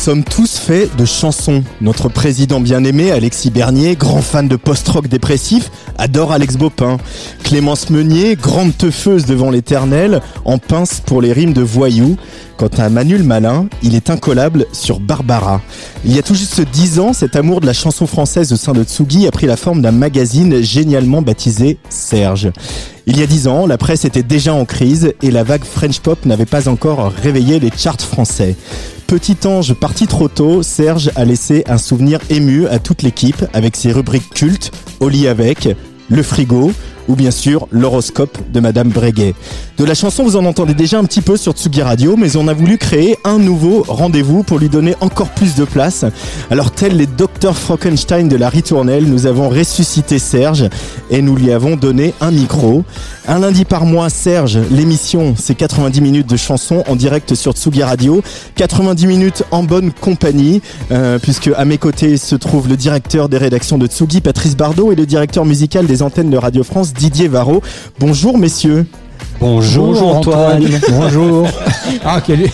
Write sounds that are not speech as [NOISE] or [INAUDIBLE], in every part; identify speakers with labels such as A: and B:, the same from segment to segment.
A: Sommes tous faits de chansons. Notre président bien-aimé, Alexis Bernier, grand fan de post-rock dépressif, adore Alex Bopin. Clémence Meunier, grande teufeuse devant l'éternel, en pince pour les rimes de voyous. Quant à Manuel Malin, il est incollable sur Barbara. Il y a tout juste dix ans, cet amour de la chanson française au sein de Tsugi a pris la forme d'un magazine génialement baptisé Serge. Il y a dix ans, la presse était déjà en crise et la vague French Pop n'avait pas encore réveillé les charts français. Petit ange parti trop tôt, Serge a laissé un souvenir ému à toute l'équipe avec ses rubriques cultes, lit avec, Le frigo ou bien sûr l'horoscope de Madame Breguet. De la chanson, vous en entendez déjà un petit peu sur Tsugi Radio, mais on a voulu créer un nouveau rendez-vous pour lui donner encore plus de place. Alors, tels les docteurs Frankenstein de la ritournelle, nous avons ressuscité Serge et nous lui avons donné un micro. Un lundi par mois, Serge, l'émission, c'est 90 minutes de chansons en direct sur Tsugi Radio. 90 minutes en bonne compagnie, euh, puisque à mes côtés se trouve le directeur des rédactions de Tsugi, Patrice Bardot, et le directeur musical des antennes de Radio France, Didier Varro. Bonjour messieurs.
B: Bonjour, Antoine. Bonjour. [LAUGHS] Ah, quel est...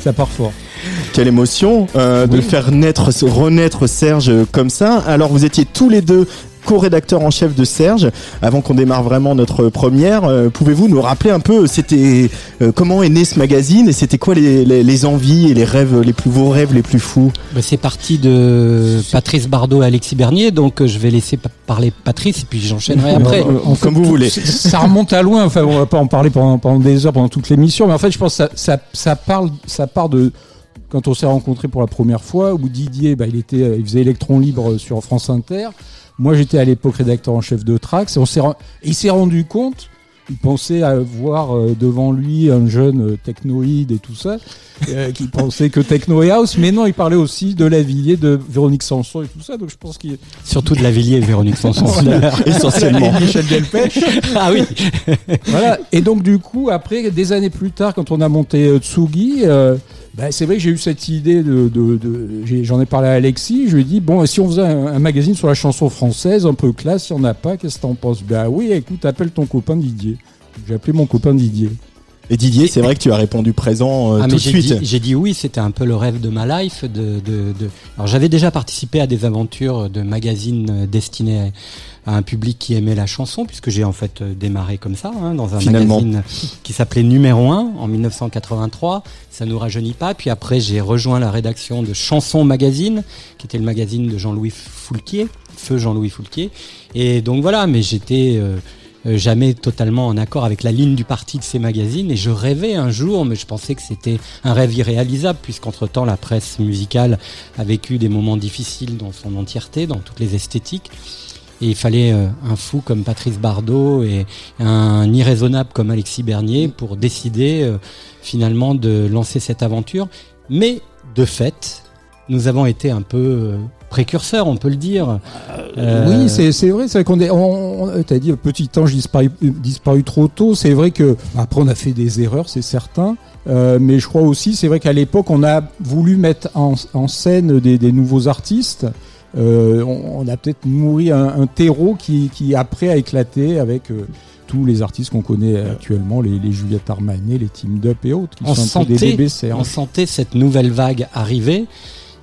B: Ça part fort.
A: Quelle émotion euh, de faire naître, renaître Serge comme ça. Alors vous étiez tous les deux co-rédacteur en chef de Serge. Avant qu'on démarre vraiment notre première, euh, pouvez-vous nous rappeler un peu c'était euh, comment est né ce magazine et c'était quoi les, les- les envies et les rêves les plus vos rêves les plus fous?
C: Bah, c'est parti de Patrice Bardot et Alexis Bernier, donc euh, je vais laisser pa- parler Patrice et puis j'enchaînerai après.
B: Euh, en fait,
A: Comme vous
B: tout-
A: voulez.
B: Ça remonte à loin. Enfin, on va pas en parler pendant, pendant des heures, pendant toute l'émission. Mais en fait, je pense que ça, ça, ça parle, ça part de quand on s'est rencontrés pour la première fois, où Didier, bah, il était, euh, il faisait Electron Libre sur France Inter. Moi, j'étais à l'époque rédacteur en chef de Trax. Et on il s'est rendu compte. Il pensait avoir euh, devant lui un jeune euh, technoïde et tout ça, euh, [LAUGHS] qui pensait que techno et house, mais non, il parlait aussi de Lavillier, de Véronique Sanson et tout ça. Donc je pense qu'il
C: Surtout de Lavillier et Véronique Sanson. [LAUGHS]
A: essentiellement
B: et Michel Delpech. [LAUGHS]
C: ah oui.
B: voilà. Et donc du coup, après, des années plus tard, quand on a monté Tsugi, euh, bah, c'est vrai que j'ai eu cette idée de, de, de- j'en ai parlé à Alexis. Je lui ai dit bon, et si on faisait un, un magazine sur la chanson française, un peu classe, il n'y en a pas, qu'est-ce que t'en penses? Bah oui, écoute, appelle ton copain Didier. J'ai appelé mon copain Didier.
A: et Didier c'est vrai que tu as répondu présent euh,
C: Ah,
A: tout de
C: j'ai
A: suite
C: dit, j'ai dit oui, c'était un peu le rêve de ma life. De, de, de... Alors j'avais déjà participé à des aventures de magazines euh, destinés à un public qui aimait la chanson, puisque j'ai en fait démarré comme ça, hein, dans un
A: Finalement.
C: magazine qui s'appelait Numéro 1 en 1983. Ça nous rajeunit pas. Puis après, j'ai rejoint la rédaction de Chanson Magazine, qui était le magazine de Jean-Louis Foulquier, feu Jean-Louis Foulquier. Et donc voilà, mais j'étais euh, euh, jamais totalement en accord avec la ligne du parti de ces magazines et je rêvais un jour, mais je pensais que c'était un rêve irréalisable puisqu'entre temps la presse musicale a vécu des moments difficiles dans son entièreté, dans toutes les esthétiques. Et il fallait euh, un fou comme Patrice Bardot et un irraisonnable comme Alexis Bernier pour décider euh, finalement de lancer cette aventure. Mais de fait, nous avons été un peu euh, précurseurs, on peut le dire. Euh,
B: Oui, c'est vrai, c'est vrai qu'on est. On, on- T'as dit petit ange disparu, disparu trop tôt. C'est vrai que après on a fait des erreurs, c'est certain. Euh, mais je crois aussi, c'est vrai qu'à l'époque on a voulu mettre en, en scène des, des nouveaux artistes. Euh, on, on a peut-être nourri un, un terreau qui, qui après a éclaté avec euh, tous les artistes qu'on connaît actuellement, les, les Juliette Armanet, les Team Up et autres, qui
C: on
B: sont des
C: sentait,
B: bébés cerfs.
C: on sentait cette nouvelle vague arriver.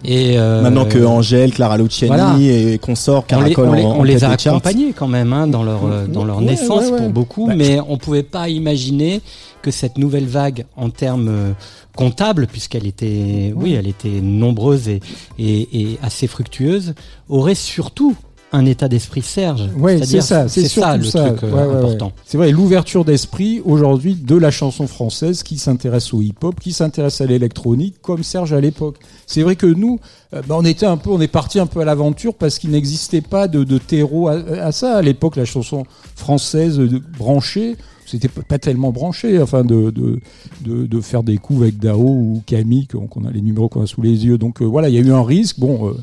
C: Et euh,
A: maintenant que Angèle Clara Luciani
C: voilà.
A: et consorts
C: on les,
A: caracolent
C: on les-
A: en-
C: on les a
A: des
C: accompagnés quand même hein, dans leur, euh, dans leur
B: Ouais,
C: naissance
B: ouais, ouais.
C: pour beaucoup,
B: Bah,
C: mais on pouvait pas imaginer que cette nouvelle vague en termes euh, comptables, puisqu'elle était, oui, elle était nombreuse et, et, et assez fructueuse, aurait surtout un état d'esprit Serge.
B: Ouais, c'est ça, c'est
C: ça le
B: ça.
C: truc euh,
B: Ouais, ouais, ouais.
C: important.
B: C'est vrai, l'ouverture d'esprit aujourd'hui de la chanson française qui s'intéresse au hip-hop, qui s'intéresse à l'électronique, comme Serge à l'époque. C'est vrai que nous, euh, bah, on était un peu, on est parti un peu à l'aventure parce qu'il n'existait pas de, de terreau à, à ça. À l'époque, la chanson française branchée, c'était pas tellement branché, enfin de, faire des coups avec Dao ou Camille, qu'on qu'on a les numéros qu'on a sous les yeux. Donc euh, voilà, il y a eu un risque. Bon, euh,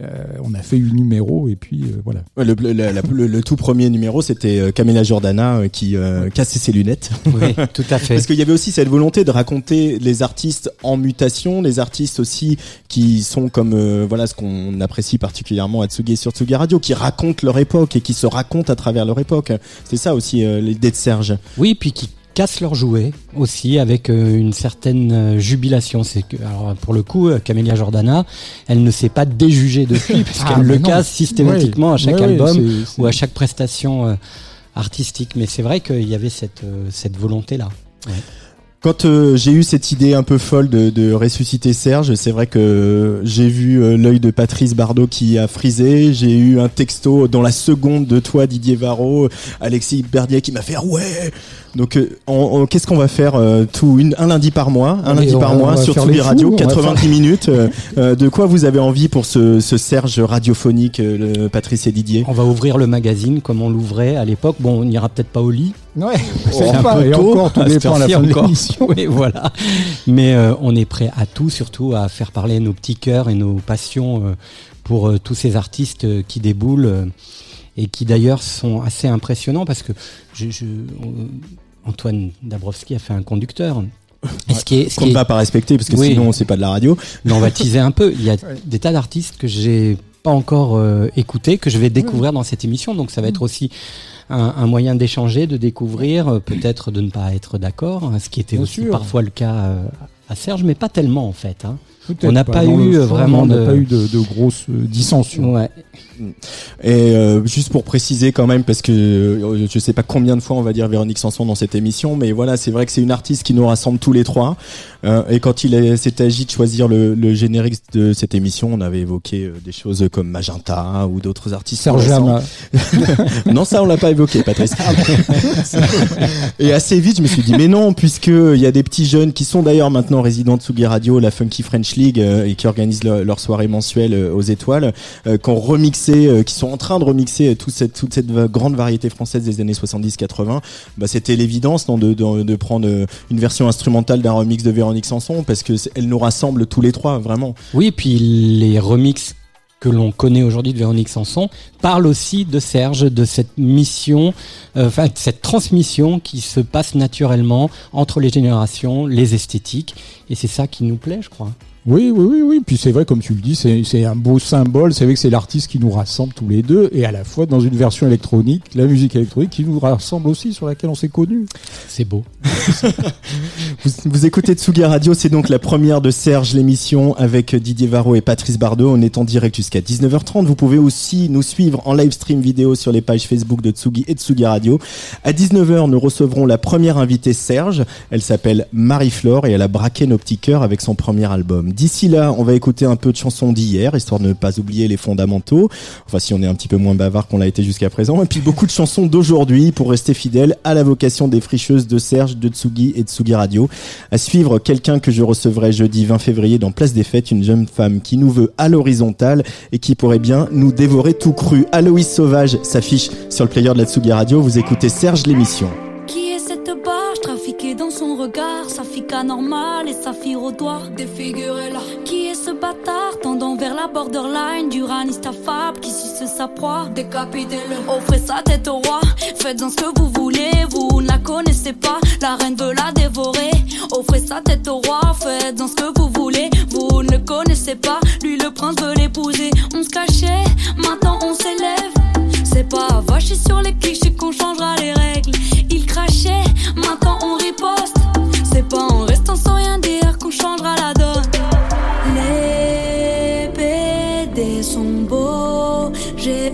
B: euh, on a fait une numéro et puis euh, voilà.
A: Ouais, Le, le- la- le- le tout premier numéro, c'était euh, Camilla Jordana euh, qui euh, cassait ses lunettes.
C: Oui, tout à [LAUGHS] fait.
A: Parce qu'il y avait aussi cette volonté de raconter les artistes en mutation, les artistes aussi qui sont comme euh, voilà ce qu'on apprécie particulièrement à Tsugi sur Tsugi Radio, qui racontent leur époque et qui se racontent à travers leur époque. C'est ça aussi euh, l'idée de Serge.
C: Oui, puis qui cassent leurs jouets aussi avec euh, une certaine euh, jubilation. C'est que, alors pour le coup, euh, Camélia Jordana, elle ne s'est pas déjugée depuis [LAUGHS] puisqu'elle
B: Ah,
C: le
B: non.
C: casse systématiquement
B: Ouais,
C: à chaque
B: ouais,
C: album ou à chaque prestation artistique. Mais c'est vrai qu'il y avait cette cette volonté là.
A: Quand euh, j'ai eu cette idée un peu folle de, de ressusciter Serge, c'est vrai que j'ai vu euh, l'œil de Patrice Bardot qui a frisé. J'ai eu un texto dans la seconde de toi, Didier Varro, Alexis Berdier qui m'a fait ouais. Donc, euh, qu'est-ce qu'on va faire euh, tout une, un lundi par mois, un
B: Mais
A: lundi
B: on
A: par
B: va-
A: mois sur
B: fous,
A: Radio,
B: va
A: 90
B: faire-
A: minutes. euh, euh, de quoi vous avez envie pour ce, ce Serge radiophonique, euh, le Patrice et Didier?
C: On va ouvrir le magazine comme on l'ouvrait à l'époque. Bon, on n'ira peut-être pas au lit.
B: Ouais, [LAUGHS]
C: C'est un
B: pas,
C: peu
B: et
C: tôt
B: encore, tout
C: à cette
B: dépend à la fin de
C: encore.
B: l'émission. [LAUGHS]
C: Oui, voilà. Mais euh, on est prêt à tout, surtout à faire parler nos petits cœurs et nos passions euh, pour euh, tous ces artistes euh, qui déboulent euh, et qui d'ailleurs sont assez impressionnants parce que je, je- euh, Antoine Dabrowski a fait un conducteur. Ce qui est, ce
A: Qu'on ne va pas respecter parce que
C: Oui.
A: sinon c'est pas de la radio.
C: mais on va teaser un peu. Il y a des tas d'artistes que j'ai pas encore euh, écoutés, que je vais découvrir dans cette émission. Donc ça va être aussi un, un moyen d'échanger, de découvrir, euh, peut-être de ne pas être d'accord, hein, ce qui était
B: Bien
C: aussi
B: sûr.
C: parfois le cas euh, à Serge, mais pas tellement en fait. Hein. On n'a pas eu, euh,
B: fond,
C: vraiment
B: On n'a
C: de-
B: pas eu de, de grosses euh, dissensions.
C: Ouais.
A: Et euh, juste pour préciser quand même, parce que euh, je sais pas combien de fois on va dire Véronique Sanson dans cette émission, mais voilà, c'est vrai que c'est une artiste qui nous rassemble tous les trois. Euh, et quand il est- s'est agi de choisir le, le générique de cette émission, on avait évoqué euh, des choses comme Magenta ou d'autres artistes.
B: Serge. [LAUGHS]
A: Non, ça on l'a pas évoqué, Patrice. [LAUGHS] et assez vite, je me suis dit, mais non, puisque il y a des petits jeunes qui sont d'ailleurs maintenant résidents de Tsugi Radio, la Funky French Euh, et qui organisent leur, soirée mensuelle euh, aux étoiles, euh, qui ont remixé, qui sont en train de remixer toute cette, grande variété française des années 70-80. Bah, c'était l'évidence, de, prendre une version instrumentale d'un remix de Véronique Sanson, parce que elle nous rassemble tous les trois, vraiment.
C: Oui, puis les remixes que l'on connaît aujourd'hui de Véronique Sanson parlent aussi de Serge, de cette mission, enfin cette transmission qui se passe naturellement entre les générations, les esthétiques, et c'est ça qui nous plaît, je crois.
B: Oui, oui, oui, oui. Puis c'est vrai, comme tu le dis, c'est c'est un beau symbole. C'est vrai que c'est l'artiste qui nous rassemble tous les deux, et à la fois dans une version électronique, la musique électronique qui nous rassemble aussi, sur laquelle on s'est connus.
C: C'est beau. [LAUGHS]
A: Vous, vous écoutez Tsugi Radio, c'est donc la première de Serge, l'émission avec Didier Varro et Patrice Bardot. On est en direct jusqu'à 19h30. Vous pouvez aussi nous suivre en live stream vidéo sur les pages Facebook de Tsugi et Tsugi Radio. À 19h, nous recevrons la première invitée Serge. Elle s'appelle Marie-Flore et elle a braqué nos petits cœurs avec son premier album. D'ici là, on va écouter un peu de chansons d'hier, histoire de ne pas oublier les fondamentaux. Enfin, si on est un petit peu moins bavard qu'on l'a été jusqu'à présent. Et puis beaucoup de chansons d'aujourd'hui pour rester fidèle à la vocation des fricheuses de Serge, de Tsugi et de Tsugi Radio. À suivre, quelqu'un que je recevrai jeudi 20 février dans Place des Fêtes, une jeune femme qui nous veut à l'horizontale et qui pourrait bien nous dévorer tout cru. Aloïs Sauvage s'affiche sur le player de la Tsugi Radio. Vous écoutez Serge l'émission.
D: Son regard Sa fille normale et sa fille au doigt. Défigurez-la. Qui est ce bâtard tendant vers la borderline Du affable qui suce sa proie? Décapitez-le. Offrez sa tête au roi. Faites-en ce que vous voulez Vous ne la connaissez pas. La reine veut la dévorer. Offrez sa tête au roi. Faites-en ce que vous voulez Vous ne le connaissez pas. Lui le prince veut l'épouser. On se cachait Maintenant on s'élève c'est pas vacher sur les clichés qu'on changera les règles. Il crachait, maintenant on riposte. C'est pas en restant sans rien dire qu'on changera la donne. Les PD sont beaux, j'ai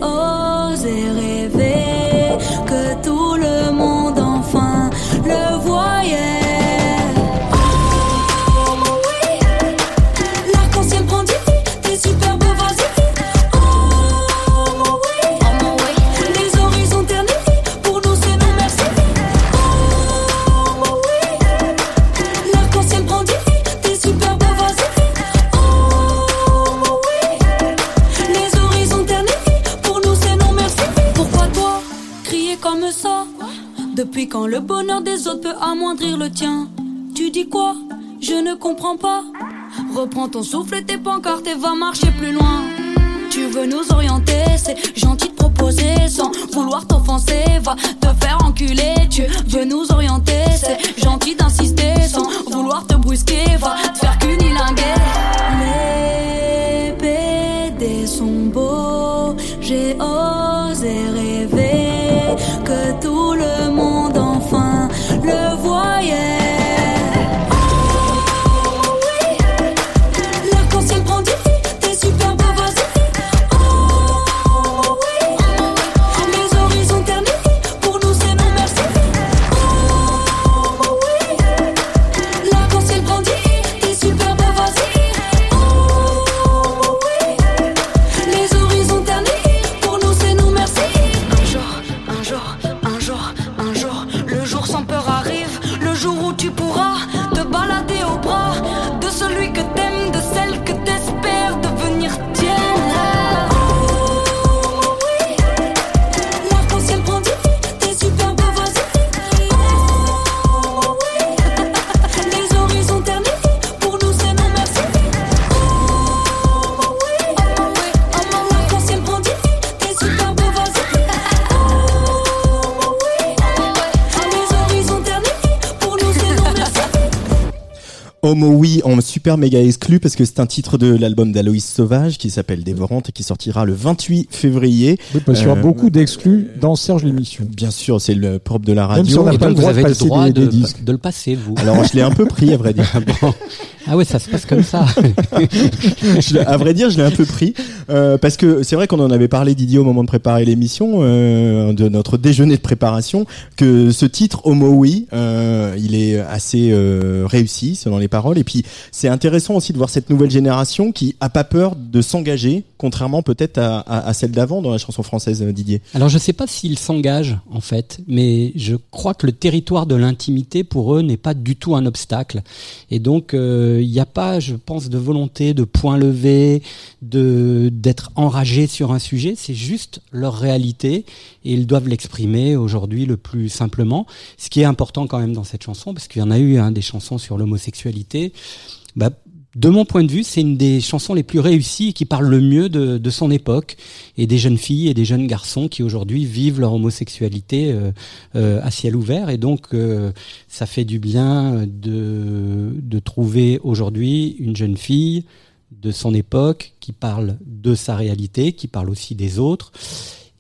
D: Depuis quand le bonheur des autres peut amoindrir le tien Tu dis quoi Je ne comprends pas. Reprends ton souffle et tes pancartes et va marcher plus loin. Tu veux nous orienter, c'est gentil de proposer sans vouloir t'offenser. Va te faire enculer, tu veux nous orienter, c'est gentil d'insister sans vouloir te brusquer. Va te faire cunilinguer. Les PD sont beaux, j'ai osé rêver que tout le
A: Homo oui en super méga exclu parce que c'est un titre de l'album d'Aloïs Sauvage qui s'appelle Dévorante et qui sortira le 28 février.
B: Oui, parce qu'il y aura
A: Euh,
B: beaucoup d'exclus dans Serge l'émission.
A: Bien sûr, c'est le propre de la
B: Même si
A: radio.
B: on n'a pas le
C: vous
B: droit de
C: le
B: passer
C: droit
B: des-
C: de,
B: des disques.
C: de le passer, vous.
A: Alors je l'ai un peu pris à vrai dire. [LAUGHS]
C: Ah ouais, ça se passe comme ça. [LAUGHS]
A: Je à vrai dire, je l'ai un peu pris euh, parce que c'est vrai qu'on en avait parlé Didier au moment de préparer l'émission, euh, de notre déjeuner de préparation, que ce titre Homo oui, euh, il est assez euh, réussi selon les paroles. Et puis c'est intéressant aussi de voir cette nouvelle génération qui a pas peur de s'engager, contrairement peut-être à, à- à celle d'avant dans la chanson française, euh, Didier.
C: Alors je sais pas s'ils s'engagent en fait, mais je crois que le territoire de l'intimité pour eux n'est pas du tout un obstacle. Et donc euh, il n'y a pas, je pense, de volonté de point levé, de d'être enragé sur un sujet. C'est juste leur réalité et ils doivent l'exprimer aujourd'hui le plus simplement. Ce qui est important quand même dans cette chanson, parce qu'il y en a eu hein, des chansons sur l'homosexualité. Bah, de mon point de vue, c'est une des chansons les plus réussies et qui parle le mieux de, de son époque et des jeunes filles et des jeunes garçons qui aujourd'hui vivent leur homosexualité euh, euh, à ciel ouvert. Et donc, euh, ça fait du bien de, de trouver aujourd'hui une jeune fille de son époque qui parle de sa réalité, qui parle aussi des autres.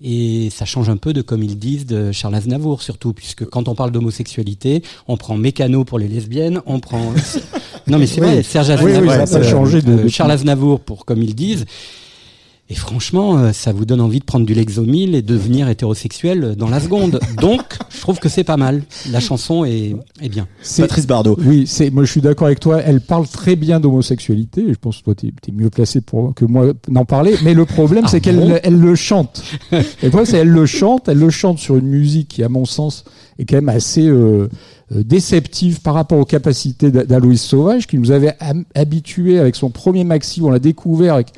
C: Et ça change un peu de comme ils disent de Charles Aznavour surtout, puisque quand on parle d'homosexualité, on prend Mécano pour les lesbiennes, on prend... [LAUGHS] non mais c'est
B: Oui.
C: vrai, Serge
B: Oui,
C: Aznavour,
B: oui, ça a pas
C: euh,
B: changé de-.
C: Charles Aznavour pour comme ils disent. Et franchement, euh, ça vous donne envie de prendre du Lexomil et de devenir hétérosexuel dans la seconde. [LAUGHS] Donc, je trouve que c'est pas mal. La chanson est, est bien.
B: C'est-
A: Patrice Bardot.
B: Oui, c'est moi je suis d'accord avec toi. Elle parle très bien d'homosexualité. Je pense que toi tu es, mieux placé pour que moi d'en parler. Mais le problème
C: Ah
B: c'est qu'elle elle le chante. Et le problème c'est qu'elle le chante. Elle le chante sur une musique qui, à mon sens, est quand même assez euh, euh, déceptive par rapport aux capacités d'A- d'Aloïs Sauvage, qui nous avait habitués avec son premier maxi. où On l'a découvert avec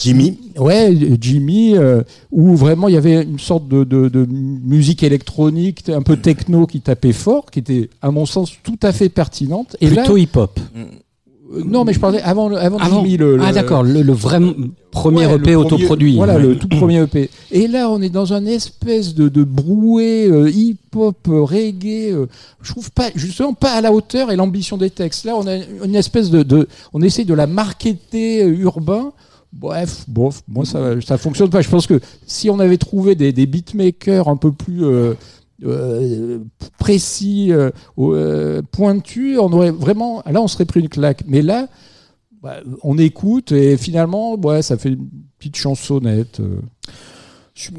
A: Jimmy.
B: Ouais, Jimmy, euh, où vraiment il y avait une sorte de, de, de musique électronique, un peu techno qui tapait fort, qui était à mon sens tout à fait pertinente. Et
C: Plutôt hip-hop.
B: euh, non, mais je parlais avant, avant,
C: Avant-
B: Jimmy. Le, le-
C: Ah d'accord, le, le vrai premier
B: Ouais, le
C: EP
B: premier-
C: autoproduit.
B: Voilà,
C: Ouais.
B: le tout premier EP. Et là, on est dans un espèce de, de brouet euh, hip-hop, reggae. euh, je trouve pas, justement, pas à la hauteur et l'ambition des textes. Là, on a une espèce de, de on essaye de la marketer euh, urbain. Bref, bof, moi ça, ça fonctionne pas. Je pense que si on avait trouvé des, des beatmakers un peu plus euh, euh, précis, euh, euh, pointus, on aurait vraiment, là on serait pris une claque. Mais là, bah, on écoute et finalement, ouais, ça fait une petite chansonnette. Euh.
A: Je-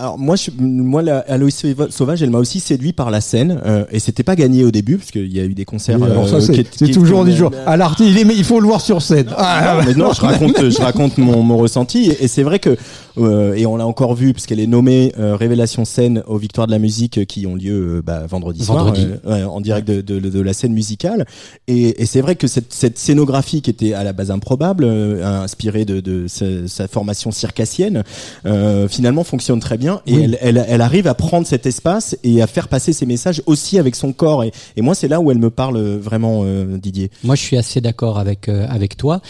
A: alors moi, je, moi, la Aloïs Sauvage, elle m'a aussi séduit par la scène, euh, et c'était pas gagné au début parce qu'il y a eu des concerts.
B: Oui, alors ça,
A: euh,
B: c'est toujours du jour. À l'artiste, il, il faut le voir sur scène. Ah,
A: Non, mais non, je raconte, je raconte mon, mon ressenti. Et c'est vrai que, euh, et on l'a encore vu, puisqu'elle est nommée euh, Révélation scène aux Victoires de la musique euh, qui ont lieu euh, bah, vendredi,
C: Vendredi.
A: soir, euh, ouais, en direct de, de, de la scène musicale. Et, et c'est vrai que cette, cette scénographie qui était à la base improbable, euh, inspirée de, de sa, sa formation circassienne, euh, finalement
E: fonctionne très bien et elle, elle, elle arrive à prendre cet espace et à faire passer ses messages aussi avec son corps. Et, et moi, c'est là où elle me parle vraiment, euh, Didier.
C: Moi, je suis assez d'accord avec euh, avec toi.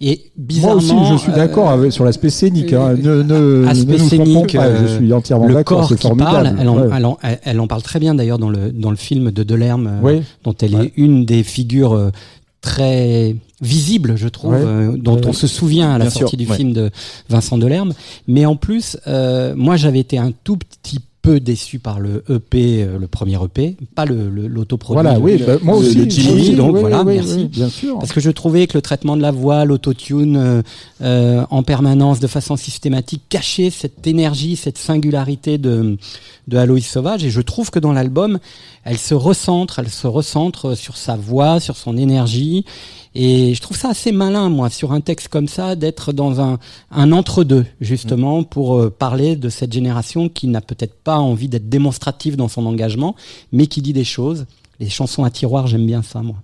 C: Et
B: Moi
C: bizarrement,
B: aussi, je suis d'accord
C: euh,
B: avec- sur l'aspect scénique. Hein. Ne, ne,
C: aspect
B: ne nous
C: scénique,
B: pas,
C: euh,
B: je suis entièrement
C: le
B: d'accord.
C: corps qui parle, elle en,
B: Ouais.
C: elle en- elle- en parle très bien d'ailleurs dans le dans le film de Delerme, euh,
B: Oui.
C: dont elle
B: Ouais.
C: est une des figures euh, très visibles, je trouve,
B: Ouais.
C: euh, dont
B: Ouais.
C: on se souvient à la
E: Bien
C: sortie
E: sûr,
C: du film de Vincent Delerme. Mais en plus, euh, moi, j'avais été un tout petit peu déçu par le EP, euh, le premier EP, pas le le- l'autoproduit.
B: Voilà, oui,
C: le-
B: bah, moi
E: le-
B: aussi.
E: le
B: moi
E: Jimmy,
B: aussi,
C: donc
B: oui,
C: voilà,
B: oui,
C: merci.
B: oui, bien sûr.
C: Parce que je trouvais que le traitement de la voix, l'autotune euh, euh, en permanence, de façon systématique, cachait cette énergie, cette singularité de, de Aloïs Sauvage. Et je trouve que dans l'album, elle se recentre, elle se recentre sur sa voix, sur son énergie. Et je trouve ça assez malin, moi, sur un texte comme ça, d'être dans un, un entre-deux, justement, pour euh, parler de cette génération qui n'a peut-être pas envie d'être démonstrative dans son engagement, mais qui dit des choses. Les chansons à tiroir, j'aime bien ça, moi.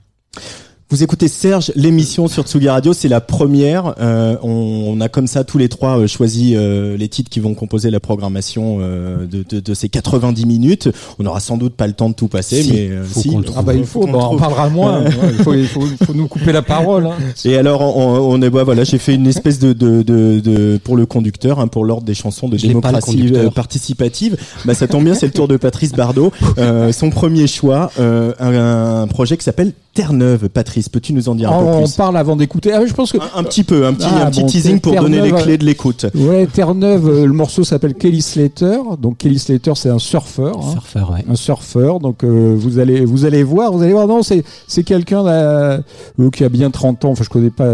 E: Vous écoutez Serge, l'émission sur Tsugi Radio, c'est la première. Euh, on, on a comme ça tous les trois euh, choisi euh, les titres qui vont composer la programmation euh, de, de, de ces 90 minutes. On aura sans doute pas le temps de tout passer,
C: Si,
E: mais euh,
C: faut
E: si.
C: qu'on le trouve.
B: Ah bah il faut, bah, on
E: trouve.
B: parlera moins. Ouais, il, faut, il, faut, il faut nous couper la parole. Hein.
E: Et alors, on, on est bah, voilà, j'ai fait une espèce de, de, de, de- pour le conducteur, hein, pour l'ordre des chansons de
C: Je
E: démocratie euh, participative. Bah, ça tombe bien, c'est le tour de Patrice Bardot. [LAUGHS] Euh, son premier choix, euh, un, un projet qui s'appelle Terre-Neuve. Patrice, peux-tu nous en dire un peu
B: On, on
E: plus
B: parle avant d'écouter. Ah, je pense que
E: un, un petit peu, un petit,
B: Ah,
E: un petit
B: bon,
E: teasing pour donner les clés de l'écoute.
B: ouais, Terre-Neuve, euh, le morceau s'appelle Kelly Slater. Donc Kelly Slater, c'est un surfeur. hein.
C: Surfeur, ouais.
B: un surfeur. Donc euh, vous allez vous allez voir, vous allez voir. Non, c'est c'est quelqu'un euh, qui a bien 30 ans. Enfin, je connais pas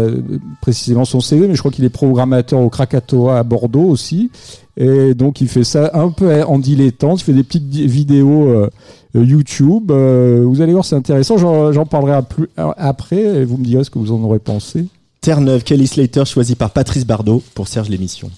B: précisément son CV, mais je crois qu'il est programmateur au Krakatoa à Bordeaux aussi. Et donc il fait ça un peu en dilettante. Il fait des petites vidéos euh, YouTube. Euh, vous allez voir, c'est intéressant. J'en parlerai plus, après. Et vous me direz ce que vous en aurez pensé.
E: Terre-Neuve, Kelly Slater, choisi par Patrice Bardot pour Serge l'émission.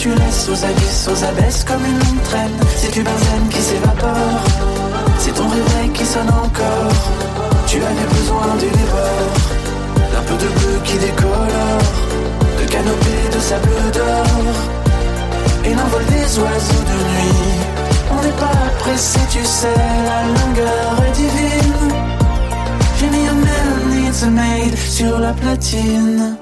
F: Tu
E: laisses aux abysses, aux abesses comme une traîne. C'est du benzène qui s'évapore, c'est ton réveil qui sonne encore. Tu avais besoin du débord, d'un peu de bleu qui décolore, de canopée de sable d'or, et l'envol des oiseaux de nuit. On n'est pas pressé, tu sais, la longueur est divine. J'ai mis un man needs a maid sur la platine.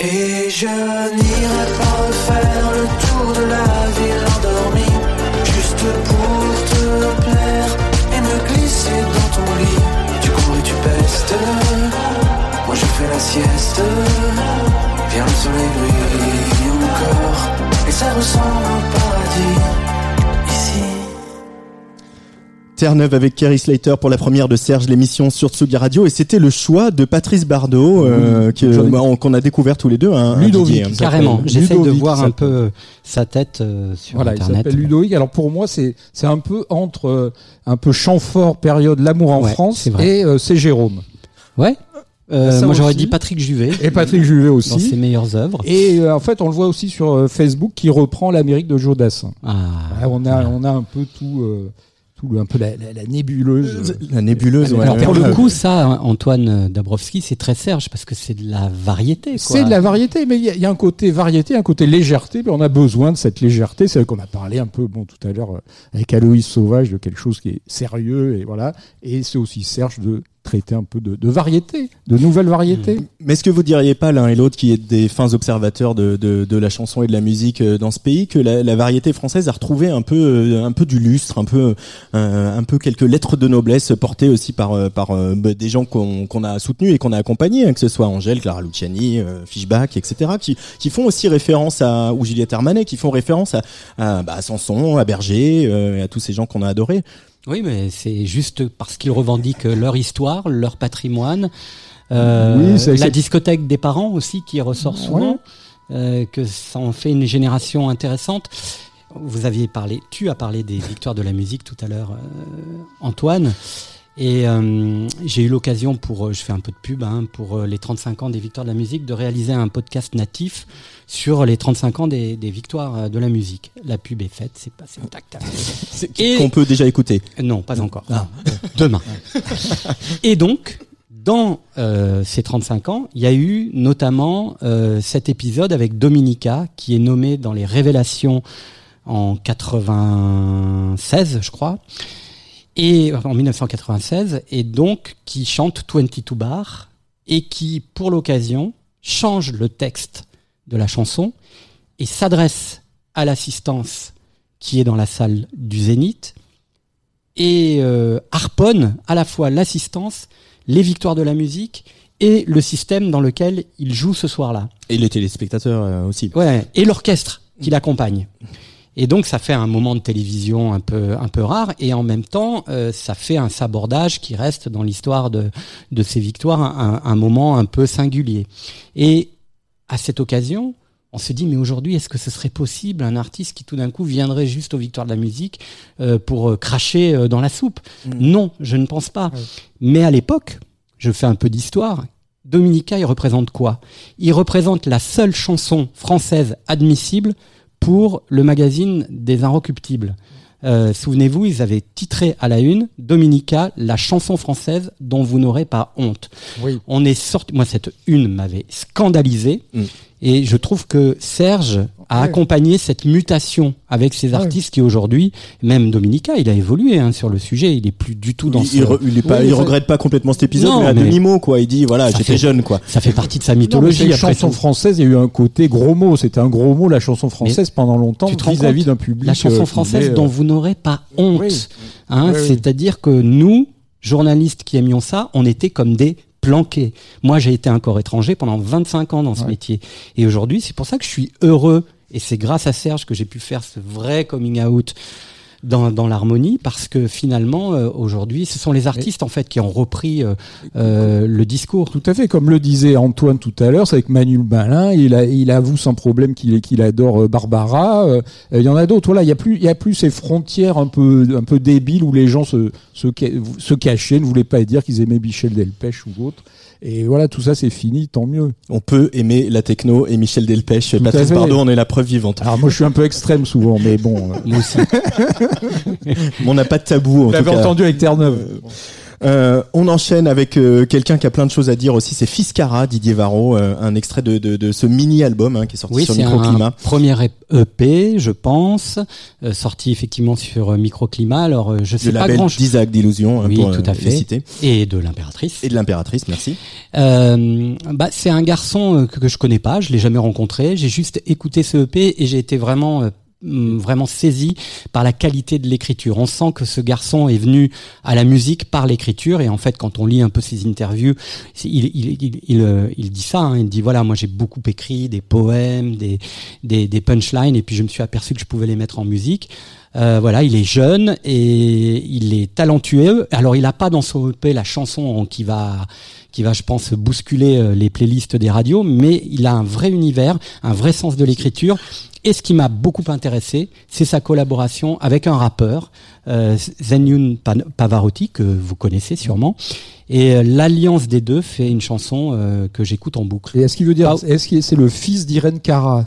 E: Et je n'irai pas refaire le tour de la ville endormie Juste pour te plaire et me glisser dans ton lit. Tu cours et tu pestes. Moi je fais la sieste. Viens le soleil brille encore Et ça ressemble au paradis
A: Terre-Neuve avec Kerry Slater pour la première de Serge, l'émission sur Tsugi Radio. Et c'était le choix de Patrice Bardot, euh, bah, on- qu'on a découvert tous les deux. Hein,
B: Ludovic.
A: Didier, hein.
C: Carrément. J'essaie de voir un peu sa tête euh, sur
B: Voilà, il
C: Internet.
B: s'appelle Ludovic. Alors pour moi, c'est c'est un peu entre euh, un peu chant fort période l'amour en
C: Ouais,
B: France et euh, c'est Jérôme
C: Ouais. Euh, moi j'aurais dit Patrick Juvet
B: et Patrick Juvet
C: dans
B: aussi.
C: ses meilleures œuvres.
B: Et euh, en fait, on le voit aussi sur euh, Facebook qui reprend l'Amérique de Joe Dassin.
C: Ah,
B: on a on a un peu tout euh, tout le- un peu la, la- la nébuleuse.
A: La nébuleuse. ouais.
C: Alors pour le coup, ça, Antoine Dabrowski, c'est très Serge parce que c'est de la variété. quoi.
B: C'est de la variété, mais il y, a- il y a un côté variété, un côté légèreté, mais on a besoin de cette légèreté. C'est vrai qu'on a parlé un peu, bon, tout à l'heure, euh, avec Aloïs Sauvage, de quelque chose qui est sérieux, et voilà. Et c'est aussi Serge de traiter un peu de, variété, de nouvelles variétés.
A: Mais est-ce que vous diriez pas l'un et l'autre, qui êtes des fins observateurs de, la chanson et de la musique euh, dans ce pays, que la, variété française a retrouvé un peu, euh, un peu du lustre, un peu, euh, un peu quelques lettres de noblesse portées aussi par, bah, des gens qu'on a soutenus et qu'on a accompagnés, hein, que ce soit Angèle, Clara Luciani, Fishback, etc., qui, font aussi référence à ou Juliette Armanet, qui font référence à, à, bah, à Sanson, à Berger, à tous ces gens qu'on a adorés.
C: Oui, mais c'est juste parce qu'ils revendiquent leur histoire, leur patrimoine. Euh,
B: Oui,
C: la discothèque des parents aussi qui ressort souvent, euh, que ça en fait une génération intéressante. Vous aviez parlé, tu as parlé des victoires de la musique tout à l'heure, euh, Antoine. Et euh, j'ai eu l'occasion pour, euh, je fais un peu de pub, hein, pour euh, les 35 ans des victoires de la musique, de réaliser un podcast natif sur les 35 ans des, des victoires euh, de la musique. La pub est faite, c'est passé tac tac. Et-
A: Qu'on peut déjà écouter.
C: Non, pas encore. Demain. Et donc, dans euh, ces 35 ans, il y a eu notamment euh, cet épisode avec Dominica, qui est nommé dans les révélations en 96, je crois, et en 1996, et donc qui chante 22 Bar, et qui, pour l'occasion, change le texte de la chanson et s'adresse à l'assistance qui est dans la salle du Zénith et euh, harponne à la fois l'assistance, les victoires de la musique et le système dans lequel il joue ce soir-là.
A: Et les téléspectateurs euh, aussi.
C: Ouais, et l'orchestre qui l'accompagne. Et donc ça fait un moment de télévision un peu un peu rare et en même temps euh, ça fait un sabordage qui reste dans l'histoire de de ces victoires un, un moment un peu singulier. Et à cette occasion, on se dit mais aujourd'hui est-ce que ce serait possible un artiste qui tout d'un coup viendrait juste aux victoires de la musique euh, pour euh, cracher dans la soupe? Non, je ne pense pas. Mais à l'époque, je fais un peu d'histoire. Dominica, il représente quoi? Il représente la seule chanson française admissible pour le magazine des Inrecuptibles. Euh, Souvenez-vous, ils avaient titré à la une Dominica, la chanson française dont vous n'aurez pas honte.
B: Oui.
C: On est sorti. Moi, cette une m'avait scandalisé.
A: Mm.
C: Et je trouve que Serge a
B: Ouais.
C: accompagné cette mutation avec ces artistes qui aujourd'hui, même Dominica, il a évolué hein, sur le sujet. Il est plus du tout dans
A: il,
C: ce.
A: il, re- il est pas,
B: Oui,
A: il
B: ça-
A: regrette pas complètement cet épisode,
C: Non,
A: mais à
C: mais-
A: demi-mot, quoi. Il dit, voilà, j'étais jeune, quoi.
C: Ça fait partie de sa
B: Non,
C: mythologie.
B: une
C: après
B: chanson
C: tout.
B: française, il y a eu un côté gros mot. C'était un gros mot, la chanson française, pendant longtemps, vis-à-vis d'un public.
C: La chanson
B: euh,
C: française
B: qui est, euh,
C: dont vous n'aurez pas honte.
B: Oui.
C: Hein,
B: Oui, oui.
C: C'est-à-dire que nous, journalistes qui aimions ça, on était comme des planqués. Moi, j'ai été un corps étranger pendant 25 ans dans ce
B: Ouais.
C: métier. Et aujourd'hui, c'est pour ça que je suis heureux. Et c'est grâce à Serge que j'ai pu faire ce vrai coming out dans, dans l'harmonie parce que finalement euh, aujourd'hui ce sont les artistes en fait qui ont repris euh, euh, le discours.
B: Tout à fait, comme le disait Antoine tout à l'heure, c'est avec Manuel Balin, il, a, il avoue sans problème qu'il qu'il adore euh, Barbara. Euh, Il y en a d'autres. Voilà, il y a plus, il y a plus ces frontières un peu, un peu débiles où les gens se, se, se cachaient, ne voulaient pas dire qu'ils aimaient Michel Delpech ou autre. Et voilà, tout ça c'est fini, tant mieux.
A: On peut aimer la techno et Michel Delpech.
B: à
A: Patrice. Bardot en est la preuve vivante.
B: Alors moi je suis un peu extrême souvent, mais bon. euh,
C: Moi aussi. [LAUGHS]
A: On n'a pas de tabou. En
B: Vous
A: tout
B: l'avez entendu avec Terre-Neuve.
A: Euh, on enchaîne avec euh, quelqu'un qui a plein de choses à dire aussi. C'est Fiscara, Didier Varro, euh, un extrait de, de, de ce mini-album hein, qui est sorti
C: Oui,
A: sur
C: c'est un
A: Microclimat.
C: premier EP, je pense, euh, sorti effectivement sur euh, Microclimat. Alors, euh, je sais pas
A: label
C: grand
A: d'Isaac d'Illusion, hein,
C: Oui,
A: pour
C: tout à fait.
A: citer.
C: Et de l'impératrice.
A: Et de l'impératrice, merci.
C: Euh, bah, c'est un garçon que, que je connais pas, je l'ai jamais rencontré. J'ai juste écouté ce EP et j'ai été vraiment vraiment saisi par la qualité de l'écriture. On sent que ce garçon est venu à la musique par l'écriture et en fait quand on lit un peu ses interviews, il, il, il, il, euh, il dit ça, hein, il dit voilà moi j'ai beaucoup écrit des poèmes, des, des, des punchlines et puis je me suis aperçu que je pouvais les mettre en musique. Euh, voilà, il est jeune et il est talentueux. Alors, il n'a pas dans son EP la chanson qui va, qui va, je pense, bousculer euh, les playlists des radios, mais il a un vrai univers, un vrai sens de l'écriture. Et ce qui m'a beaucoup intéressé, c'est sa collaboration avec un rappeur, euh, Zenyun Pavarotti, que vous connaissez sûrement. Et euh, l'alliance des deux fait une chanson euh, que j'écoute en boucle.
B: Et est-ce qu'il veut dire, est-ce que c'est le fils d'Irene Cara?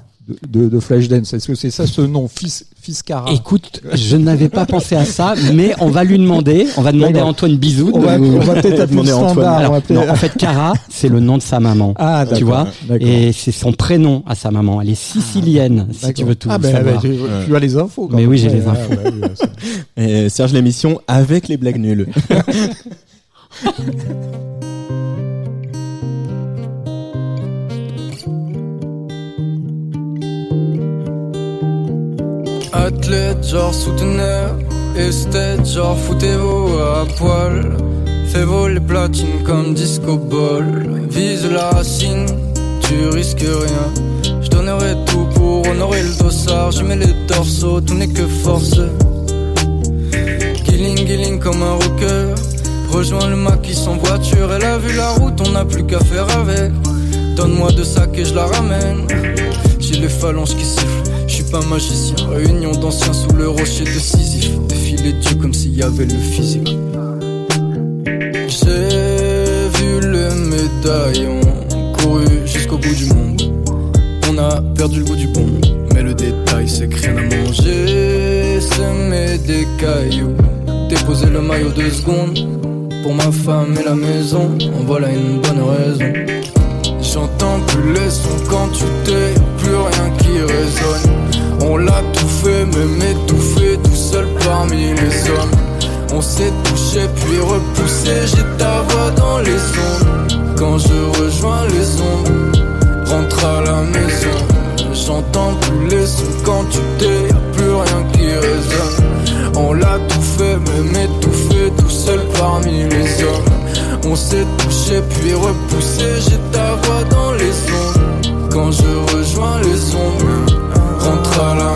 B: De, de, Flashdance Est-ce que c'est ça ce nom, fils, fils Cara
C: Écoute, je n'avais pas pensé à ça, mais on va lui demander, on va demander [LAUGHS] à. Antoine Bizou.
B: On
C: de
B: va,
C: nous-
B: va peut-être appeler on
C: Alors,
B: va appeler-
C: non, en fait, Cara, c'est le nom de sa maman.
B: Ah,
C: tu vois. Et c'est son prénom à sa maman. Elle est sicilienne, si tu veux tout
B: ah, ben,
C: savoir.
B: ben, tu, as les infos. quand
C: Mais oui, j'ai les infos. [LAUGHS]
A: Et Serge l'émission avec les blagues nulles. [LAUGHS]
G: Athlète genre souteneur, esthète genre foutez-vous à poil. Fais voler platine comme disco ball. Vise la racine, tu risques rien. Je donnerai tout pour honorer le dossard. Je mets les torseaux, tout n'est que force. Killing, killing comme un rocker. Rejoins le maquis sans voiture. Elle a vu la route, on n'a plus qu'à faire avec. Donne-moi de sac et je la ramène. J'ai les phalanges qui sifflent. Pas magicien. Réunion d'anciens sous le rocher de Sisyphe. Défiler Dieu comme s'il y avait le physique. J'ai vu le médaillon couru jusqu'au bout du monde. On a perdu le goût du bon, mais le détail c'est que rien à manger. Semer des cailloux, déposer le maillot deux secondes. Pour ma femme et la maison, en voilà une bonne raison. J'entends plus les sons quand tu t'es, plus rien qui résonne. On l'a tout fait, même étouffé, tout seul parmi les hommes. On s'est touché puis repoussé, j'ai ta voix dans les ondes. Quand je rejoins les ondes, rentre à la maison. J'entends plus les sons quand tu t'es, y'a plus rien qui résonne. On l'a tout fait, même étouffé, tout seul parmi les hommes. On s'est touché puis repoussé, j'ai ta voix dans les ondes. Quand je rejoins les ondes, à.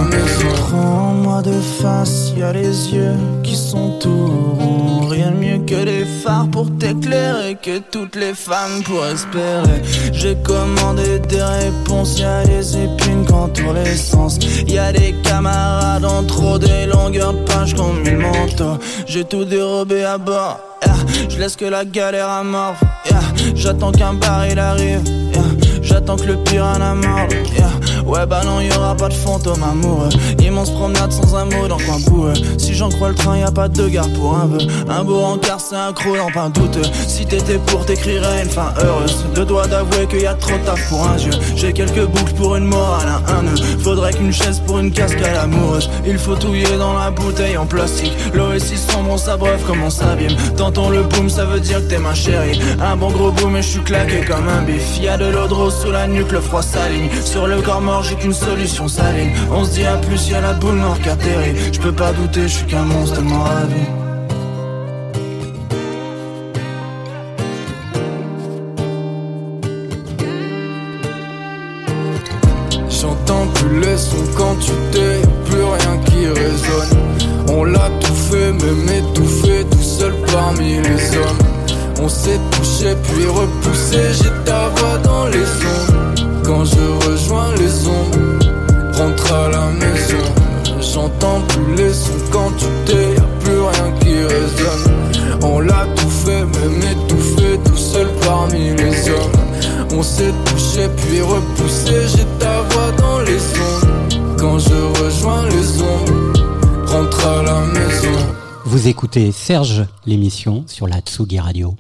H: Prends-moi de face, y a les yeux qui sont tout ronds. Rien mieux que des phares pour t'éclairer, que toutes les femmes pour espérer. J'ai commandé des réponses, y a des épines qu'entourent l'essence. Y a des camarades en trop, des longueurs de page comme une manteau. J'ai tout dérobé à bord. yeah. Je laisse que la galère amorphe. yeah. J'attends qu'un baril arrive. yeah. J'attends que le pire en a mort. Ouais, bah non, y aura pas de fantôme amoureux. Immense promenade sans un mot dans le coin boueux. Si j'en crois le train, y a pas de gare pour un vœu. Un beau encart, c'est un croc dans pain douteux. Si t'étais pour, t'écrirais une fin heureuse. Deux doigts d'avouer qu'il y a trop taf pour un dieu. J'ai quelques boucles pour une morale, un, un nœud. Faudrait qu'une chaise pour une cascade amoureuse. Il faut touiller dans la bouteille en plastique. L'eau est si sombre, on s'abreuve comme on s'abîme. Tentons le boom, ça veut dire que t'es ma chérie. Un bon gros boom et je suis claqué comme un bif. Y a de l'eau de rose sous la nuque, le froid s'aligne. Sur le corps mort, j'ai qu'une solution saline. On se dit à plus, y a la boule noire qui atterrit. Je peux pas douter, je suis qu'un monstre tellement ravi.
G: J'entends plus les sons quand tu t'es, plus rien qui résonne. On l'a même étouffé tout seul parmi les. On s'est touché puis repoussé, j'ai ta voix dans les ondes. Quand je rejoins les ondes, rentre à la maison. J'entends plus les sons quand tu t'es, y'a plus rien qui résonne. On l'a tout fait, même étouffé tout seul parmi les hommes. On s'est touché puis repoussé, j'ai ta voix dans les ondes. Quand je
I: Vous écoutez Serge, l'émission sur la Tsugi Radio.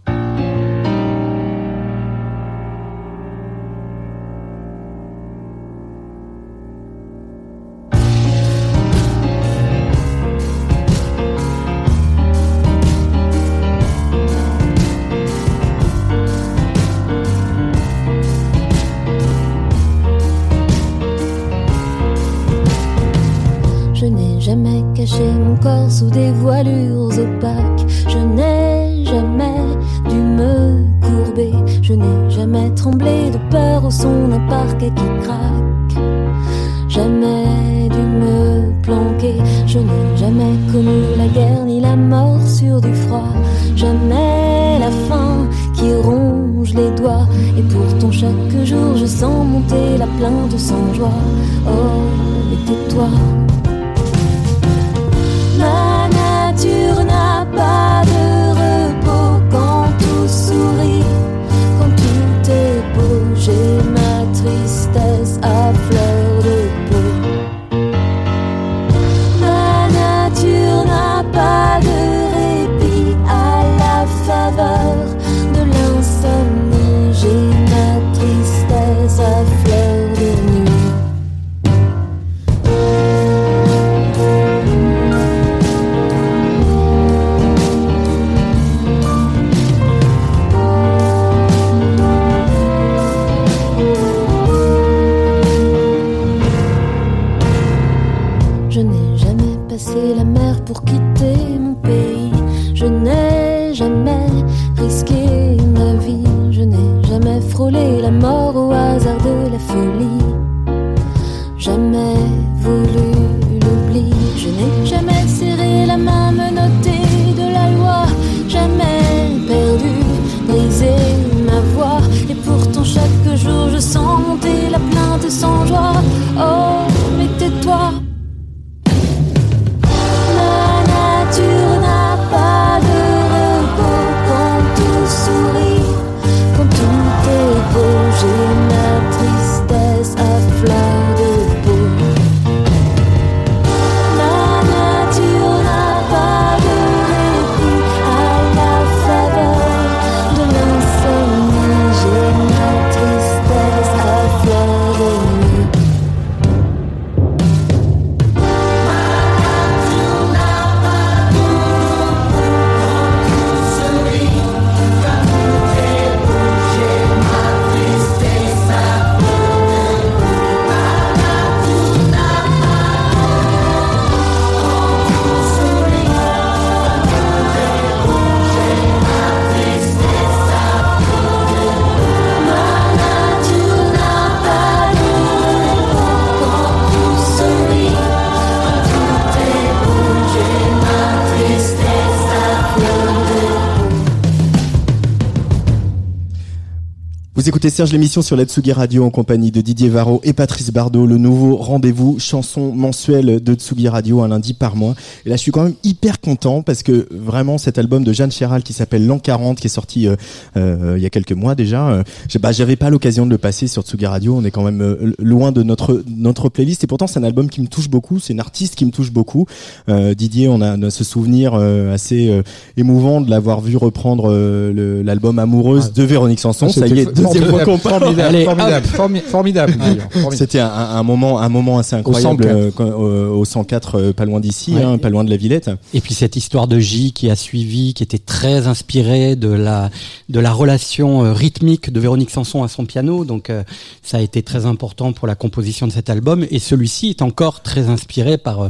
A: Écoutez Serge l'émission sur la Tsugi Radio en compagnie de Didier Varro et Patrice Bardot, le nouveau rendez-vous chanson mensuel de Tsugi Radio un lundi par mois. Et là, je suis quand même hyper content parce que vraiment cet album de Jeanne Chéral qui s'appelle L'an 40 qui est sorti euh, euh, il y a quelques mois déjà, euh, j'ai- bah, j'avais pas l'occasion de le passer sur Tsugi Radio. On est quand même euh, loin de notre notre playlist et pourtant c'est un album qui me touche beaucoup. C'est une artiste qui me touche beaucoup. Euh, Didier, on a, on a ce souvenir euh, assez euh, émouvant de l'avoir vu reprendre euh, l'album Amoureuse de Véronique Sanson. Ça y est, deuxième fois qu'on parle.
B: formidable,
I: Allez,
B: formidable, formi- formidable, formidable.
A: C'était un, un moment, un moment assez incroyable
B: 104.
A: quand- euh, au 104, euh, pas loin d'ici,
I: Ouais.
A: hein, pas loin de la Villette.
I: Et puis cette histoire de J qui a suivi, qui était très inspirée de la de la relation euh, rythmique de Véronique Sanson à son piano. Donc euh, ça a été très important pour la composition de cet album. Et celui-ci est encore très inspiré par euh,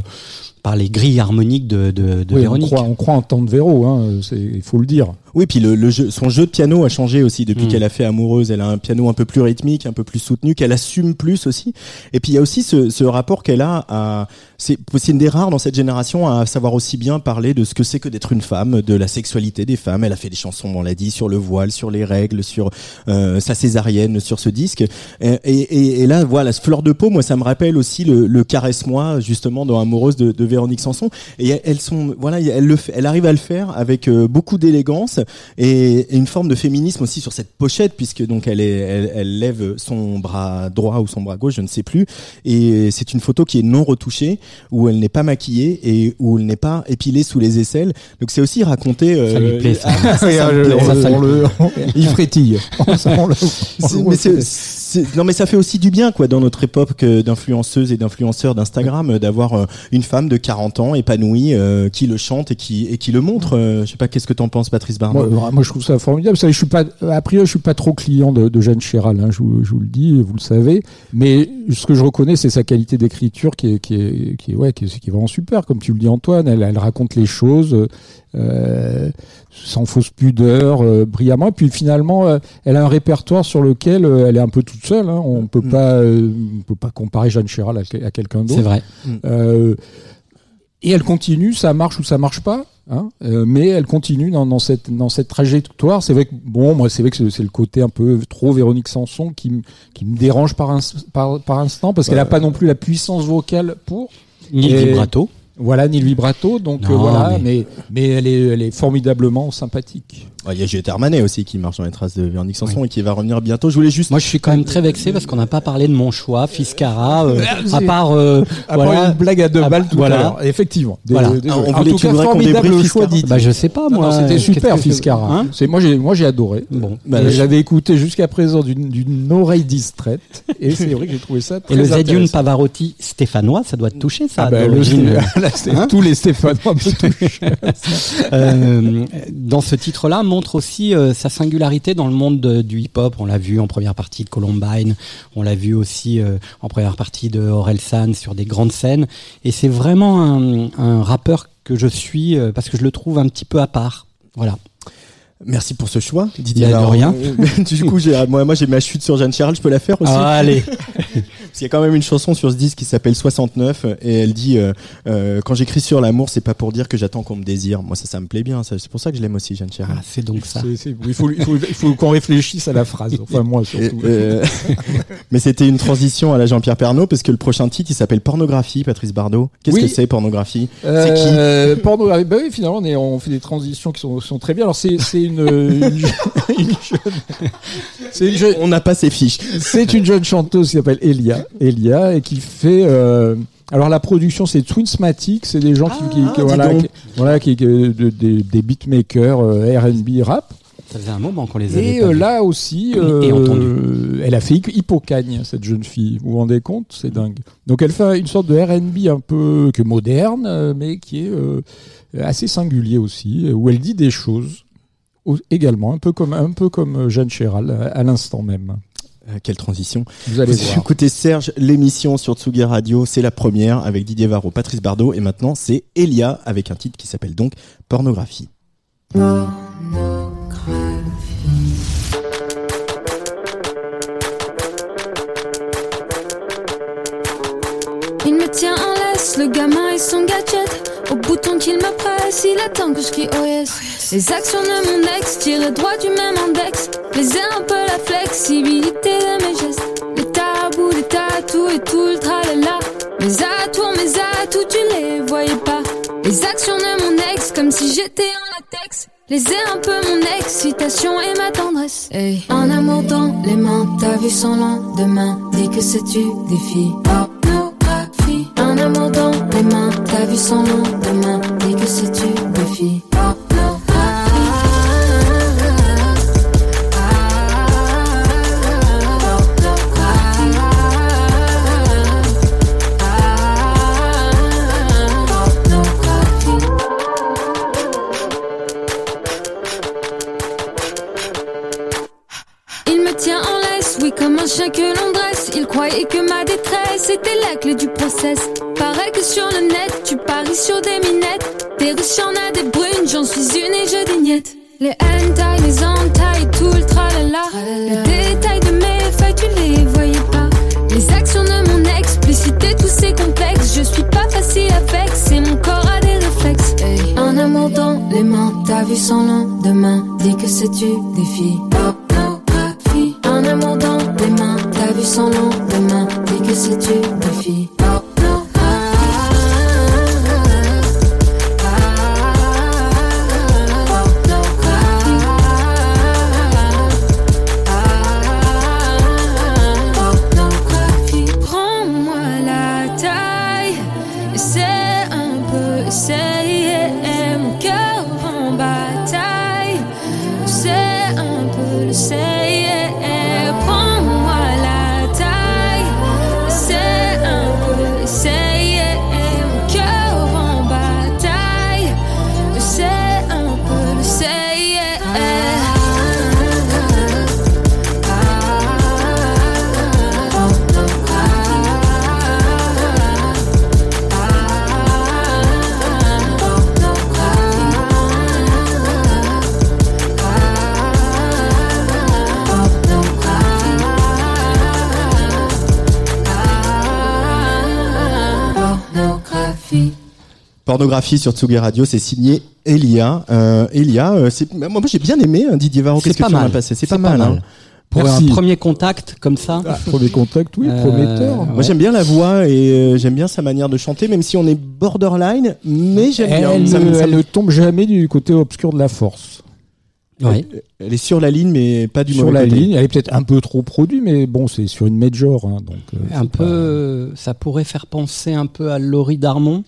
I: par les grilles harmoniques de, de, de
B: Oui, on
I: Véronique.
B: croit, on croit en temps de Véro, hein, c'est- il faut le dire.
A: Oui, puis le, le jeu, son jeu de piano a changé aussi depuis
I: Mm.
A: qu'elle a fait Amoureuse. Elle a un piano un peu plus rythmique, un peu plus soutenu, qu'elle assume plus aussi. Et puis il y a aussi ce, ce rapport qu'elle a à, c'est une des rares dans cette génération à savoir aussi bien parler de ce que c'est que d'être une femme, de la sexualité des femmes. Elle a fait des chansons, on l'a dit, sur le voile, sur les règles, sur euh, sa césarienne, sur ce disque. Et, et, et là, voilà, ce fleur de peau, moi, ça me rappelle aussi le, le caresse-moi, justement, dans Amoureuse de, de Véronique Sanson. Et elles sont, voilà, elle, le, elle arrive à le faire avec euh, beaucoup d'élégance et, et une forme de féminisme aussi sur cette pochette, puisque donc elle, est, elle, elle lève son bras droit ou son bras gauche, je ne sais plus. Et c'est une photo qui est non retouchée, où elle n'est pas maquillée et où elle n'est pas épilée sous les aisselles. Donc c'est aussi raconter. euh,
C: Ça lui plaît, ça. [LAUGHS]
A: ah, plaît.
B: il frétille. On le- on le- [LAUGHS]
A: C'est- mais c'est- c'est- non mais ça fait aussi du bien quoi dans notre époque euh, d'influenceuses et d'influenceurs d'Instagram euh, d'avoir euh, une femme de 40 ans épanouie qui le chante et qui et qui le montre. Je sais pas qu'est-ce que t'en penses Patrice Barnard.
B: Moi, je trouve ça formidable. Je suis pas, a priori, je suis pas trop client de, de Jeanne Chéral. Hein, je, vous, je vous le dis, vous le savez. Mais ce que je reconnais, c'est sa qualité d'écriture qui est, qui est, qui est, ouais, qui est, vraiment super. Comme tu le dis, Antoine, elle, elle raconte les choses sans fausse pudeur, brillamment. Et puis finalement, elle a un répertoire sur lequel elle est un peu toute seule. Hein. On peut
A: Mm.
B: pas, euh, on peut pas comparer Jeanne Chéral à, que- à quelqu'un d'autre.
C: C'est vrai.
B: Euh, et elle continue, ça marche ou ça marche pas, hein, euh, mais elle continue dans, dans cette dans cette trajectoire. C'est vrai que bon, moi c'est vrai que c'est- le côté un peu trop Véronique Sanson qui me qui me dérange par un, par, par instant parce qu'elle a pas non plus la puissance vocale pour.
C: Ni le vibrato.
B: Voilà, ni le vibrato, donc
C: Non,
B: euh, voilà,
C: mais-
B: mais... mais elle est elle est formidablement sympathique.
A: Ouais, Il y a Juliette Armanet aussi qui marche dans les traces de Véronique Sanson et qui va revenir bientôt. Je voulais juste
C: Moi, je suis quand même très vexé parce qu'on n'a pas parlé de mon choix, Fiscara, [LAUGHS] euh, à part, euh,
B: À
C: voilà.
B: part une blague à deux
C: Ah,
B: balles tout
C: voilà.
B: à l'heure. Effectivement.
C: Voilà.
A: Ah, on
B: en
A: voulait-
B: tout cas, formidable choix
A: Fiscara
B: d'Idi.
C: Bah, je sais pas, moi.
B: non, c'était
C: qu'est-ce
B: super, Fiscara.
C: Hein
B: c'est moi, j'ai, moi, j'ai adoré.
C: Bon.
A: Bah, je-
B: J'avais écouté jusqu'à présent d'une, d'une oreille distraite, et c'est vrai que j'ai trouvé ça très
C: Et le
B: intéressant.
C: Pavarotti stéphanois, ça doit te toucher, ça. [LAUGHS]
B: C'est
C: Hein
B: tous les Stéphanois me touchent.
C: Euh, dans ce titre-là, montre aussi euh, sa singularité dans le monde de- du hip-hop. On l'a vu en première partie de Columbine, on l'a vu aussi euh, en première partie de Orelsan sur des grandes scènes. Et c'est vraiment un, un rappeur que je suis parce que je le trouve un petit peu à part. Voilà.
A: Merci pour ce choix, Didier.
C: Il y a de rien. [LAUGHS]
A: Du coup, j'ai, moi, moi, j'ai ma chute sur Jeanne Chéral. Je peux la faire aussi.
C: Ah, allez. [LAUGHS]
A: Parce qu'il y a quand même une chanson sur ce disque qui s'appelle 69 et elle dit euh, euh, quand j'écris sur l'amour, c'est pas pour dire que j'attends qu'on me désire. Moi, ça, ça me plaît bien. C'est pour ça que je l'aime aussi, Jeanne Chéral.
C: Ah, c'est donc ça.
B: C'est- c'est- il, faut, il, faut, il faut qu'on réfléchisse à la phrase. Enfin, moi,
A: Et,
B: surtout.
A: euh, [LAUGHS] mais c'était une transition à la Jean-Pierre Pernaut parce que le prochain titre il s'appelle Pornographie, Patrice Bardot. Qu'est-ce
B: Oui.
A: que c'est pornographie?
B: Euh, pornographie. Bah oui, finalement, on, est, on fait des transitions qui sont, sont très bien. Alors, c'est, c'est une, une, je- [LAUGHS] une jeune, c'est une jeune,
A: On n'a pas ses fiches.
B: C'est une jeune chanteuse qui s'appelle Elia, Elia, et qui fait. euh, alors la production c'est Twinsmatic, c'est des gens qui, qui- qui-
A: dis
B: voilà, qui, voilà, qui, de- de- des beatmakers euh, R&B rap.
C: Ça faisait un moment qu'on les avait
B: Et
C: pas
B: euh, là aussi,
C: Et
B: euh, elle a fait Hippocagne, cette jeune fille. Vous vous rendez compte? C'est dingue. Donc elle fait une sorte de R&B un peu que moderne, euh, mais qui est euh, assez singulier aussi, où elle dit des choses également, un peu comme un peu comme Jeanne Chéral à, à l'instant même.
A: Euh, quelle transition.
B: Vous allez
A: Vous
B: voir.
A: écoutez Serge, l'émission sur Tsugi Radio, c'est la première avec Didier Varro, Patrice Bardot et maintenant c'est Elia avec un titre qui s'appelle donc Pornographie.
D: Il me tient en laisse, le gamin et son gadget. Qu'il me il attend que je crie oh yes. Les actions de mon ex, tirées droit du même index. Les un peu la flexibilité de mes gestes. Les tabous, les tatous et tout le tralala. Mes atours, mes atouts, tu les voyais pas. Les actions de mon ex, comme si j'étais en latex. Ai un peu mon excitation et ma tendresse. Hey. En amour dans les mains, ta vue sans lendemain. Dis que c'est-tu des filles. Pornographie. Un amour dans les mains, ta vue sans lendemain. Il me tient en laisse, oui, comme un chien que l'on dresse. Il croyait que ma détresse était la clé du process. Paraît que sur le net, tu paries sur des minettes. Des riches, y'en a des brunes, j'en suis une et je dignette. Les hentai, les entailles, tout le tralala. Les détails de mes failles, tu les voyais pas. Les actions de mon ex, expliciter tous ces complexes. Je suis pas facile à vexer, mon corps a des réflexes. Hey. Un amour dans les mains, ta vue sans lendemain. Dis que c'est-tu des filles? Pornographie. Lendemain. Dis que
A: Sur Tsugi Radio, c'est signé Elia. Euh, Elia, euh, c'est- moi, moi j'ai bien aimé hein, Didier Varro.
C: C'est
A: Qu'est-ce que
C: pas
A: tu en as
C: mal.
A: passé? C'est pas mal. hein.
C: Pour
B: Merci.
C: un premier contact comme ça.
B: Ah, premier contact, oui,
C: Euh,
B: prometteur.
A: Moi j'aime bien la voix et euh, j'aime bien sa manière de chanter, même si on est borderline, mais j'aime bien.
B: Elle,
A: Ça me-
B: ne-
A: ça
B: elle
A: me-
B: ne tombe jamais du côté obscur de la force.
C: Ouais.
A: Elle est sur la ligne, mais pas du
B: sur
A: mauvais
B: la
A: côté.
B: ligne, elle est peut-être un peu trop produit, mais bon, c'est sur une major, hein, donc euh,
C: Un
B: c'est
C: peu, ça pourrait faire penser un peu à Laurie Darmon,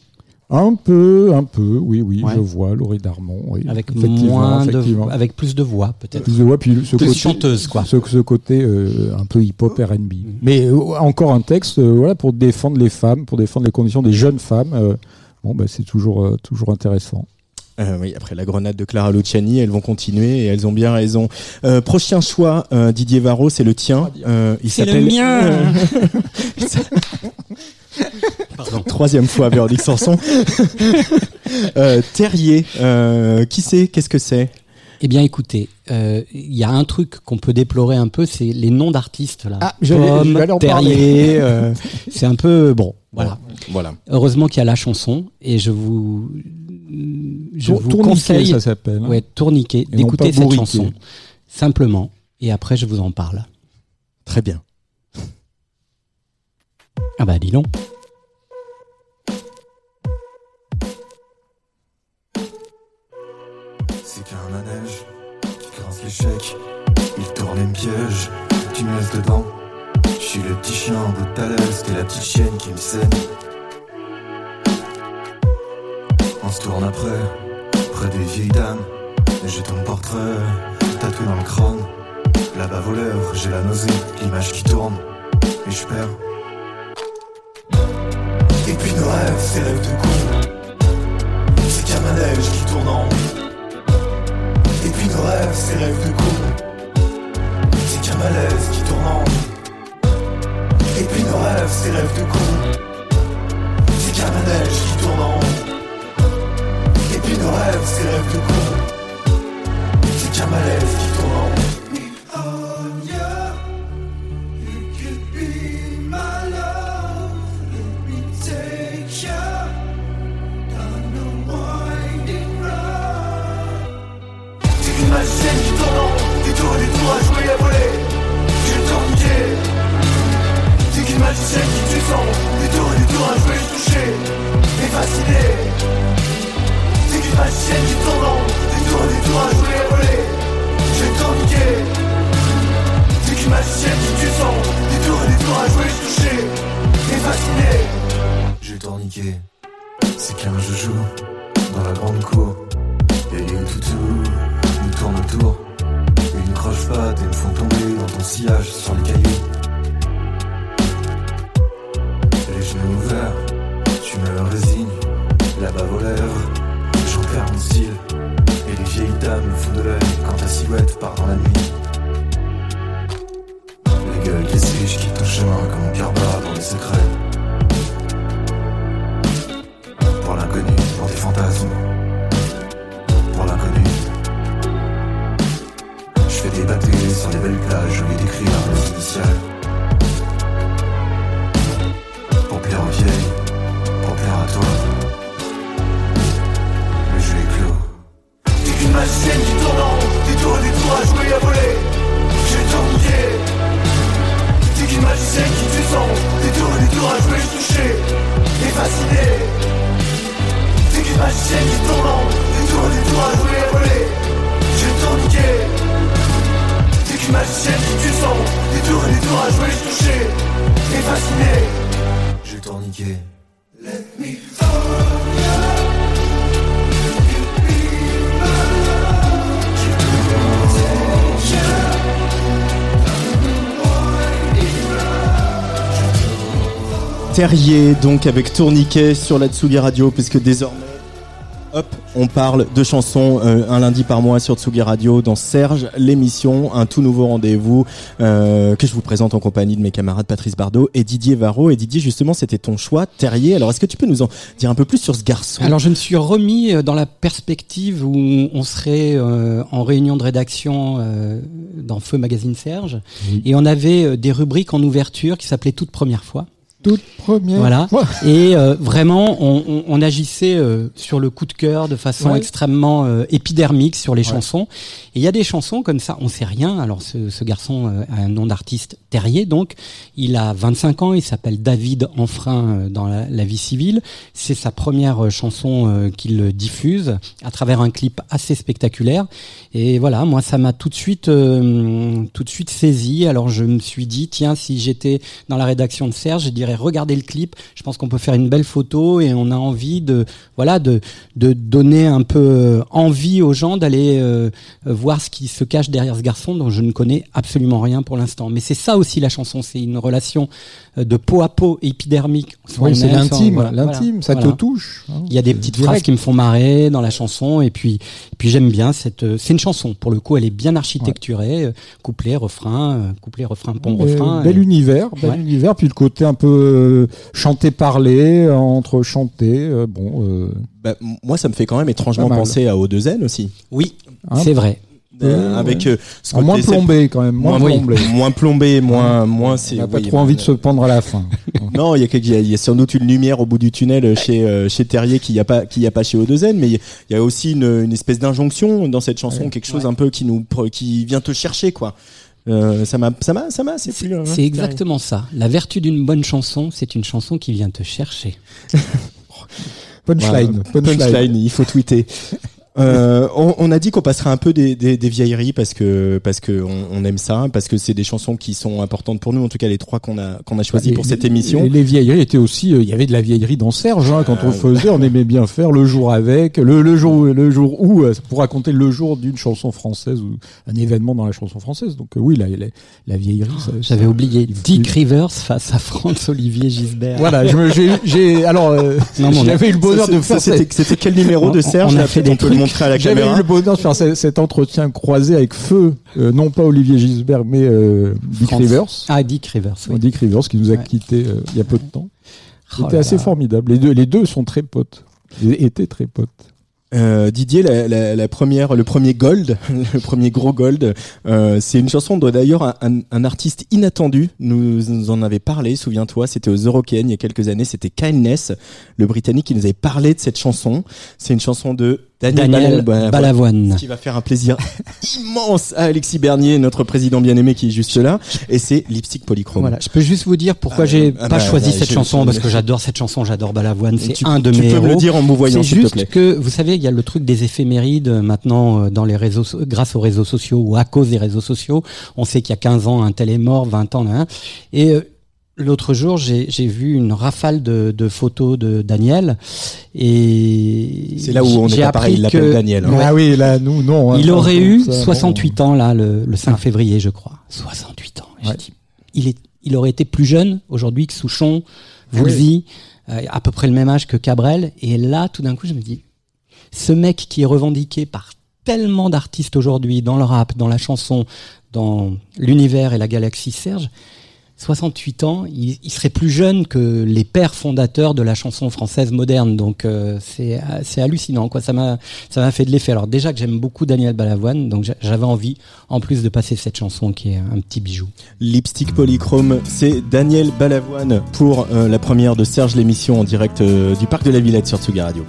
B: un peu, un peu, oui, oui,
C: Ouais.
B: je vois Laurie Darmon, oui,
C: avec moins
B: effectivement.
C: de, avec plus de voix peut-être.
B: Plus de voix, puis ce
C: Plus
B: côté,
C: chanteuse, quoi.
B: Ce, ce côté euh, un peu hip-hop R&B. Mais euh, encore un texte, euh, voilà, pour défendre les femmes, pour défendre les conditions des jeunes femmes. euh, bon, bah, c'est toujours, euh, toujours intéressant.
A: Euh, oui, après la grenade de Clara Luciani, elles vont continuer et elles ont bien raison. Euh, prochain choix, euh, Didier Varro, c'est le tien. Euh, il
C: C'est le
A: s'appelle-
C: mien. [LAUGHS] [LAUGHS] Pardon.
A: Troisième fois, Véronique Sanson. [LAUGHS] euh, Terrier, euh, qui c'est? Qu'est-ce que c'est?
C: Eh bien, écoutez, euh, il y a un truc qu'on peut déplorer un peu, c'est les noms d'artistes là.
B: Ah,
C: Pomme,
B: en
C: Terrier, euh, [LAUGHS] c'est un peu bon. Voilà.
A: Voilà.
C: Heureusement qu'il y a la chanson et je vous, je
B: Tour-
C: vous conseille,
B: ça s'appelle. hein.
C: ouais, tourniquet, d'écouter cette chanson simplement et après je vous en parle.
A: Très bien.
C: Ah bah dis donc.
J: Piège. Tu me laisses dedans. Je suis le petit chien de Thalès. T'es la petite chienne qui me saigne. On se tourne après, près des vieilles dames. Et j'ai ton portrait tatoué dans le crâne. Là-bas voleur, j'ai la nausée, l'image qui tourne. Et je perds. Et puis nos rêves, ces rêves de con. C'est qu'un manège qui tourne en rond. Et puis nos rêves, ces rêves de con malaise qui tourne. Et puis nos rêves, ces rêves de con C'est qu'un manège qui tourne en. Et puis nos rêves, ces rêves de con C'est qu'un malaise qui tourne Qu'une magicienne qui tue sans des tours et des tours à jouer, toucher et fasciné. C'est qu'une magicienne qui tourne des tours et jouer à voler. J'ai le temps niqué. C'est qu'une magicienne qui sans des tours et tours à jouer, toucher et fasciné. J'ai temps niqué. C'est qu'un joujou dans la grande cour. Et les toutous nous tournent autour. Une croche-patte et me font tomber dans ton sillage sur les cailloux. Résignes. La bave aux lèvres, j'en perds mon style. Et les vieilles dames me font de l'œil quand ta silhouette part dans la nuit. Les gueules des riches qui ton chemin comme un carbone pour des secrets. Pour l'inconnu, pour des fantasmes. Pour l'inconnu. Je fais des sur les belles plages au lieu d'écrire les initiales.
A: Terrier, donc avec Tourniquet sur la Tsugi Radio, puisque désormais, hop, on parle de chansons euh, un lundi par mois sur Tsugi Radio dans Serge, l'émission, un tout nouveau rendez-vous euh, que je vous présente en compagnie de mes camarades Patrice Bardot et Didier Varro. Et Didier, justement, c'était ton choix, Terrier. Alors, est-ce que tu peux nous en dire un peu plus sur ce garçon?
C: Alors je me suis remis euh, dans la perspective où on serait euh, en réunion de rédaction dans Feu Magazine Serge et on avait des rubriques en ouverture qui s'appelaient Toute première fois.
B: Toute première.
C: Voilà.
B: fois.
C: Et euh, vraiment, on, on- on agissait euh, sur le coup de cœur de façon
B: Ouais.
C: extrêmement euh, épidermique sur les chansons. Et il y a des chansons comme ça, on sait rien. Alors ce, ce garçon a un nom d'artiste Terrier, donc il a 25 ans, il s'appelle David Enfrein dans la, la vie civile. C'est sa première chanson qu'il diffuse à travers un clip assez spectaculaire. Et voilà, moi ça m'a tout de suite, tout de suite saisi. Alors je me suis dit, tiens, si j'étais dans la rédaction de Serge, je dirais regardez le clip. Je pense qu'on peut faire une belle photo et on a envie de, voilà, de, de donner un peu euh, envie aux gens d'aller euh, voir ce qui se cache derrière ce garçon dont je ne connais absolument rien pour l'instant. Mais c'est ça aussi la chanson, c'est une relation de peau à peau épidermique.
B: Oui, c'est l'intime,
C: voilà,
B: l'intime,
C: voilà,
B: ça
C: voilà.
B: te touche. hein.
C: Il y a des petites
B: direct.
C: phrases qui me font marrer dans la chanson et puis et puis j'aime bien cette euh, c'est une chanson pour le coup elle est bien architecturée euh, couplet refrain euh, couplet refrain pont
B: Euh,
C: refrain
B: bel
C: et-
B: univers, bel
C: Ouais.
B: univers, puis le côté un peu euh, chanter parler entre chanter, euh, bon. euh,
A: Bah, Moi, ça me fait quand même étrangement penser à O2N aussi.
C: oui
B: Hein
C: c'est vrai
A: Euh,
B: Ouais,
A: avec
B: ouais.
A: euh, ce
B: moins plombé quand même, moins
A: moins,
B: plombé.
A: moins plombé, moins, moins c'est.
B: On n'a pas
A: oui,
B: trop envie de se pendre à la fin. [LAUGHS]
A: Non, il y a, il y a- il y a sans doute une lumière au bout du tunnel chez euh, chez Terrier qu'il n'y a pas qu'il y a pas chez O2N, mais il y a- y a aussi une, une espèce d'injonction dans cette chanson,
B: Ouais.
A: quelque chose un peu qui nous qui vient te chercher quoi. Euh, ça m'a ça m'a ça m'a c'est plus. hein,
C: c'est exactement ça la vertu d'une bonne chanson c'est une chanson qui vient te chercher [LAUGHS]
B: Punchline,
A: Voilà.
B: punchline.
A: Punchline, il faut tweeter. [LAUGHS] Euh, on, on a dit qu'on passerait un peu des, des, des vieilleries parce que parce que on, on aime ça, parce que c'est des chansons qui sont importantes pour nous. En tout cas, les trois qu'on a qu'on a choisi
B: Et
A: pour
B: les-
A: cette émission.
B: Les vieilleries étaient aussi, euh, il y avait de la vieillerie dans Serge hein, quand
A: Ah,
B: on faisait, on aimait bien faire le jour avec, le, le jour le jour où euh, pour raconter le jour d'une chanson française ou un événement dans la chanson française. Donc euh, oui, la, la, la vieillerie.
C: j'avais oublié Dick Rivers face à Franz Olivier Gisbert
B: Voilà, je me- j'ai j'ai alors euh, j'avais eu le bonheur
A: Ça,
B: de faire
A: ça, c'était quel numéro de Serge
C: on a fait des trucs.
A: Montrer à la
B: J'avais eu le bonheur de faire ce- cet entretien croisé avec Feu, euh, non pas Olivier Gisbert, mais euh, Dick
C: Franz.
B: Rivers.
C: ah Dick Rivers oui.
B: Dick Rivers qui nous a
C: Ouais.
B: quittés euh, il y a peu de temps.
C: Oh
B: C'était assez
C: là.
B: formidable. Les deux, les deux sont très potes. Ils étaient très potes.
A: Euh, Didier, la, la, la première, le premier gold, [LAUGHS] le premier gros gold, euh, c'est une chanson de d'ailleurs un, un, un artiste inattendu. Nous, nous en avait parlé, souviens-toi, c'était aux Eurocaines il y a quelques années. C'était Kindness, le Britannique, qui nous avait parlé de cette chanson. C'est une chanson de Daniel,
C: Daniel
A: Balavoine.
C: Balavoine
A: qui va faire un plaisir immense à Alexis Bernier, notre président bien-aimé qui est juste là, et c'est Lipstick Polychrome.
C: Voilà, je peux juste vous dire pourquoi
A: Ah,
C: j'ai
A: ah,
C: pas
A: bah,
C: choisi
A: bah,
C: cette chanson parce que j'adore cette chanson, j'adore Balavoine, c'est
A: Tu-
C: un de
A: tu
C: mes
A: peux me le dire en me voyant,
C: C'est
A: s'il te
C: juste que vous savez, il y a le truc des éphémérides euh, maintenant euh, dans les réseaux, grâce aux réseaux sociaux ou à cause des réseaux sociaux. On sait qu'il y a 15 ans un tel est mort, 20 ans, hein. et euh, L'autre jour, j'ai j'ai vu une rafale de, de photos de Daniel et
A: C'est là où on est pareil, il
C: appris
A: l'appelle Daniel. hein.
B: Ah oui, là, nous, non. hein,
C: il aurait eu
B: ça, non.
C: 68 ans là le, le 5 février, je crois. 68 ans. J'ai
B: Ouais.
C: dit, il est, il aurait été plus jeune aujourd'hui que Souchon, Woolsey, euh, à peu près le même âge que Cabrel. Et là, tout d'un coup, je me dis, ce mec qui est revendiqué par tellement d'artistes aujourd'hui dans le rap, dans la chanson, dans l'univers et la galaxie Serge. 68 ans, il, serait plus jeune que les pères fondateurs de la chanson française moderne. Donc euh, c'est hallucinant quoi. Ça m'a fait de l'effet. Alors déjà que j'aime beaucoup Daniel Balavoine, donc j'a- j'avais envie en plus de passer cette chanson qui est un petit bijou.
A: Lipstick Polychrome, c'est Daniel Balavoine pour euh, la première de Serge l'émission en direct euh, du parc de la Villette sur Tsuga Radio.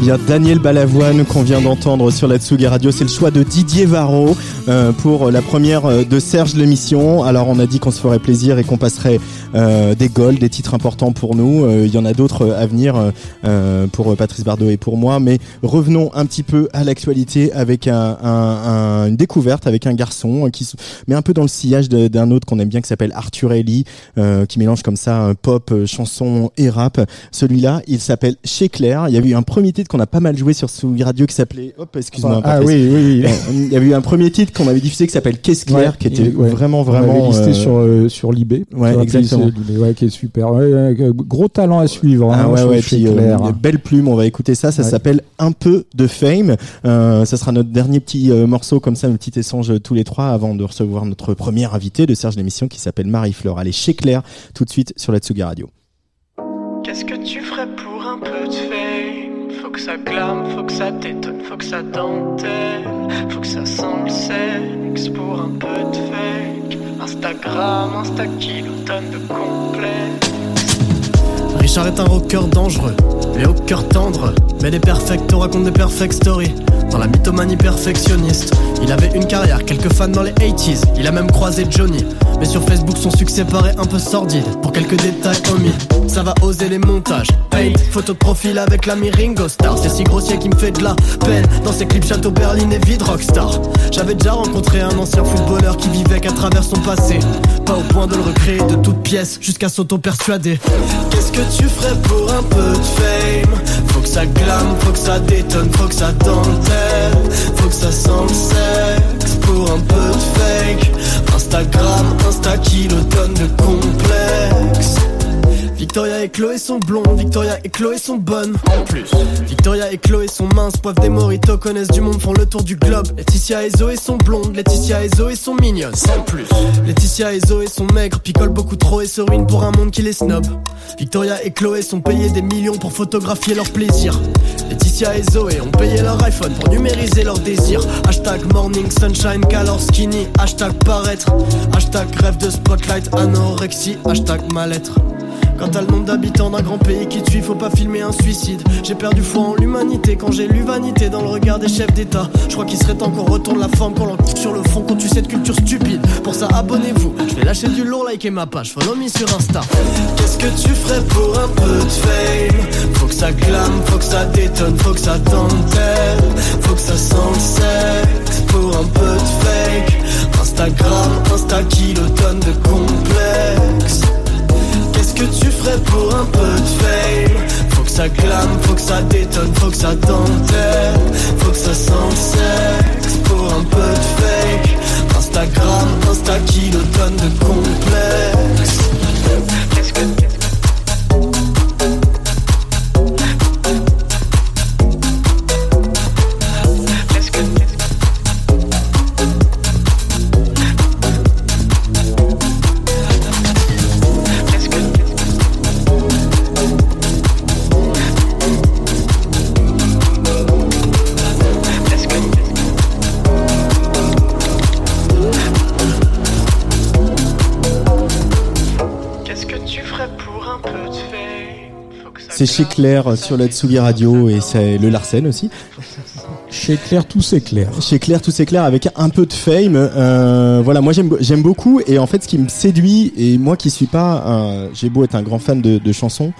K: C'est
A: bien Daniel Balavoine qu'on vient d'entendre sur la Tsugi Radio. C'est le choix de Didier Varro euh, pour la première euh, de Serge l'émission. Alors on a dit qu'on se ferait plaisir et qu'on passerait des goals, des titres importants pour nous. Euh, Il y en a d'autres à venir euh, pour Patrice Bardot et pour moi. Mais revenons un petit peu à l'actualité avec un, un- un- une découverte avec un garçon qui se met un peu dans le sillage d'un autre qu'on aime bien qui s'appelle Arthur Ellie, euh, qui mélange comme ça euh, pop, euh, chanson et rap. Celui-là, il s'appelle Chez Claire. Il y avait eu un premier titre qu'on a pas mal joué sur Tsugi Radio qui s'appelait. Hop, excuse-moi.
B: Ah oui, oui, oui.
A: Euh, Il y avait eu un premier titre qu'on avait diffusé qui s'appelle Qu'est-ce Claire,
B: Ouais,
A: qui était
B: ouais.
A: vraiment,
B: On
A: vraiment.
B: listé
A: euh,
B: sur euh, sur Libé.
A: ouais, exactement.
B: Libé, ouais, qui est super. Ouais, ouais, euh, gros talent à suivre.
A: Ah
B: hein,
A: ouais,
B: chez-
A: ouais,
B: chez
A: puis, euh,
B: Claire.
A: belle plume, on va écouter ça, ça
B: Ouais.
A: s'appelle Un peu de fame. Euh, ça sera notre dernier petit euh, morceau comme ça, un petit échange tous les trois avant de recevoir notre premier invité de Serge l'émission qui s'appelle Marie-Fleur. Allez, chez Claire, tout de suite sur la Tsugi Radio.
L: Qu'est-ce que tu ferais pour un peu de fame? Faut que ça clame, faut que ça t'étonne, faut que ça dentelle Faut que ça sent le sexe pour un peu de fake Instagram, Insta kilotonne de complet
M: Richard est un rocker dangereux, mais au cœur tendre. Mais des perfects te racontent des perfect stories. Dans la mythomanie perfectionniste, il avait une carrière, quelques fans dans les 80s. Il a même croisé Johnny. Mais sur Facebook, son succès paraît un peu sordide. Pour quelques détails omis, ça va oser les montages. Paint, photo de profil avec l'ami Ringo Starr. C'est si grossier qui me fait de la peine. Dans ses clips Château Berlin et vide rockstar. J'avais déjà rencontré un ancien footballeur qui vivait qu'à travers son passé. Pas au point de le recréer de toutes pièces, jusqu'à s'auto-persuader. Qu'est-ce que tu ferais pour un peu de fame. Faut que ça glame, faut que ça détonne, faut que ça dentelle. Faut que ça sente le sexe pour un peu de fake. Instagram, Insta kilotonne de complexe Victoria et Chloé sont blondes, Victoria et Chloé sont bonnes en plus. Victoria et Chloé sont minces, poivent des moritos, connaissent du monde, font le tour du globe. Laetitia et Zoé sont blondes, Laetitia et Zoé sont mignonnes sans plus. Laetitia et Zoé sont maigres, picolent beaucoup trop et se ruinent pour un monde qui les snob. Victoria et Chloé sont payés des millions pour photographier leur plaisir. Laetitia et Zoé ont payé leur iPhone pour numériser leurs désirs. Hashtag morning sunshine, calor skinny. Hashtag paraître. Hashtag rêve de spotlight, anorexie. Hashtag mal-être. Quant à le nombre d'habitants d'un grand pays qui suit, faut pas filmer un suicide. J'ai perdu foi en l'humanité quand j'ai lu vanité dans le regard des chefs d'État. Je crois qu'il serait temps qu'on retourne la forme, qu'on l'enquête sur le fond, qu'on tue cette culture stupide. Pour ça, abonnez-vous. Je vais lâcher du lourd, liker ma page, follow me sur Insta. Qu'est-ce que tu ferais pour un peu de fame? Faut que ça clame, faut que ça détonne, faut que ça dentelle. Faut que ça le sexe pour un peu de fake. Instagram, Insta kilotonne de complexe. Qu'est-ce que tu ferais pour un peu de fame? Faut que ça clame, faut que ça détonne, faut que ça dentelle Faut que ça sente sexe pour un peu de fake. Instagram, Insta kilotonne de complexe
A: C'est chez Claire
L: que
A: sur la Tsugi Radio et c'est le Larsen aussi.
B: Chez Claire, tout c'est clair.
A: Chez Claire, tout c'est clair avec un peu de fame. Euh, voilà, moi j'aime j'aime beaucoup et en fait ce qui me séduit et moi qui suis pas, j'ai beau être un grand fan de, de chansons,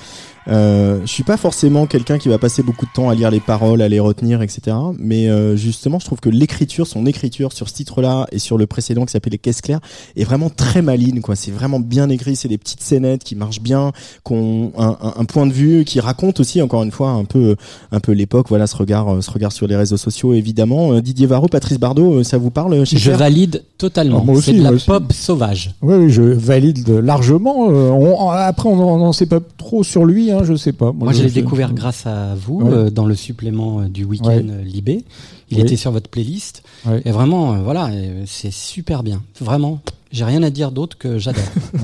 A: euh, je suis pas forcément quelqu'un qui va passer beaucoup de temps à lire les paroles, à les retenir, etc. Mais euh, justement, je trouve que l'écriture, son écriture sur ce titre-là et sur le précédent qui s'appelait Les Caisses Claires, est vraiment très maligne. quoi. C'est vraiment bien écrit. C'est des petites scénettes qui marchent bien, qui ont un, un- un point de vue qui raconte aussi, encore une fois, un peu, un peu l'époque. Voilà, ce regard, euh, ce regard sur les réseaux sociaux, évidemment. Euh, Didier Varro, Patrice Bardot, euh, ça vous parle chez
C: Je
A: Claire?
C: valide totalement.
B: Ah,
C: C'est de la
B: aussi.
C: pop sauvage.
B: Oui, oui, je valide largement. Euh, on- après, on n'en sait pas trop sur lui, hein, je sais pas.
C: Moi, je l'ai découvert grâce à vous
B: Ouais.
C: euh, dans le supplément euh, du week-end
B: Ouais.
C: euh, Libé. Il
B: Oui.
C: était sur votre playlist.
B: Ouais.
C: Et vraiment, euh, voilà, c'est super bien. Vraiment, j'ai rien à dire d'autre que j'adore. [LAUGHS]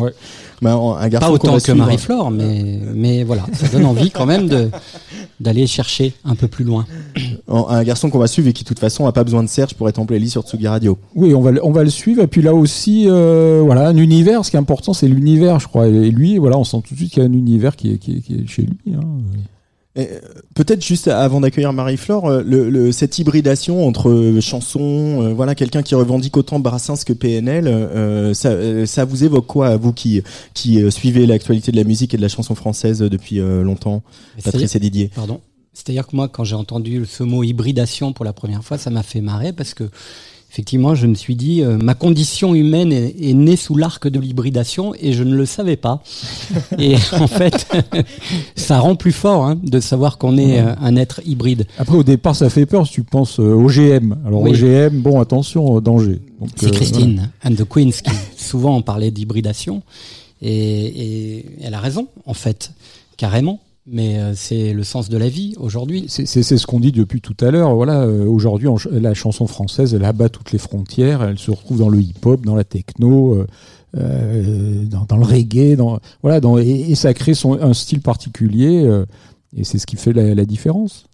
B: Ouais.
A: Bah, un garçon
C: Pas autant
A: va
C: que. Marie-Flore, mais, mais voilà, ça donne envie quand même de d'aller chercher un peu plus loin.
A: Un garçon qu'on va suivre et qui, de toute façon, a pas besoin de Serge pour être en playlist sur Tsugi Radio.
B: Oui, on va, le- on va le suivre. Et puis là aussi, euh, voilà, un univers. Ce qui est important, c'est l'univers, je crois. Et lui, voilà, on sent tout de suite qu'il y a un univers qui est, qui est, qui est chez lui. hein.
A: Euh, Peut-être juste avant d'accueillir Marie-Flore, euh, le, le- cette hybridation entre euh, chansons, euh, voilà, quelqu'un qui revendique autant Brassens que PNL, euh, ça, euh, ça vous évoque quoi à vous qui qui suivez l'actualité de la musique et de la chanson française depuis longtemps, Patrice et Didier?
C: Pardon? C'est-à-dire que moi, quand j'ai entendu ce mot hybridation pour la première fois, ça m'a fait marrer parce que, effectivement, je me suis dit, euh, ma condition humaine est, est née sous l'arc de l'hybridation et je ne le savais pas. [LAUGHS] et en fait, [LAUGHS] ça rend plus fort hein, de savoir qu'on est euh, un être hybride.
B: Après, au départ, ça fait peur si tu penses euh, OGM. Alors,
C: Oui.
B: OGM, bon, attention, euh, danger.
C: C'est
B: euh,
C: Christine and the Queens qui souvent parlait d'hybridation et, et elle a raison en fait, carrément. Mais euh, c'est le sens de la vie aujourd'hui.
B: C'est ce qu'on dit depuis tout à l'heure. Voilà, euh, aujourd'hui, la chanson française, elle abat toutes les frontières. Elle se retrouve dans le hip-hop, dans la techno, euh, dans, le reggae, dans voilà, dans, et, ça crée son, un style particulier. euh, et c'est ce qui fait la différence.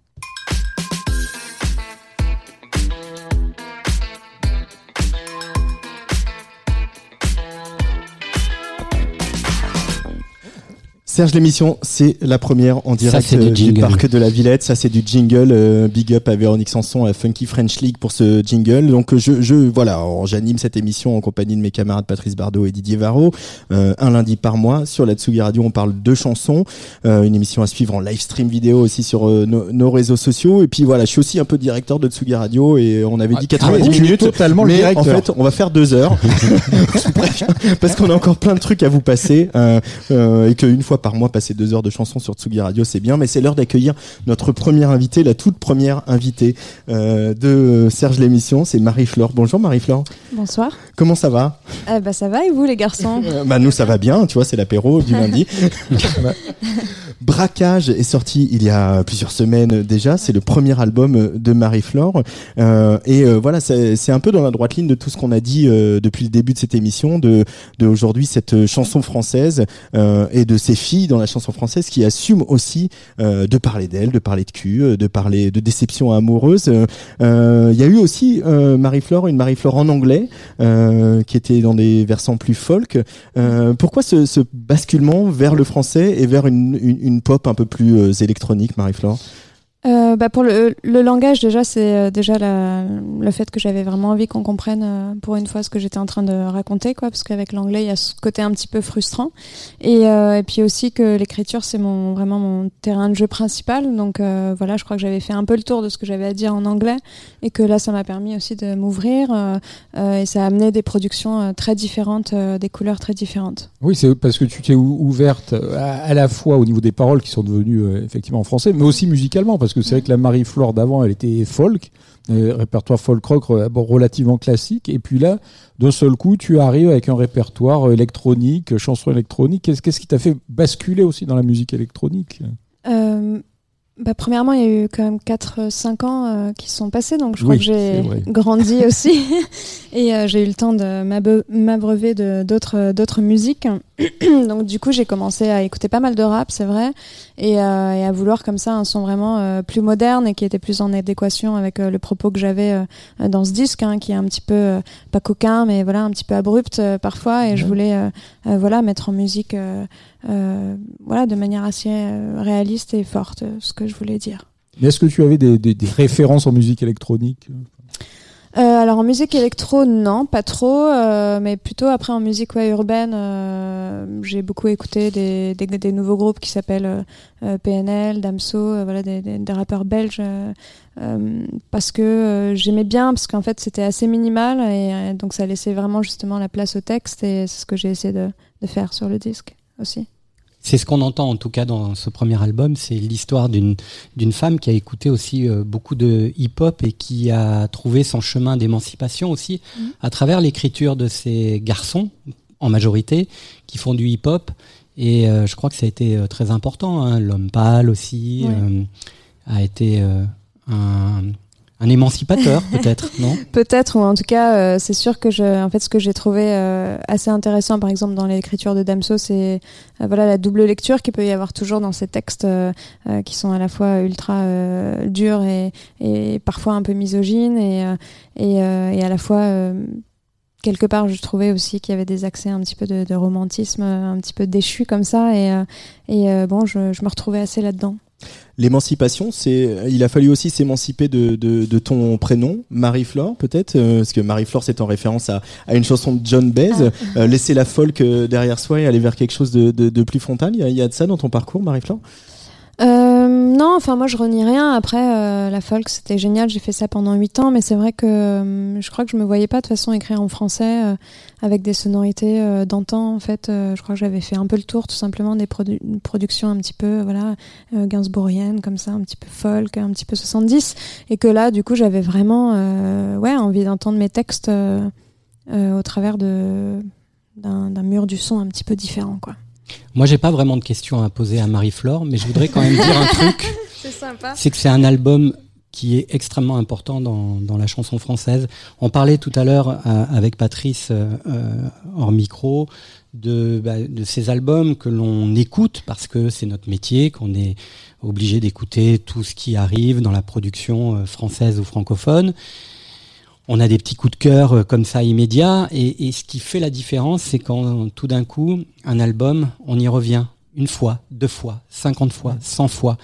A: Serge l'émission, c'est la première en direct
C: c'est du
A: euh, du, parc de la Villette. Ça, c'est du jingle. euh, big up à Véronique Sanson, à Funky French League pour ce jingle. Donc, euh, je, je voilà, j'anime cette émission en compagnie de mes camarades Patrice Bardot et Didier Varro. Euh, un lundi par mois sur la Tsugi Radio, on parle de chansons. Euh, une émission à suivre en live stream vidéo aussi sur euh, nos, nos réseaux sociaux. Et puis voilà, je suis aussi un peu directeur de Tsugi Radio et on avait dit
B: Ah,
A: 90
B: ah oui,
A: minutes.
B: totalement le
A: mais en fait, on va faire deux heures. [LAUGHS] [LAUGHS] Parce qu'on a encore plein de trucs à vous passer euh, euh, et qu'une fois par mois passer deux heures de chansons sur Tsugi Radio c'est bien mais c'est l'heure d'accueillir notre première invitée la toute première invitée euh, de Serge l'émission c'est Marie-Flore. Bonjour Marie-Flore.
N: Bonsoir.
A: comment ça va?
N: Euh, bah ça va et vous les garçons?
A: Euh, bah nous ça va bien tu vois c'est l'apéro du lundi [LAUGHS] Braquage est sorti il y a plusieurs semaines déjà. C'est le premier album de Marie-Flore. Euh, et euh, voilà, c'est un peu dans la droite ligne de tout ce qu'on a dit euh, depuis le début de cette émission, de, de cette chanson française euh, et de ces filles dans la chanson française qui assument aussi euh, de parler d'elles, de parler de cul, euh, de parler de déception amoureuse. Euh, euh, Il y a eu aussi euh, Marie-Flore, une Marie-Flore en anglais euh, qui était dans des versants plus folk. Euh, pourquoi ce, ce basculement vers le français et vers une, une, une pop un peu plus euh, électronique, Marie-Flore?
N: Euh, bah pour le, langage déjà c'est euh, déjà le fait que j'avais vraiment envie qu'on comprenne euh, pour une fois ce que j'étais en train de raconter quoi parce qu'avec l'anglais il y a ce côté un petit peu frustrant. Et, et puis aussi que l'écriture c'est mon vraiment mon terrain de jeu principal. Donc voilà je crois que j'avais fait un peu le tour de ce que j'avais à dire en anglais et que là ça m'a permis aussi de m'ouvrir et ça a amené des productions très différentes des couleurs très différentes.
B: Oui, c'est parce que tu t'es ou- ouverte à, à la fois au niveau des paroles qui sont devenues effectivement en français, mais aussi musicalement, parce que c'est vrai que la Marie-Flore d'avant, elle était folk, euh, répertoire folk rock relativement classique, et puis là, d'un seul coup, tu arrives avec un répertoire électronique, chanson électronique. Qu'est-ce qu'est-ce qui t'a fait basculer aussi dans la musique électronique?
N: Euh, bah, premièrement, il y a eu quand même 4-5 ans euh, qui sont passés, donc je crois
B: Oui,
N: que j'ai [LAUGHS] grandi [LAUGHS] aussi. [LAUGHS] et euh, j'ai eu le temps de m'abreuver de d'autres d'autres musiques. [CLEARS THROAT] donc du coup, j'ai commencé à écouter pas mal de rap, c'est vrai, et, euh, et à vouloir comme ça un son vraiment euh, plus moderne et qui était plus en adéquation avec euh, le propos que j'avais euh, dans ce disque, hein, qui est un petit peu euh, pas coquin, mais voilà un petit peu abrupt euh, parfois. Et je voulais euh, euh, voilà mettre en musique euh, euh, voilà de manière assez euh, réaliste et forte euh, ce que je voulais dire.
B: Est-ce que tu avais des, des- des références en musique électronique?
N: Euh, alors en musique électro, non, pas trop, euh, mais plutôt après en musique ouais, urbaine, euh, j'ai beaucoup écouté des, des, des nouveaux groupes qui s'appellent euh, euh, PNL, Damso, euh, voilà des, rappeurs belges, euh, euh, parce que euh, j'aimais bien, parce qu'en fait c'était assez minimal et euh, donc ça laissait vraiment justement la place au texte et c'est ce que j'ai essayé de, de faire sur le disque aussi.
C: C'est ce qu'on entend en tout cas dans ce premier album, c'est l'histoire d'une d'une femme qui a écouté aussi euh, beaucoup de hip-hop et qui a trouvé son chemin d'émancipation aussi
N: Mhm.
C: à travers l'écriture de ces garçons en majorité qui font du hip-hop et euh, je crois que ça a été euh, très important. hein. L'homme pâle aussi
N: Ouais.
C: euh, a été euh, un, un émancipateur [LAUGHS] peut-être, non?
N: Peut-être, ou en tout cas, euh, c'est sûr que je, en fait, ce que j'ai trouvé euh, assez intéressant, par exemple, dans l'écriture de Damso, c'est euh, voilà la double lecture qu'il peut y avoir toujours dans ces textes qui sont à la fois ultra durs et, et parfois un peu misogynes, et, et, et à la fois quelque part, je trouvais aussi qu'il y avait des accès un petit peu de, de romantisme, un petit peu déchu comme ça, et, et bon, je, je me retrouvais assez là-dedans.
A: L'émancipation, c'est, il a fallu aussi s'émanciper de, de, de ton prénom, Marie-Flore, peut-être, euh, parce que Marie-Flore, c'est en référence à, à une chanson de John Baez, euh, laisser la folk euh, derrière soi et aller vers quelque chose de, de, de plus frontal. Il y, a, il y a de ça dans ton parcours, Marie-Flore?
N: Euh, non, enfin moi je renie rien. Après euh, la folk c'était génial, j'ai fait ça pendant 8 ans, mais c'est vrai que euh, je crois que je me voyais pas de façon écrire en français euh, avec des sonorités d'antan. En fait, je crois que j'avais fait un peu le tour tout simplement des produ- productions un petit peu voilà gainsbourgiennes comme ça, un petit peu folk, un petit peu 70, et que là du coup j'avais vraiment ouais envie d'entendre mes textes au travers d'un mur du son un petit peu différent quoi.
C: Moi, j'ai pas vraiment de questions à poser à Marie-Flore, mais je voudrais quand même dire un [LAUGHS] truc.
N: C'est sympa.
C: C'est que c'est un album qui est extrêmement important dans, dans la chanson française. On parlait tout à l'heure euh, avec Patrice euh, euh, hors micro de, bah, de ces albums que l'on écoute parce que c'est notre métier, qu'on est obligé d'écouter tout ce qui arrive dans la production euh, française ou francophone. On a des petits coups de cœur euh, comme ça immédiats et, et ce qui fait la différence, c'est quand tout d'un coup, un album, on y revient une fois, deux fois, cinquante fois, cent fois.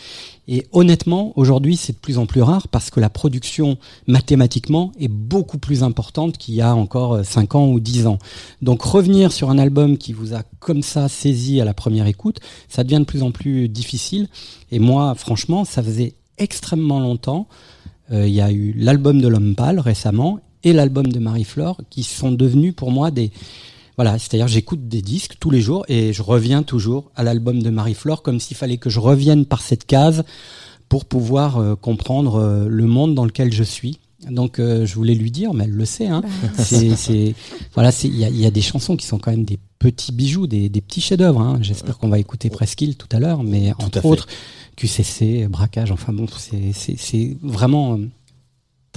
C: Et honnêtement, aujourd'hui, c'est de plus en plus rare parce que la production mathématiquement est beaucoup plus importante qu'il y a encore euh, cinq ans ou dix ans. Donc revenir sur un album qui vous a comme ça saisi à la première écoute, ça devient de plus en plus difficile. Et moi, franchement, ça faisait extrêmement longtemps. Euh, Il y a eu l'album de l'homme pâle récemment et l'album de Marie-Flore qui sont devenus pour moi des voilà, c'est-à-dire j'écoute des disques tous les jours et je reviens toujours à l'album de Marie-Flore comme s'il fallait que je revienne par cette case pour pouvoir euh, comprendre euh, le monde dans lequel je suis. Donc euh, je voulais lui dire, mais elle le sait. Hein, c'est, c'est- voilà, c'est- il y a, il y a des chansons qui sont quand même des petits bijoux, des, des petits chefs-d'œuvre. Hein. J'espère qu'on va écouter Presqu'île tout à l'heure, mais entre autres QCC, braquage. Enfin bon, c'est, c'est, c'est vraiment euh,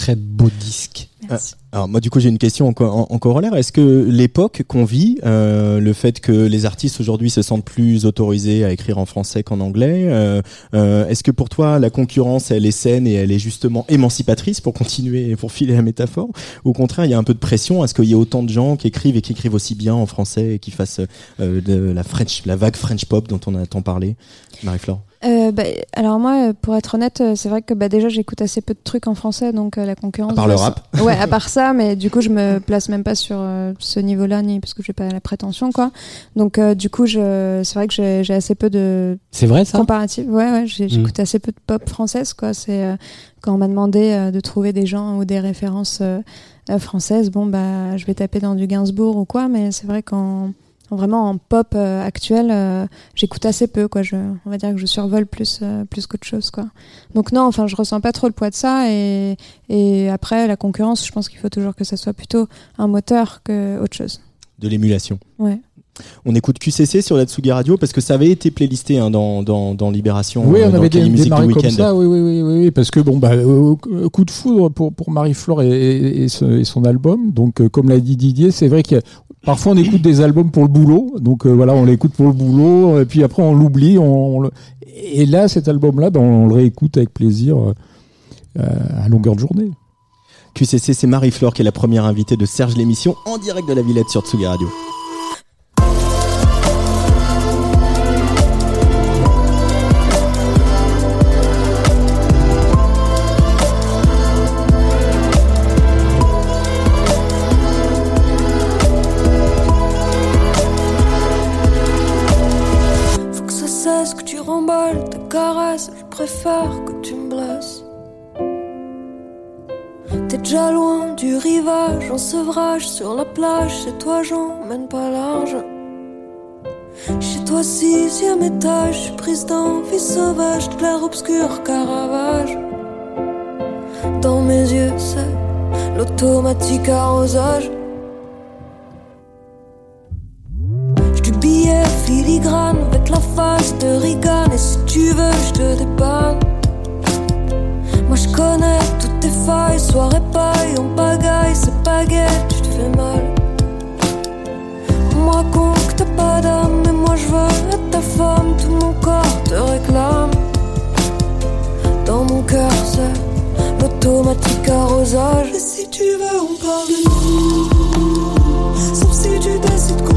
C: très beau disque.
A: Ah, Alors moi du coup j'ai une question en, en- en corollaire. Est-ce que l'époque qu'on vit, euh, le fait que les artistes aujourd'hui se sentent plus autorisés à écrire en français qu'en anglais, euh, euh, est-ce que pour toi la concurrence elle est saine et elle est justement émancipatrice pour continuer pour filer la métaphore? Ou Au contraire il y a un peu de pression? À ce qu'il y ait autant de gens qui écrivent et qui écrivent aussi bien en français et qui fassent euh, de la French, la vague French pop dont on a tant parlé, Marie-Flore.
N: Euh, bah, alors moi, pour être honnête, euh, c'est vrai que bah, déjà j'écoute assez peu de trucs en français, donc euh, la concurrence.
A: À part le rap.
N: Ouais, à part [LAUGHS] ça, mais du coup je me place même pas sur euh, ce niveau-là, ni parce que j'ai pas la prétention, quoi. Donc du coup, je, c'est vrai que j'ai assez peu de
C: C'est vrai ça?
N: comparatifs. Ouais, ouais, j'ai-
C: Mm.
N: j'écoute assez peu de pop française, quoi. C'est euh, quand on m'a demandé de trouver des gens ou des références françaises, bon bah je vais taper dans du Gainsbourg ou quoi, mais c'est vrai qu'en en- vraiment en pop euh, actuel, euh, j'écoute assez peu, quoi. Je, on va dire que je survole plus, euh, plus qu'autre chose, quoi. Donc non, enfin, je ressens pas trop le poids de ça. Et, et après, la concurrence, je pense qu'il faut toujours que ça soit plutôt un moteur que autre chose.
A: De l'émulation.
N: Ouais.
A: On écoute QCC sur la Tsugi Radio parce que ça avait été playlisté hein, dans, dans, dans Libération.
B: Oui,
A: euh,
B: on
A: dans
B: avait
A: le cahier
B: dé-
A: musique du
B: démarré comme
A: week-end.
B: ça, oui, oui, oui, oui, parce que bon, bah, euh, euh, coup de foudre pour, pour Marie-Flore et, son album. Donc, euh, comme l'a dit Didier, c'est vrai qu'il y a- parfois on écoute des albums pour le boulot. Donc, euh, voilà, on l'écoute pour le boulot, et puis après on l'oublie. Et là, cet album-là, ben, on le réécoute avec plaisir euh, euh, à longueur de journée.
A: QCC, c'est Marie-Flore qui est la première invitée de Serge l'émission en direct de la Villette sur Tsugi Radio.
O: Que tu me blesses. T'es déjà loin du rivage, en sevrage sur la plage. Chez toi, j'emmène pas large. Chez toi, sixième étage, prise d'envie sauvage, de l'air obscur, caravage. Dans mes yeux, c'est l'automatique arrosage. Avec la face de Reagan. Et si tu veux je te dépanne. Moi je connais toutes tes failles, soirée paille, on pagaille, c'est gai, tu te fais mal. On me raconte que t'as pas d'âme, mais moi je veux être ta femme, tout mon corps te réclame. Dans mon cœur c'est l'automatique arrosage. Et si tu veux on parle de nous. Sauf si tu décides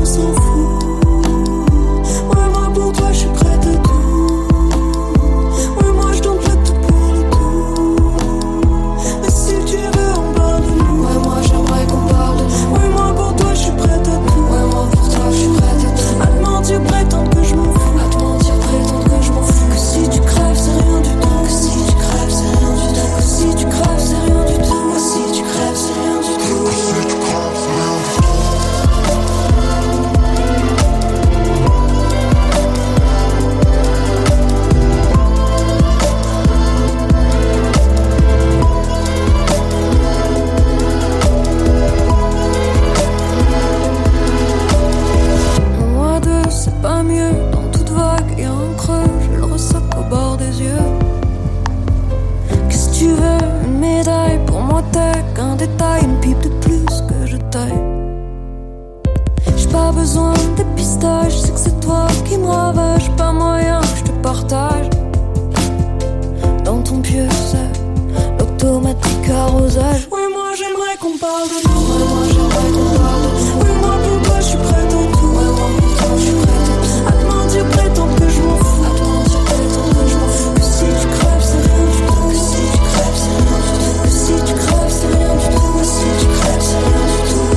O: l'automatique arrosage. Oui, moi j'aimerais qu'on parle de nous. Ouais, moi j'aimerais qu'on parle de nous. Oui, moi pour toi, je suis prête à tout? Ouais, moi pour toi, je suis prête à tout? À te mentir, prétendre que je m'en fous. À te mentir, prétendre que je m'en fous. Que si tu crèves, c'est rien du tout. Que si tu crèves, c'est rien du tout. Que si tu crèves, c'est rien du tout. Que si tu crèves, c'est rien du tout.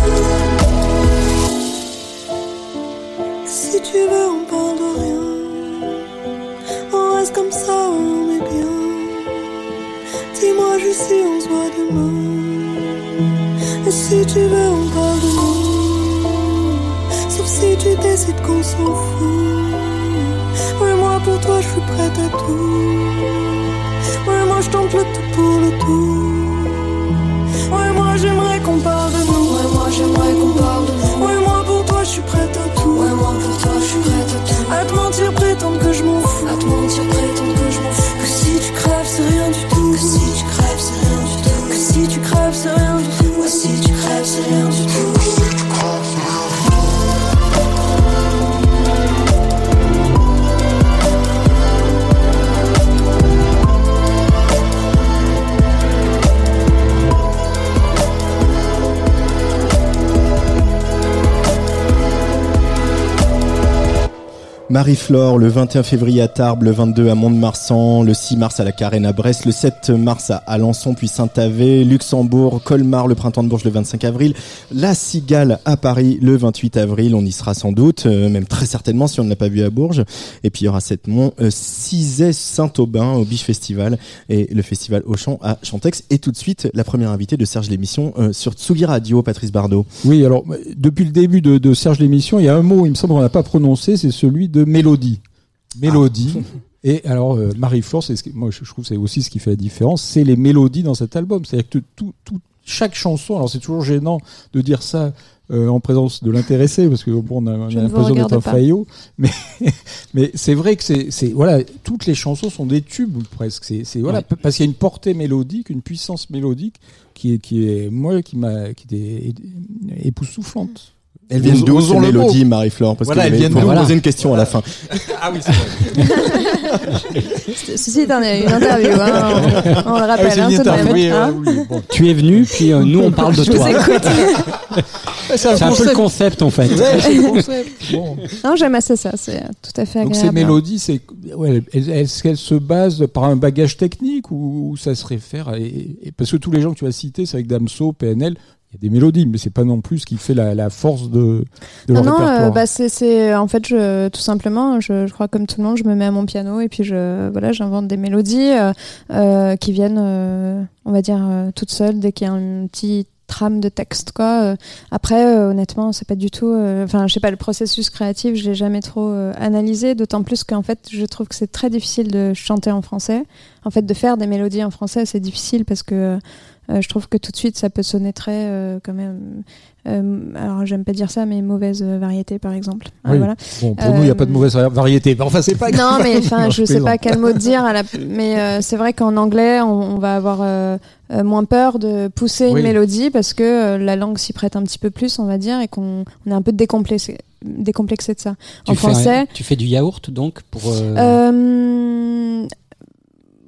O: Si tu veux, si tu veux, on parle de nous. Sauf si tu décides qu'on s'en fout. Oui, moi pour toi, je suis prête à tout. Oui, moi je tente le tout pour le tout. Ouais, moi j'aimerais qu'on parle de nous. Ouais, moi j'aimerais qu'on parle de nous. Ouais, moi pour toi, je suis prête à tout. Ouais, moi pour toi, je suis prête à tout. À mentir, prétendre que je m'en c'est rien du tout.
A: Marie-Flore, le 21 février à Tarbes, le 22 à Mont-de-Marsan, le 6 mars à la Carène à Brest, le 7 mars à Alençon puis Saint-Avé, Luxembourg, Colmar, le printemps de Bourges le 25 avril, la Cigale à Paris le 28 avril, on y sera sans doute, euh, même très certainement si on ne l'a pas vu à Bourges. Et puis il y aura cette mont euh, Saint-Aubin au Biche Festival et le festival Auchan à Chantex. Et tout de suite, la première invitée de Serge l'émission euh, sur Tsugi Radio, Patrice Bardot.
B: Oui, alors euh, depuis le début de, de Serge l'émission, il y a un mot, il me semble qu'on n'a pas prononcé, c'est celui de mélodie. Mélodie. Et alors euh, c'est ce qui- moi je trouve que c'est aussi ce qui fait la différence, c'est les mélodies dans cet album. C'est-à-dire que tout, tout, chaque chanson, alors c'est toujours gênant de dire ça euh, en présence de l'intéressé parce que bon, on a, on a l'impression d'être un faillot, mais [LAUGHS] mais c'est vrai que c'est voilà, toutes les chansons sont des tubes presque. C'est voilà
C: Ouais.
B: parce qu'il y a une portée mélodique, une puissance mélodique qui est qui est moi qui m'a qui était époustouflante.
A: Elles viennent d'où ces mélodies, Marie-Flore Parce
B: Voilà,
A: que
B: elles viennent d'où
A: me poser une question à la fin. [LAUGHS]
B: Ah oui, c'est vrai.
N: Ceci est un- une interview, hein, on, on le rappelle,
B: Ah, c'est
N: hein,
B: une interview, oui,
N: hein.
B: euh, oui, bon.
C: Tu es venu, puis euh, nous on parle de
N: Je
C: toi. [LAUGHS] C'est un peu le concept en fait.
B: Ouais, c'est le [LAUGHS] concept. Bon.
N: Non, j'aime assez ça, c'est tout à fait
B: Donc
N: agréable.
B: ces mélodies, c'est ouais, est-ce qu'elles se basent par un bagage technique ou, ou ça se réfère à- et, et- parce que tous les gens que tu as cités, c'est avec Damso, PNL, il y a des mélodies, mais c'est pas non plus ce qui fait la, la force de, de leur
N: non, non,
B: répertoire.
N: euh, bah c'est, c'est, en fait, je, tout simplement, je, je crois comme tout le monde, je me mets à mon piano et puis je, voilà, j'invente des mélodies euh, euh, qui viennent, euh, on va dire, euh, toutes seules dès qu'il y a un petit trame de texte, quoi. Euh, après, euh, honnêtement, c'est pas du tout, euh, enfin, je sais pas, le processus créatif, je l'ai jamais trop euh, analysé, d'autant plus qu'en fait, je trouve que c'est très difficile de chanter en français. En fait, de faire des mélodies en français, c'est difficile parce que euh, je trouve que tout de suite, ça peut sonner très, euh, quand même. euh, alors, j'aime pas dire ça, mais mauvaise variété, par exemple. Ah,
B: Oui.
N: voilà.
B: Bon, pour nous, il n'y a pas de mauvaise vari- variété. Mais Enfin, c'est pas
N: non, mais enfin, [LAUGHS]
B: Non,
N: je sais pas quel mot dire, à la... mais c'est vrai qu'en anglais, on, on va avoir moins peur de pousser
B: Oui.
N: une mélodie parce que la langue s'y prête un petit peu plus, on va dire, et qu'on on est un peu décomplexé, décomplexé de ça.
C: Tu
N: en
C: un-
N: français,
C: tu fais du yaourt donc pour.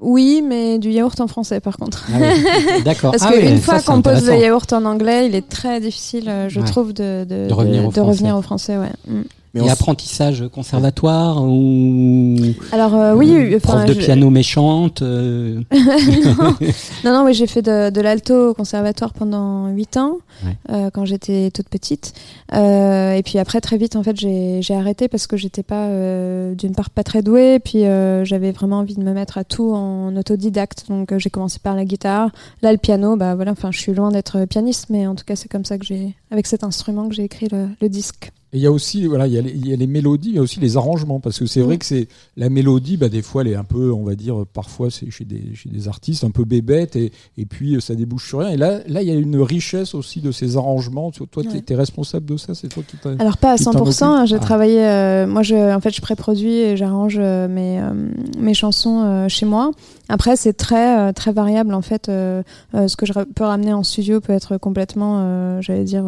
N: Oui, mais du yaourt en français, par contre.
C: Ah oui. [LAUGHS] D'accord.
N: Parce
C: Ah
N: qu'une
C: oui,
N: fois qu'on pose le yaourt en anglais, il est très difficile, euh, je
C: Ouais.
N: trouve, de, de,
C: De revenir
N: de-
C: au
N: de revenir
C: français.
N: au français. Ouais. Mm.
A: Mais
C: Et apprentissage conservatoire ou
N: Alors euh, oui, enfin,
C: prof de
N: je-
C: piano méchante. euh, [LAUGHS] [LAUGHS]
N: non, non, non, oui, j'ai fait de, de l'alto au conservatoire pendant 8 ans,
C: Ouais.
N: euh, quand j'étais toute petite. Euh, et puis après, très vite, en fait, j'ai j'ai arrêté parce que j'étais pas, euh, d'une part, pas très douée, et puis euh, j'avais vraiment envie de me mettre à tout en autodidacte. Donc euh, j'ai commencé par la guitare, là le piano, bah voilà, enfin, je suis loin d'être pianiste, mais en tout cas, c'est comme ça que j'ai, avec cet instrument, que j'ai écrit le, le disque.
B: Et il y a aussi, voilà, il y, a les- il y a les mélodies, il y a aussi les arrangements, parce que c'est vrai que c'est la mélodie, bah, des fois, elle est un peu, on va dire, parfois, c'est chez des, chez des artistes un peu bébête, et, et puis ça débouche sur rien. Et là, là, il y a une richesse aussi de ces arrangements. Toi,
N: Ouais.
B: t'es es responsable de ça, c'est toi qui t'as.
N: Alors pas à
B: qui t'en
N: 100%, hein, j'ai
B: Ah.
N: travaillé, euh, moi je, en fait je pré-produis et j'arrange euh, mes, euh, mes chansons euh, chez moi. Après c'est très euh, très variable en fait, euh, ce que je peux ramener en studio peut être complètement, j'allais dire,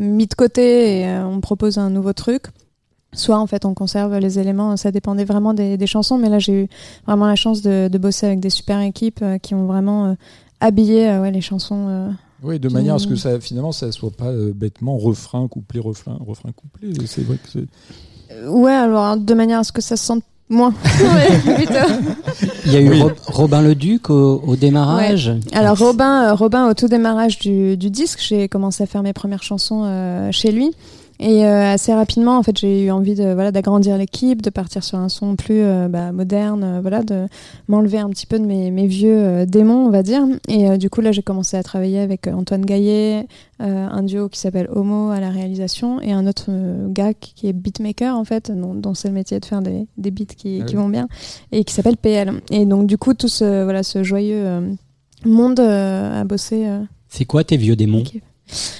N: mis de côté et euh, on propose un nouveau truc. Soit en fait on conserve les éléments, ça dépendait vraiment des, des chansons, mais là j'ai eu vraiment la chance de, de bosser avec des super équipes euh, qui ont vraiment euh, habillé ouais, les chansons.
B: Oui, de manière à ce que ça, finalement, ça soit pas euh, bêtement refrain, couplet, refrain, refrain, couplet. C'est vrai que c'est.
N: Ouais, alors de manière à ce que ça se sente moins. [LAUGHS] Ouais.
C: Il y a eu
B: Oui.
C: Rob- Robin Leduc au, au démarrage.
N: Alors Robin, euh, Robin au tout démarrage du, du disque, j'ai commencé à faire mes premières chansons euh, chez lui. Et euh, assez rapidement, en fait, j'ai eu envie de voilà d'agrandir l'équipe, de partir sur un son plus euh, bah, moderne, euh, voilà, de m'enlever un petit peu de mes, mes vieux euh, démons, on va dire. Et euh, du coup, là, j'ai commencé à travailler avec Antoine Gaillet, euh, un duo qui s'appelle Homo à la réalisation, et un autre euh, gars qui qui est beatmaker en fait, dont, dont c'est le métier de faire des, des beats qui,
P: Ah
N: qui
P: oui.
N: vont bien, et qui s'appelle PL. Et donc, du coup, tout ce voilà ce joyeux euh, monde euh, a bossé. euh,
C: C'est quoi tes vieux démons?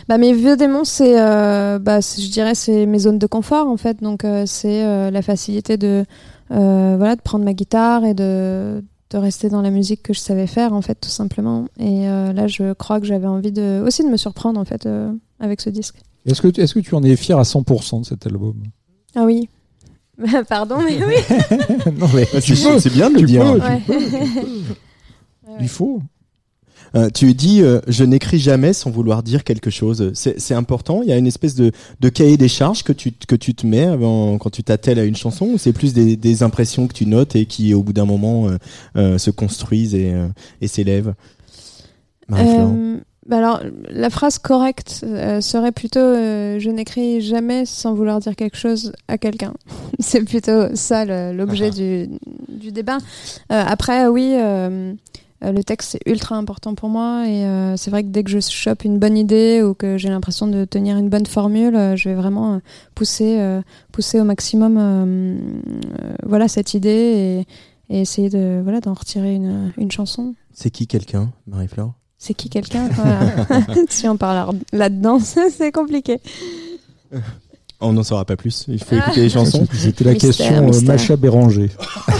N: Bah, mes vieux démons, c'est, euh, bah, je dirais, c'est mes zones de confort en fait. Donc, euh, c'est euh, la facilité de, euh, voilà, de prendre ma guitare et de, de rester dans la musique que je savais faire en fait, tout simplement. Et euh, là, je crois que j'avais envie de, aussi de me surprendre en fait euh, avec ce disque.
B: Est-ce que, tu- est-ce que tu en es fier à 100% de cet album?
N: Ah oui. [LAUGHS] Pardon, mais oui. [LAUGHS]
B: Non, mais
A: Bah,
B: tu
A: c'est- bien de le dire.
B: peux,
N: Ouais.
B: tu peux, tu peux. [LAUGHS] Il faut.
A: Euh, tu dis euh, je n'écris jamais sans vouloir dire quelque chose. C'est important? Il y a une espèce de, de cahier des charges que tu que tu te mets avant, quand tu t'attelles à une chanson ou c'est plus des, des impressions que tu notes et qui au bout d'un moment euh, se construisent et, et s'élèvent?
N: Bah alors, la phrase correcte euh, serait plutôt euh, je n'écris jamais sans vouloir dire quelque chose à quelqu'un. [LAUGHS] C'est plutôt ça l'objet du, du débat. Euh, après, oui, le texte c'est ultra important pour moi et euh, c'est vrai que dès que je chope une bonne idée ou que j'ai l'impression de tenir une bonne formule, euh, je vais vraiment euh, pousser, euh, pousser au maximum euh, euh, voilà, cette idée et, et essayer de voilà d'en retirer une, une chanson.
A: C'est qui quelqu'un, Marie-Flore?
N: C'est qui quelqu'un? Voilà. [LAUGHS] Si on parle là- là-dedans, [LAUGHS] c'est compliqué. [LAUGHS]
A: On n'en saura pas plus. Il faut
N: Ah.
A: écouter les chansons. [LAUGHS]
B: C'était la
N: Mystère,
B: question euh,
N: mystère.
B: Macha Béranger.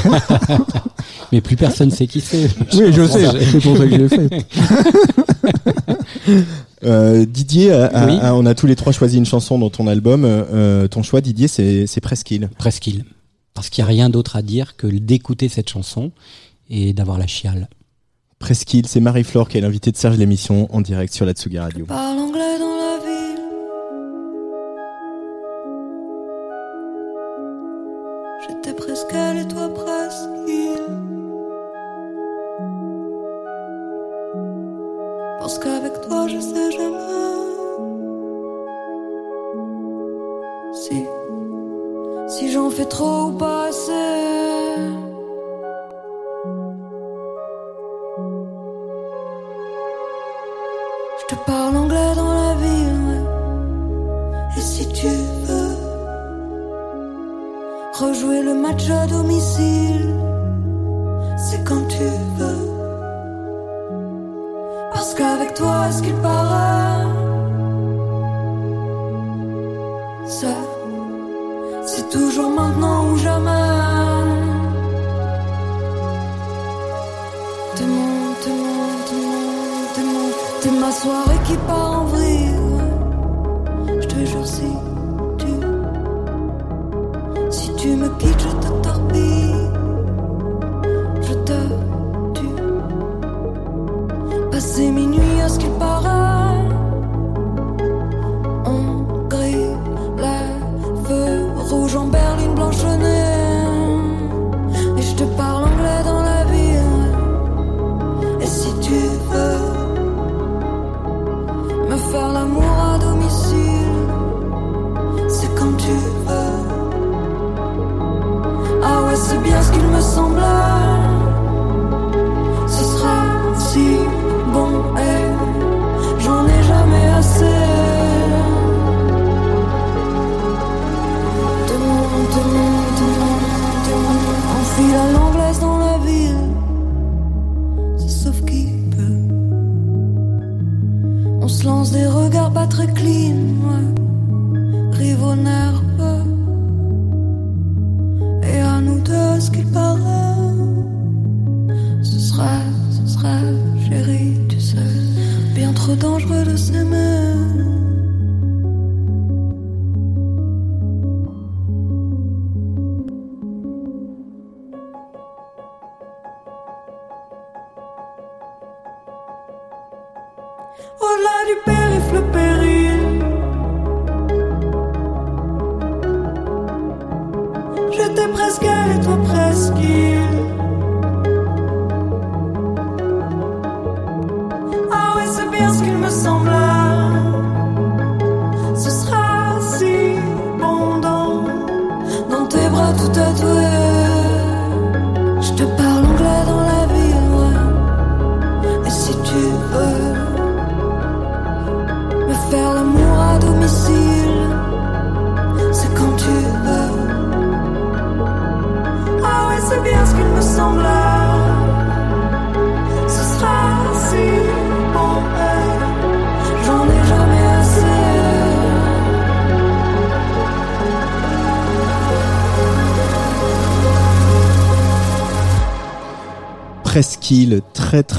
B: [LAUGHS]
C: Mais plus personne sait qui c'est. [LAUGHS]
B: Oui, je sais, c'est pour ça que j'ai fait.
A: Euh, Didier, a- a-
C: Oui.
A: a- on a tous les trois choisi une chanson dans ton album. Euh, ton choix, Didier, c'est Presqu'île.
C: Presqu'île. Parce qu'il n'y a rien d'autre à dire que d'écouter cette chanson et d'avoir la chiale.
A: Presqu'île, c'est Marie-Flore qui est l'invitée de Serge l'émission en direct sur la Tsugi Radio.
O: Parle anglais dans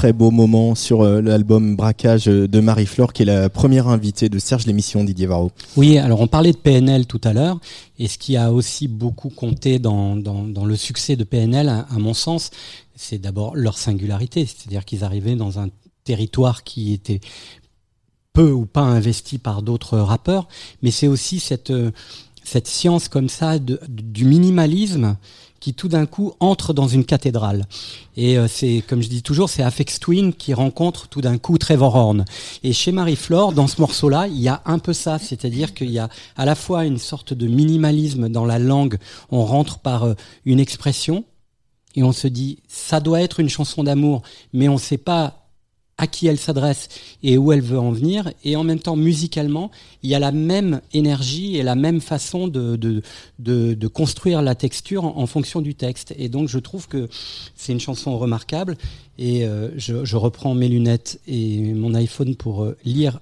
A: très beau moment sur euh, l'album Braquage euh, de Marie-Flore, qui est la première invitée de Serge l'émission Didier Varro.
C: Oui, alors on parlait de PNL tout à l'heure, et ce qui a aussi beaucoup compté dans, dans, le succès de PNL, à, mon sens, c'est d'abord leur singularité, c'est-à-dire qu'ils arrivaient dans un territoire qui était peu ou pas investi par d'autres rappeurs, mais c'est aussi cette, euh, cette science comme ça du minimalisme qui tout d'un coup entre dans une cathédrale. Et euh, c'est, comme je dis toujours, c'est Afex Twin qui rencontre tout d'un coup Trevor Horn. Et chez Marie-Flore, dans ce morceau-là, il y a un peu ça, c'est-à-dire qu'il y a à la fois une sorte de minimalisme dans la langue, on rentre par euh, une expression, et on se dit, ça doit être une chanson d'amour, mais on ne sait pas à qui elle s'adresse et où elle veut en venir. Et en même temps, musicalement, il y a la même énergie et la même façon de, de, de, de construire la texture en, fonction du texte. Et donc, je trouve que c'est une chanson remarquable. Et euh, je, je, reprends mes lunettes et mon iPhone pour euh, lire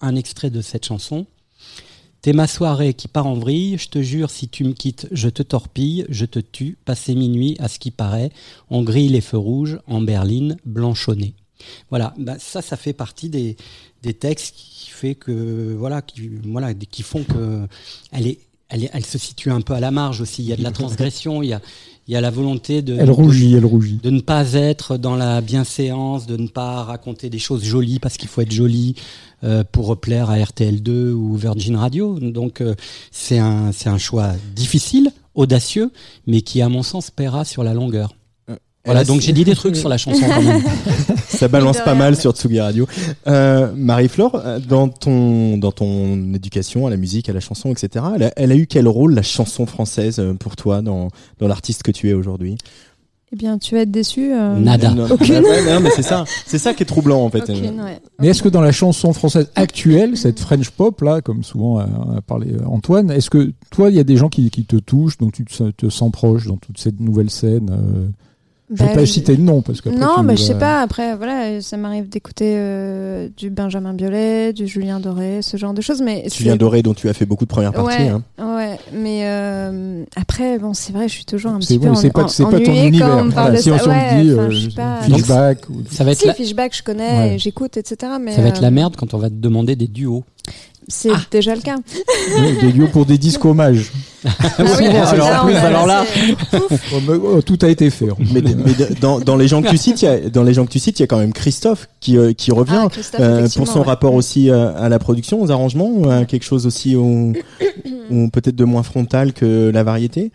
C: un extrait de cette chanson. T'es ma soirée qui part en vrille, je te jure, si tu me quittes, je te torpille, je te tue, passé minuit, à ce qui paraît, on grille les feux rouges, en berline, blanchonné. Voilà, bah ça, ça fait partie des, des textes qui fait que voilà, qui voilà, qui font que elle est, elle est, elle se situe un peu à la marge aussi. Il y a de la transgression, il y a, il y a la volonté de,
B: elle rougit,
C: de,
B: elle rougit,
C: de ne pas être dans la bienséance, de ne pas raconter des choses jolies parce qu'il faut être joli euh, pour plaire à RTL2 ou Virgin Radio. Donc euh, c'est un, c'est un choix difficile, audacieux, mais qui à mon sens paiera sur la longueur. Voilà, donc j'ai dit des trucs sur la chanson quand même. [LAUGHS]
A: Ça balance pas mal sur Tsugi Radio. Euh, Marie-Flore, dans ton, dans ton éducation à la musique, à la chanson, etc., elle a, elle a eu quel rôle la chanson française euh, pour toi dans, dans l'artiste que tu es aujourd'hui?
N: Eh bien, tu vas être déçu. Euh...
C: Nada.
A: Non,
N: Aucune.
A: non, mais c'est ça, [LAUGHS] c'est ça qui est troublant en fait.
N: Aucune, ouais.
B: Mais est-ce que dans la chanson française actuelle, cette French pop là, comme souvent a, a parlé Antoine, est-ce que toi, il y a des gens qui, qui te touchent, dont tu te, te sens proche dans toute cette nouvelle scène euh... Je vais
N: Bah,
B: pas citer de nom parce que
N: Non, mais je sais pas. Après, voilà, ça m'arrive d'écouter euh, du Benjamin Biolay, du Julien Doré, ce genre de choses. Mais
A: Julien Doré, dont tu as fait beaucoup de premières parties.
N: Ouais,
A: hein.
N: ouais. Mais euh, après, bon, c'est vrai, je suis toujours un petit peu
B: bon, c'est
N: en-
B: pas,
N: en-
B: c'est pas ton univers.
N: quand on me parle
B: Voilà,
N: de
B: si on
N: ça.
B: s'en
N: Ouais,
B: dit euh,
N: pas.
B: Fishback. ou-
C: Ça va être
N: Si,
C: la,
N: Fishback, je connais,
B: Ouais.
N: j'écoute, etc. Mais
C: ça va être la merde quand on va te demander des duos.
N: C'est déjà le cas.
B: Des lieux pour des disques hommages.
N: Ah oui, [LAUGHS]
C: alors,
N: là,
C: plus, alors.
B: Oh, mais, oh, tout a été fait.
A: Mais, mais dans, dans les gens que tu cites, il y a, dans les gens que tu cites, il y a quand même Christophe qui, euh, qui revient
N: Ah, Christophe,
A: euh, pour son
N: ouais.
A: rapport aussi euh, à la production, aux arrangements, ou à quelque chose aussi peut-être de moins frontal que la variété?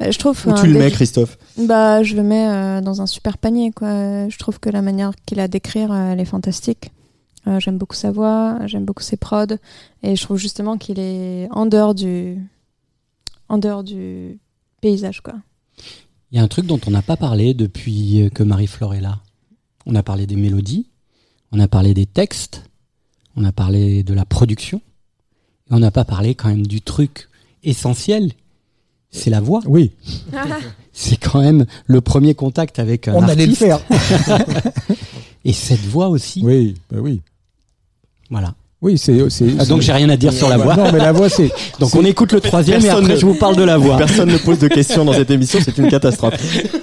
N: Bah, je trouve.
A: Où
N: enfin,
A: tu le mets, Christophe?
N: Bah, je le mets euh, dans un super panier, quoi. Je trouve que la manière qu'il a d'écrire, euh, elle est fantastique. Euh, j'aime beaucoup sa voix, j'aime beaucoup ses prods, et je trouve justement qu'il est en dehors du, en dehors du paysage, quoi.
C: Il y a un truc dont on n'a pas parlé depuis que Marie-Flore est là. On a parlé des mélodies, on a parlé des textes, on a parlé de la production, et on n'a pas parlé quand même du truc essentiel, c'est la voix.
B: Oui, [LAUGHS]
C: C'est quand même le premier contact avec un
B: on allait le faire. [LAUGHS]
C: Et cette voix aussi,
B: Oui, bah oui.
C: Voilà.
B: Oui, c'est.
C: Ah, donc j'ai rien à dire sur la voix.
B: Non, mais la voix, c'est. [LAUGHS]
C: Donc on écoute le troisième et
A: Personne
C: après
A: ne-
C: je vous parle de la voix.
A: Personne ne pose de questions dans cette émission, c'est une catastrophe. [LAUGHS]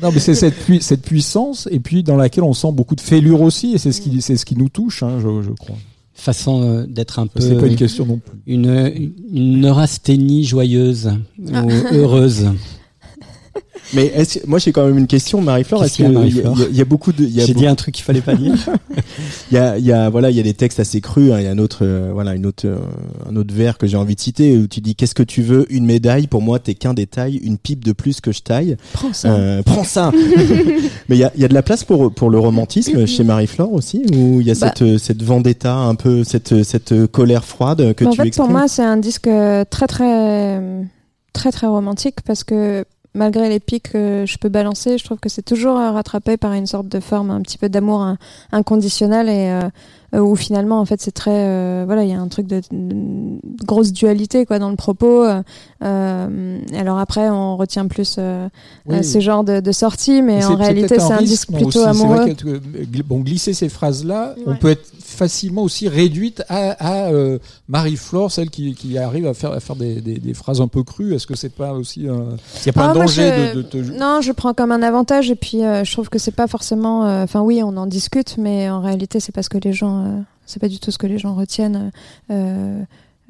B: Non, mais c'est cette, pui- cette puissance, et puis dans laquelle on sent beaucoup de fêlure aussi, et c'est ce qui, c'est ce qui nous touche, hein, je, je crois.
C: Façon euh, d'être un peu.
B: C'est pas une question non plus.
C: Une, une neurasthénie joyeuse
N: Ah.
C: ou heureuse.
A: Mais est-ce- moi j'ai quand même une question, Marie-Flore.
C: Qu'est-ce
A: Est-ce qu'il
C: y a,
A: y, y a- il y a beaucoup de, il y a
C: J'ai
A: beaucoup-
C: dit un truc qu'il fallait pas dire. [LAUGHS]
A: il y a, il y a, voilà, il y a des textes assez crus. hein. Il y a un autre, euh, voilà, une autre, euh, un autre vers que j'ai envie de citer où tu dis qu'est-ce que tu veux Une médaille? Pour moi, t'es qu'un détail, une pipe de plus que je taille.
N: Prends ça.
A: Euh, prends ça. [LAUGHS] Mais il y a, il y a de la place pour pour le romantisme chez Marie-Flore aussi, où il y a
N: Bah.
A: cette euh, cette vendetta un peu, cette cette euh, colère froide que
N: Mais en
A: tu
N: fait,
A: exprimes?
N: pour moi, c'est un disque très, très, très, très romantique parce que malgré les pics que je peux balancer, je trouve que c'est toujours rattrapé par une sorte de forme, un petit peu d'amour in- inconditionnel et euh, où finalement, en fait, c'est très, euh, voilà, il y a un truc de, de grosse dualité quoi dans le propos. euh, euh, alors après, on retient plus euh,
B: Oui.
N: euh, ce genre de, de sorties, mais en réalité, c'est un
B: risque,
N: disque plutôt
B: aussi. Vrai
N: amoureux.
B: que, euh, gl- bon, glisser ces phrases-là, on
N: Ouais.
B: peut être facilement aussi réduite à, à, euh, Marie-Flore, celle qui, qui arrive à faire, à faire des, des, des phrases un peu crues. Est-ce que c'est pas aussi un... Qu'il n'y a pas
N: Ah,
B: un danger
N: je-
B: de, te...
N: Non, je prends comme un avantage et puis euh, je trouve que c'est pas forcément. euh, Enfin, oui, on en discute, mais en réalité, c'est pas ce que les gens. Euh, c'est pas du tout ce que les gens retiennent euh,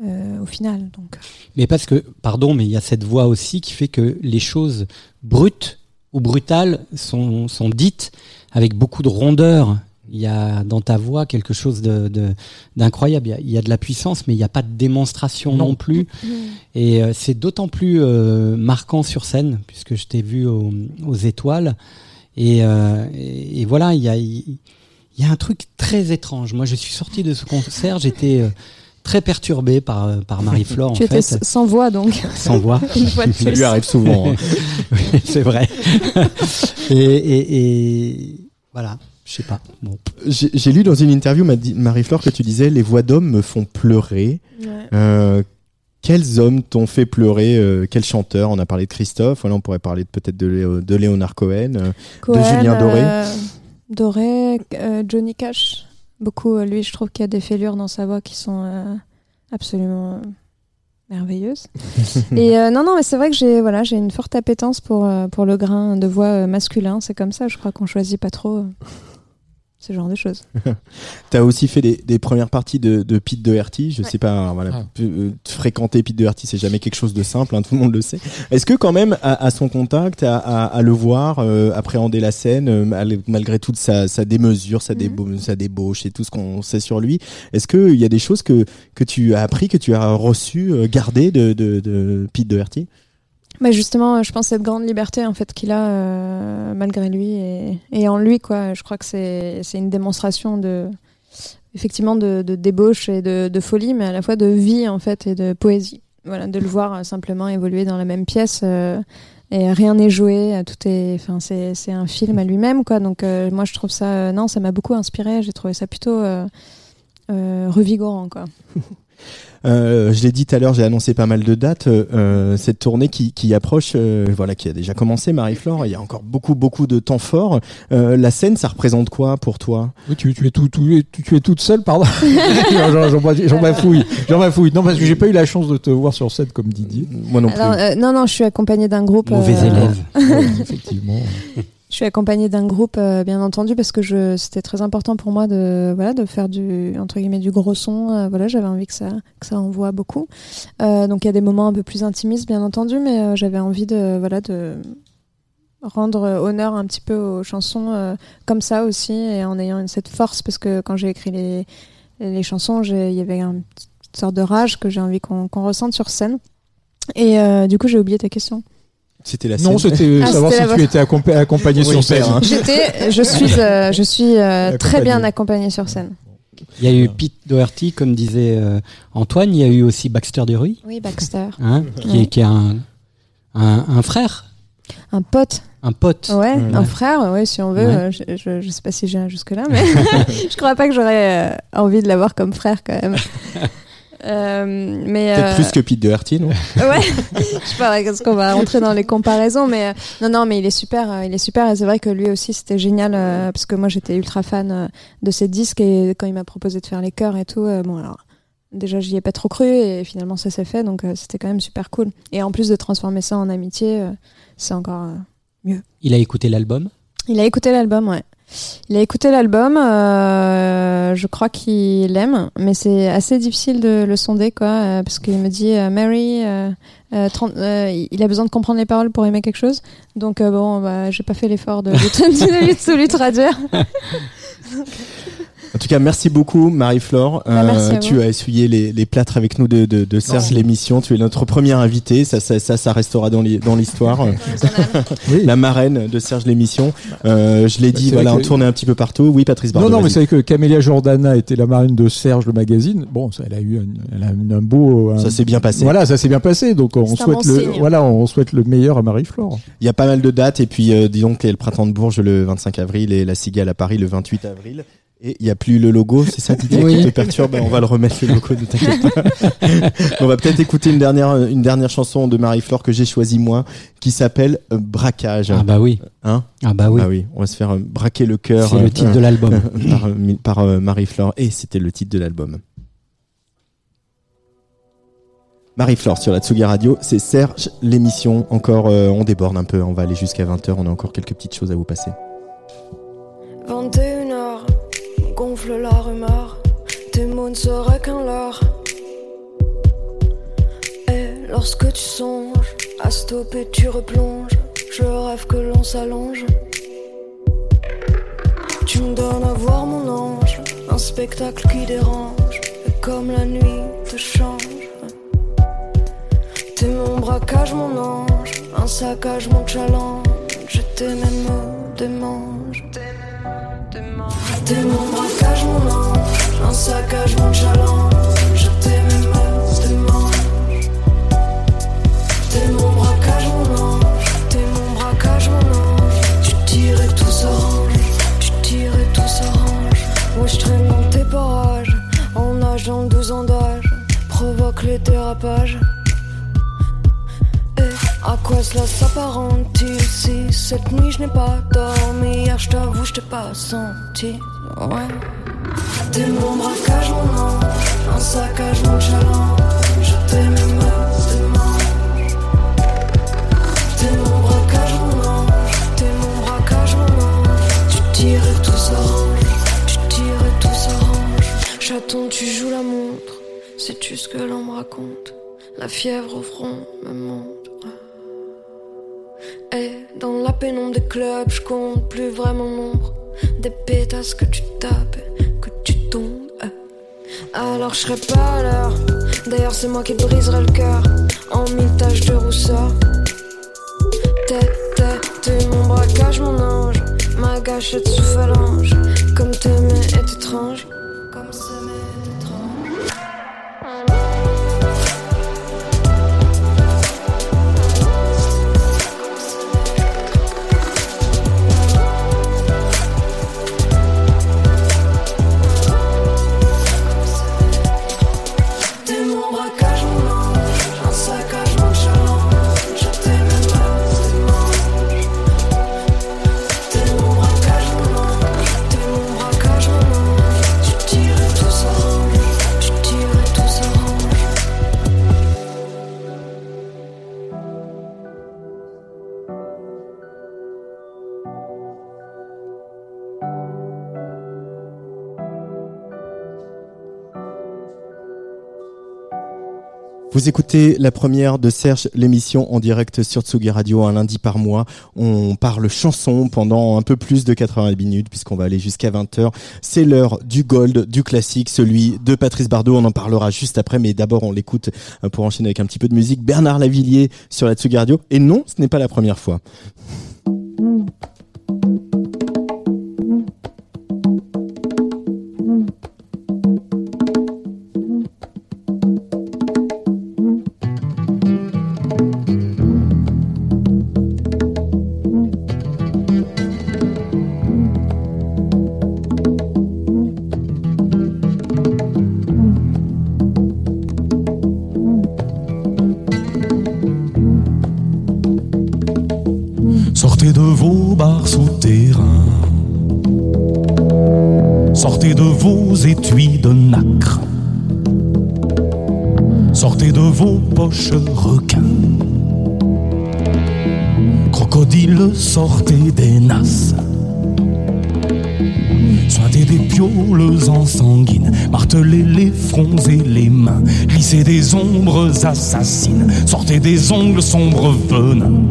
N: euh, au final. Donc.
C: Mais parce que, pardon, mais il y a cette voix aussi qui fait que les choses brutes ou brutales sont, sont dites avec beaucoup de rondeur. Il y a dans ta voix quelque chose de, de- d'incroyable. Il y, a, il y a de la puissance, mais il n'y a pas de démonstration non,
B: Non.
C: plus. Et euh, c'est d'autant plus euh, marquant sur scène, puisque je t'ai vu au- aux étoiles. Et, euh, et, et voilà, il y a, il y a un truc très étrange. Moi, je suis sorti de ce concert, j'étais euh, très perturbé par, euh, par Marie-Flore, en
N: tu étais
C: fait.
N: sans voix, donc.
C: Sans voix. [LAUGHS]
A: Ça lui arrive souvent. hein. [LAUGHS]
C: Oui, c'est vrai. [LAUGHS] et, et, et voilà, je sais pas. Bon.
A: J'ai lu dans une interview, Marie-Flore, que tu disais les voix d'hommes me font pleurer.
N: Ouais.
A: Euh, quels hommes t'ont fait pleurer euh, Quels chanteurs? On a parlé de Christophe. Voilà, on pourrait parler de- peut-être de, Léo- de Léonard Cohen, euh,
N: Cohen,
A: de Julien Doré.
N: Doré, euh, Johnny Cash. Beaucoup, euh, lui, je trouve qu'il y a des fêlures dans sa voix qui sont euh, absolument euh, merveilleuses. [LAUGHS] Et non, non, mais c'est vrai que j'ai voilà, j'ai une forte appétence pour, pour le grain de voix masculin. C'est comme ça, je crois qu'on choisit pas trop ce genre de choses. [LAUGHS]
A: T'as aussi fait des, des premières parties de, de Pete Doherty. Je
N: Ouais.
A: sais pas, voilà,
B: Ah.
A: euh, fréquenter Pete Doherty, c'est jamais quelque chose de simple. hein, tout le monde le sait. Est-ce que quand même, à, à son contact, à, à- à le voir, euh, appréhender la scène, euh, mal- malgré toute sa, sa démesure, sa,
N: Mhm.
A: sa débauche et tout ce qu'on sait sur lui, est-ce que il y a des choses que que tu as appris, que tu as reçu, euh, gardé de, de, de Pete Doherty?
N: Mais justement, euh, je pense cette grande liberté en fait qu'il a euh, malgré lui et, en lui quoi. Je crois que c'est une démonstration de effectivement de, débauche et de, folie, mais à la fois de vie en fait et de poésie. Voilà, de le voir euh, simplement évoluer dans la même pièce. euh, et rien n'est joué, tout est, enfin c'est un film à lui-même quoi. Donc moi je trouve ça, non, ça m'a beaucoup inspiré. J'ai trouvé ça plutôt revigorant quoi. [LAUGHS]
A: Euh, je l'ai dit tout à l'heure, j'ai annoncé pas mal de dates. euh, euh, cette tournée qui, qui approche, euh, voilà, qui a déjà commencé, Marie-Flore. Il y a encore beaucoup, beaucoup de temps fort. Euh, la scène, ça représente quoi pour toi?
B: Oui, tu, tu es tout, tout- tu, tu es toute seule, pardon. [LAUGHS] J'en- bafouille. J'en bafouille. Non, parce que j'ai pas eu la chance de te voir sur scène comme Didier.
A: Moi non
N: Alors, euh, non non, je suis accompagnée d'un groupe.
C: Mauvais
N: euh,
C: élève.
B: Ouais, effectivement. [LAUGHS]
N: Je suis accompagnée d'un groupe, euh, bien entendu, parce que c'était très important pour moi de, voilà, de faire du, entre guillemets, du gros son. euh, voilà, j'avais envie que ça, que ça envoie beaucoup. Euh, donc il y a des moments un peu plus intimistes, bien entendu, mais j'avais envie de, voilà, de rendre honneur un petit peu aux chansons comme ça aussi, et en ayant cette force, parce que quand j'ai écrit les, les chansons, il y avait une sorte de rage que j'ai envie qu'on, qu'on ressente sur scène. Et du coup, j'ai oublié ta question.
A: C'était la scène.
B: Non, c'était
N: Ah,
B: savoir si tu étais accompa- accompagné
A: Oui,
B: sur scène.
A: hein.
N: J'étais, je suis, euh, je suis euh, très bien accompagnée sur scène.
C: Il y a eu Pete Doherty, comme disait euh, Antoine. Il y a eu aussi Baxter Dury,
N: Oui, Baxter.
C: hein, qui,
N: Ouais.
C: est, qui est un, un, un frère,
N: Un pote.
C: un pote.
N: Ouais,
A: Ouais.
N: un frère, ouais, si on veut.
C: Ouais.
N: euh, je, je, je sais pas si j'ai jusque-là, mais [LAUGHS] je crois pas que j'aurais euh, envie de l'avoir comme frère quand même. [LAUGHS] Euh, mais
A: Peut-être
N: euh,
A: plus que Pete Doherty, non [LAUGHS]
N: ouais, je sais pas, est-ce qu'on va rentrer dans les comparaisons, mais euh, non, non, mais il est super, euh, il est super, et c'est vrai que lui aussi c'était génial euh, parce que moi j'étais ultra fan euh, de ses disques et quand il m'a proposé de faire les chœurs et tout, euh, bon alors déjà j'y ai pas trop cru et finalement ça s'est fait, donc euh, c'était quand même super cool. Et en plus de transformer ça en amitié, euh, c'est encore euh, mieux.
C: Il a écouté l'album?
N: Il a écouté l'album, ouais. Il a écouté l'album, euh, je crois qu'il l'aime, mais c'est assez difficile de le sonder, quoi, euh, parce qu'il me dit euh, Mary, euh, euh, 30 euh, il a besoin de comprendre les paroles pour aimer quelque chose, donc euh, bon, bah, j'ai pas fait l'effort de, de, de lui traduire.
A: En tout cas, merci beaucoup, Marie-Flore.
N: Bah, merci à
A: tu as essuyé les, les plâtres avec nous de, de, de Serge l'émission. Tu es notre première invitée. Ça, ça, ça, ça restera dans l'hi- dans l'histoire. La marraine de Serge l'émission. Euh, je l'ai dit,
B: c'est
A: voilà, on
B: que-
A: tournait un petit peu partout. Oui, Patrice Bardot.
B: Non, non, mais c'est vrai que Camélia Jordana était la marine de Serge, le magazine. Bon, ça, elle a eu un, elle a eu un beau. un-
A: Ça s'est bien passé.
B: Voilà, ça s'est bien passé. Donc, on souhaite
N: bon
B: le,
N: signe.
B: voilà, on souhaite le meilleur à Marie-Flore.
A: Il y a pas mal de dates. Et puis, euh, disons qu'il y a le printemps de Bourges le 25 avril et la Cigale à Paris le 28 avril. Et il n'y a plus le logo, c'est ça Didier
C: Oui.
A: qui te perturbe? Ben, On va le remettre le logo, ne t'inquiète pas. [LAUGHS] on va peut-être écouter une dernière, une dernière chanson de Marie-Flore que j'ai choisie moi, qui s'appelle euh, Braquage.
C: Ah bah oui.
A: Hein?
C: Ah bah oui.
A: Ah oui, on va se faire euh, braquer le cœur.
C: C'est
A: euh,
C: le titre de l'album. [LAUGHS]
A: par, euh, euh, Marie-Flore. Et c'était le titre de l'album. Marie-Flore sur la Tsugi Radio, c'est Serge, l'émission. Encore, euh, on déborde un peu, on va aller jusqu'à 20h, on a encore quelques petites choses à vous passer.
O: 21h, gonfle la rumeur, tes mots ne seraient qu'un leurre. Et lorsque tu songes à stopper, tu replonges. Je rêve que l'on s'allonge. Tu me donnes à voir mon ange, un spectacle qui dérange. Et comme la nuit te change. T'es mon braquage, mon ange, un saccage, mon challenge. Je t'ai même démange. T'es mon braquage, mon ange, un saccage, mon challenge. Je t'aime et me démange. T'es mon braquage, mon ange, t'es mon braquage, mon ange. Tu tires et tout s'arrange, tu tires et tout s'arrange. Moi je traîne dans tes parages, en nageant 12 ans d'âge, provoque les dérapages. Et à quoi cela s'apparente-t-il si cette nuit je n'ai pas Hier je t'avoue je t'ai pas senti. Ouais. T'es mon braquage mon ange Un saccage mon challenge Je t'aime démange T'es mon braquage mon ange T'es mon braquage mon ange Tu tires et tout s'arrange Tu tires et tout s'arrange Chaton tu joues la montre. Sais-tu ce que l'on me raconte? La fièvre au front me dans la pénombre des clubs, je compte plus vraiment nombre des pétasses que tu tapes, que tu tombes. Alors je serai pas à l'heure. D'ailleurs, c'est moi qui briserai le cœur en mille taches de rousseur. T'es, t'es mon braquage, mon ange, ma gâchette sous phalange. Comme t'aimer est étrange,
A: Vous écoutez la première de Serge, l'émission en direct sur Tsugi Radio un lundi par mois. On parle chanson pendant un peu plus de 80 minutes puisqu'on va aller jusqu'à 20h. C'est l'heure du gold, du classique, celui de Patrice Bardot. On en parlera juste après, mais d'abord on l'écoute euh, pour enchaîner avec un petit peu de musique. Bernard Lavillier sur la Tsugi Radio. Et non, ce n'est pas la première fois.
Q: Vos poches requins. Crocodile, sortez des nasses. Sointez des pioles en sanguine, martelez les fronts et les mains, lissez des ombres assassines, sortez des ongles sombres venins.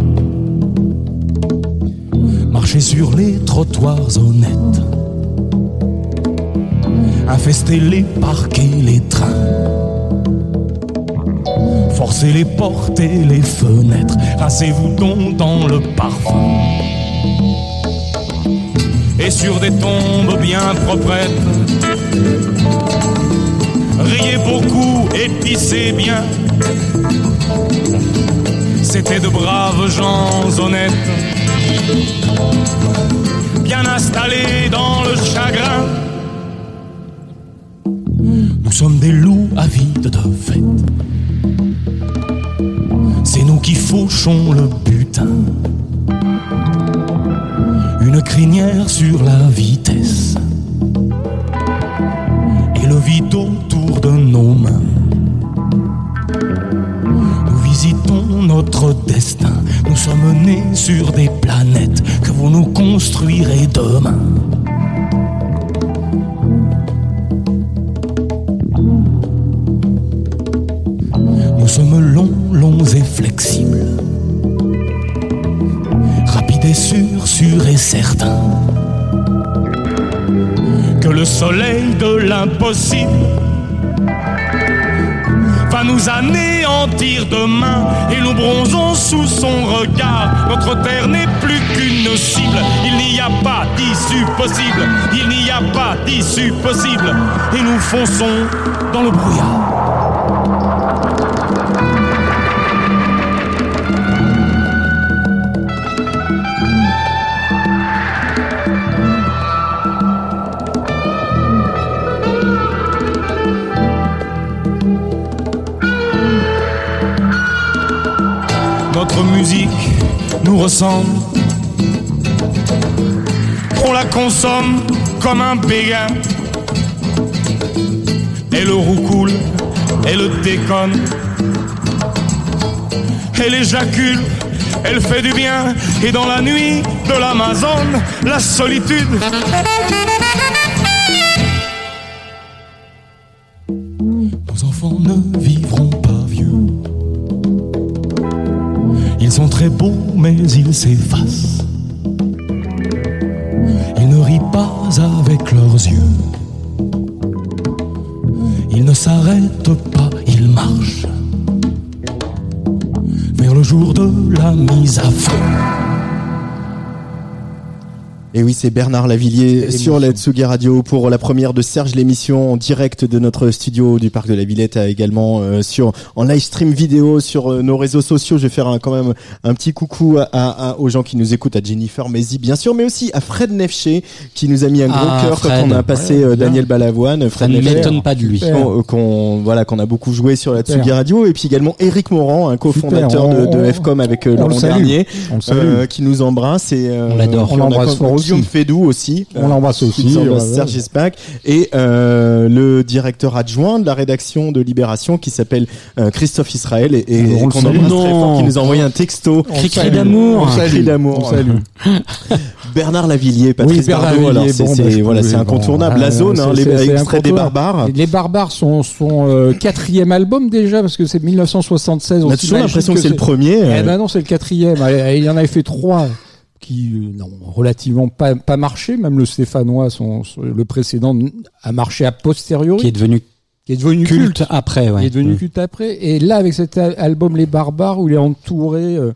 Q: Marchez sur les trottoirs honnêtes, infestez les parcs et les trains. Forcez les portes et les fenêtres, rincez-vous donc dans le parfum. Et sur des tombes bien proprettes, riez beaucoup et pissez bien. C'était de braves gens honnêtes, bien installés dans le chagrin. Nous sommes des loups avides de fête. C'est nous qui fauchons le butin. Une crinière sur la vitesse. Et le vide autour de nos mains. Nous visitons notre destin. Nous sommes nés sur des planètes que vous nous construirez demain. Longs, et flexibles. Rapides et sûrs, sûrs et certains. Que le soleil de l'impossible va nous anéantir demain et nous bronzons sous son regard. Notre terre n'est plus qu'une cible. Il n'y a pas d'issue possible. Il n'y a pas d'issue possible. Et nous fonçons dans le brouillard. Ressemble. On la consomme comme un béguin. Elle roucoule, elle déconne. Elle éjacule, elle fait du bien. Et dans la nuit de l'Amazone, la solitude.
A: Et c'est Bernard Lavillier sur la Tsugi Radio pour la première de Serge l'émission en direct de notre studio du parc de la Villette, euh, également euh, sur en live stream vidéo sur euh, nos réseaux sociaux. Je vais faire un- quand même un petit coucou à, à- aux gens qui nous écoutent, à Jennifer Mézi bien sûr, mais aussi à Fred Nefché qui nous a mis un gros
C: Ah,
A: cœur quand
C: Fred.
A: on a passé
C: Ouais,
A: euh. Daniel Balavoine.
C: Ça ne m'étonne pas de lui.
A: Qu'on voilà qu'on a beaucoup joué sur la. Tsugi Radio et puis également Eric Morand, un cofondateur de, de FCOM avec euh, Laurent. Dernier, euh, qui nous embrasse et euh,
C: On l'adore.
B: On l'embrasse fort aussi.
A: Fédou aussi.
B: On l'embrasse aussi.
A: Serge Espac et euh, le directeur adjoint de la rédaction de Libération qui s'appelle euh, Christophe Israël et, et
B: Alors, on
A: qu'on embrasse très fort, qui nous a envoyé un texto.
B: Salue.
C: d'amour.
A: Cri
B: salue.
A: d'amour.
B: On le salue. [LAUGHS]
A: Bernard Lavillier, Patrice
B: Bernard
A: Bardot, alors c'est
B: bon, bah,
A: voilà, c'est incontournable.
B: bon,
A: la zone, hein,
B: c'est-
A: les extraits des barbares.
B: Les barbares sont son euh, quatrième album déjà parce que c'est 1976.
A: On a toujours l'impression que c'est le premier.
B: Eh ben non, c'est le quatrième. Il en avait fait trois qui euh, n'ont relativement pas, pas marché. Même le Stéphanois, son, son- le précédent, a marché a posteriori.
C: Qui est devenu
B: qui est devenu
C: culte,
B: culte.
C: après, ouais.
B: Il est devenu
C: Mm.
B: culte après. Et là, avec cet al- album Les Barbares, où il est entouré euh,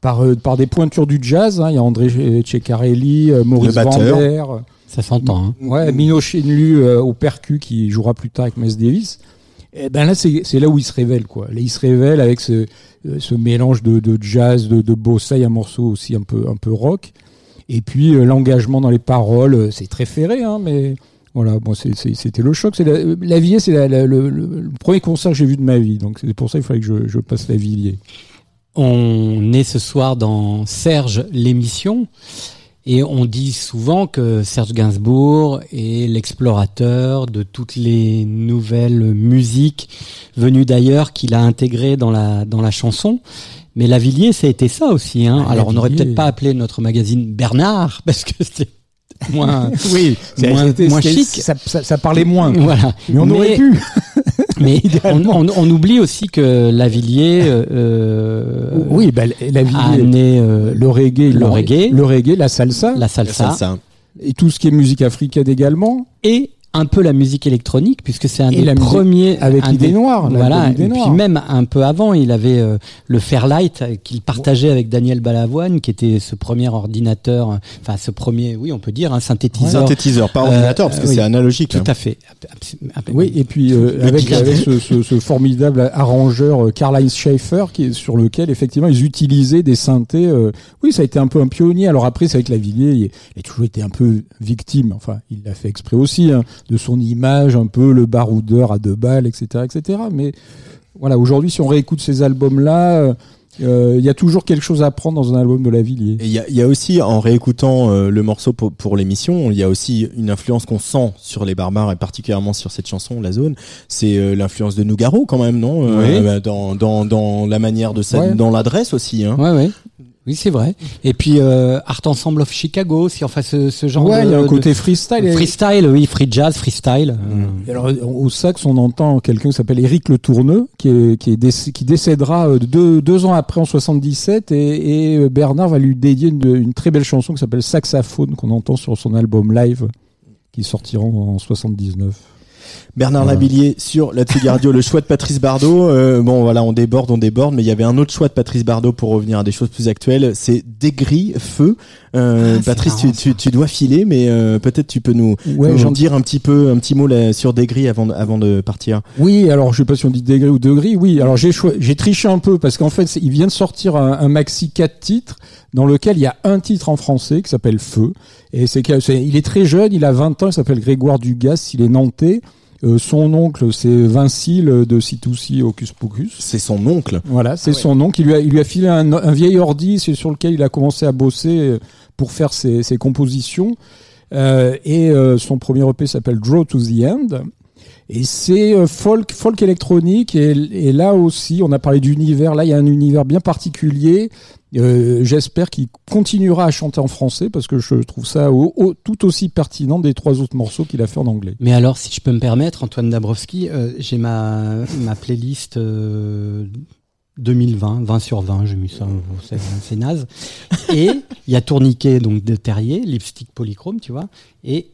B: par, euh, par des pointures du jazz, hein. il y a André Ceccarelli, euh, Maurice. Vander,
C: Ça s'entend. Hein.
B: Ouais, Mino Chenlu euh, au percu qui jouera plus tard avec Miles Davis. Et ben là, c'est là où il se révèle, quoi. Il se révèle avec ce, euh, ce mélange de, de jazz, de, de bossa, un morceau aussi un peu, un peu rock. Et puis euh, l'engagement dans les paroles, euh, c'est très ferré, hein, mais voilà, bon, c'était le choc. La, la c'est le premier concert que j'ai vu de ma vie, donc c'est pour ça qu'il fallait que je, je passe la Villiers.
C: On est ce soir dans Serge l'émission et on dit souvent que Serge Gainsbourg est l'explorateur de toutes les nouvelles musiques venues d'ailleurs qu'il a intégrées dans la dans la chanson. Mais Lavillier, ça a été ça aussi. Hein.
B: Ah,
C: Alors on n'aurait peut-être pas appelé notre magazine Bernard [LAUGHS] parce que c'est moins
B: Oui,
C: moins,
B: c'était-
C: moins
B: c'était-
C: chic.
B: Ça, ça- ça parlait moins.
C: Voilà.
B: Mais on aurait pu.
C: Mais on, on- on oublie aussi que Lavillier, euh, euh,
B: Oui, bah, Lavillier,
C: a amené euh,
B: le reggae,
C: le
B: la-
C: reggae,
B: le reggae, la salsa,
C: la salsa,
B: et tout ce qui est musique africaine également.
C: et un peu la musique électronique puisque c'est un
B: Et
C: des premiers
B: avec
C: un
B: Idée
C: des-
B: Noire,
C: voilà
B: Idée
C: et puis même un peu avant il avait euh, le Fairlight euh, qu'il partageait avec Daniel Balavoine qui était ce premier ordinateur enfin ce premier oui on peut dire un synthétiseur
A: Synthétiseur, pas
C: Euh,
A: ordinateur, parce que
C: oui,
A: c'est analogique.
C: tout
A: hein.
C: à fait
B: Oui, et puis euh, avec, avec ce, ce- ce formidable arrangeur euh, Karl-Heinz Schaeffer, qui est sur lequel effectivement ils utilisaient des synthés. euh, oui, ça a été un peu un pionnier. Alors après, c'est avec Lavillier, il, il a toujours été un peu victime. Enfin, il l'a fait exprès aussi hein, de son image, un peu le baroudeur à deux balles, etc., etc. Mais voilà, aujourd'hui, si on réécoute ces albums-là, euh, euh, il y a toujours quelque chose à prendre dans un album de Lavillier.
A: Et il y a, il y a aussi, en réécoutant euh, le morceau pour, pour l'émission, il y a aussi une influence qu'on sent sur les barbares et particulièrement sur cette chanson, La Zone. C'est euh, l'influence de Nougaro quand même, non?
C: Oui.
A: dans, dans, dans la manière de
C: Ouais.
A: dans l'adresse aussi. Hein.
C: ouais ouais oui c'est vrai et puis euh, Art Ensemble of Chicago aussi enfin ce, ce genre
B: Ouais,
C: de,
B: il y a un
C: de-
B: côté freestyle. et-
C: freestyle oui free jazz freestyle euh,
B: Et Alors, au sax, on entend quelqu'un qui s'appelle Éric Le Tourneux, qui, est, qui, est déc- qui décédera euh, deux, deux ans après, en 77, et, et Bernard va lui dédier une, une très belle chanson qui s'appelle Saxaphone, qu'on entend sur son album live, qui sortira en 79.
A: Bernard
B: Voilà.
A: Lavillier sur la Tsugi Radio, le choix de Patrice Bardot. Euh, bon, voilà, on déborde, on déborde, mais il y avait un autre choix de Patrice Bardot pour revenir à des choses plus actuelles. C'est Dégris, Feu. Euh,
C: Ah,
A: Patrice, tu,
C: marrant,
A: tu, tu dois filer, mais euh, peut-être tu peux nous,
B: Ouais,
A: nous
B: j'en-
A: dire un petit peu, un petit mot là, sur Dégris avant, de- avant de partir.
B: Oui, alors je sais pas si on dit degré ou degré. Oui, alors j'ai j'ai triché un peu parce qu'en fait, il vient de sortir un, un maxi 4 titres dans lequel il y a un titre en français qui s'appelle Feu. Et c'est- il est très jeune, il a 20 ans, il s'appelle Grégoire Dugas, il est nantais. Euh, son oncle, c'est Vincile de C2C Hocus Pocus.
A: C'est son oncle.
B: Voilà, c'est
A: Ah ouais.
B: son oncle. Il lui a, il lui a filé un, un vieil ordi sur lequel il a commencé à bosser euh, pour faire ses, ses compositions. Euh, et euh, son premier EP s'appelle Draw to the End. Et c'est euh, folk, folk électronique. Et, et là aussi, on a parlé d'univers. Là, il y a un univers bien particulier. Euh, J'espère qu'il continuera à chanter en français parce que je trouve ça tout aussi pertinent des trois autres morceaux qu'il a fait en anglais.
C: Mais alors, si je peux me permettre, Antoine Dabrowski, euh, j'ai ma, ma playlist euh, 2020, 20 sur 20, j'ai mis ça, c'est naze. Et il y a Tourniquet donc de Terrier, Lipstick Polychrome, tu vois, et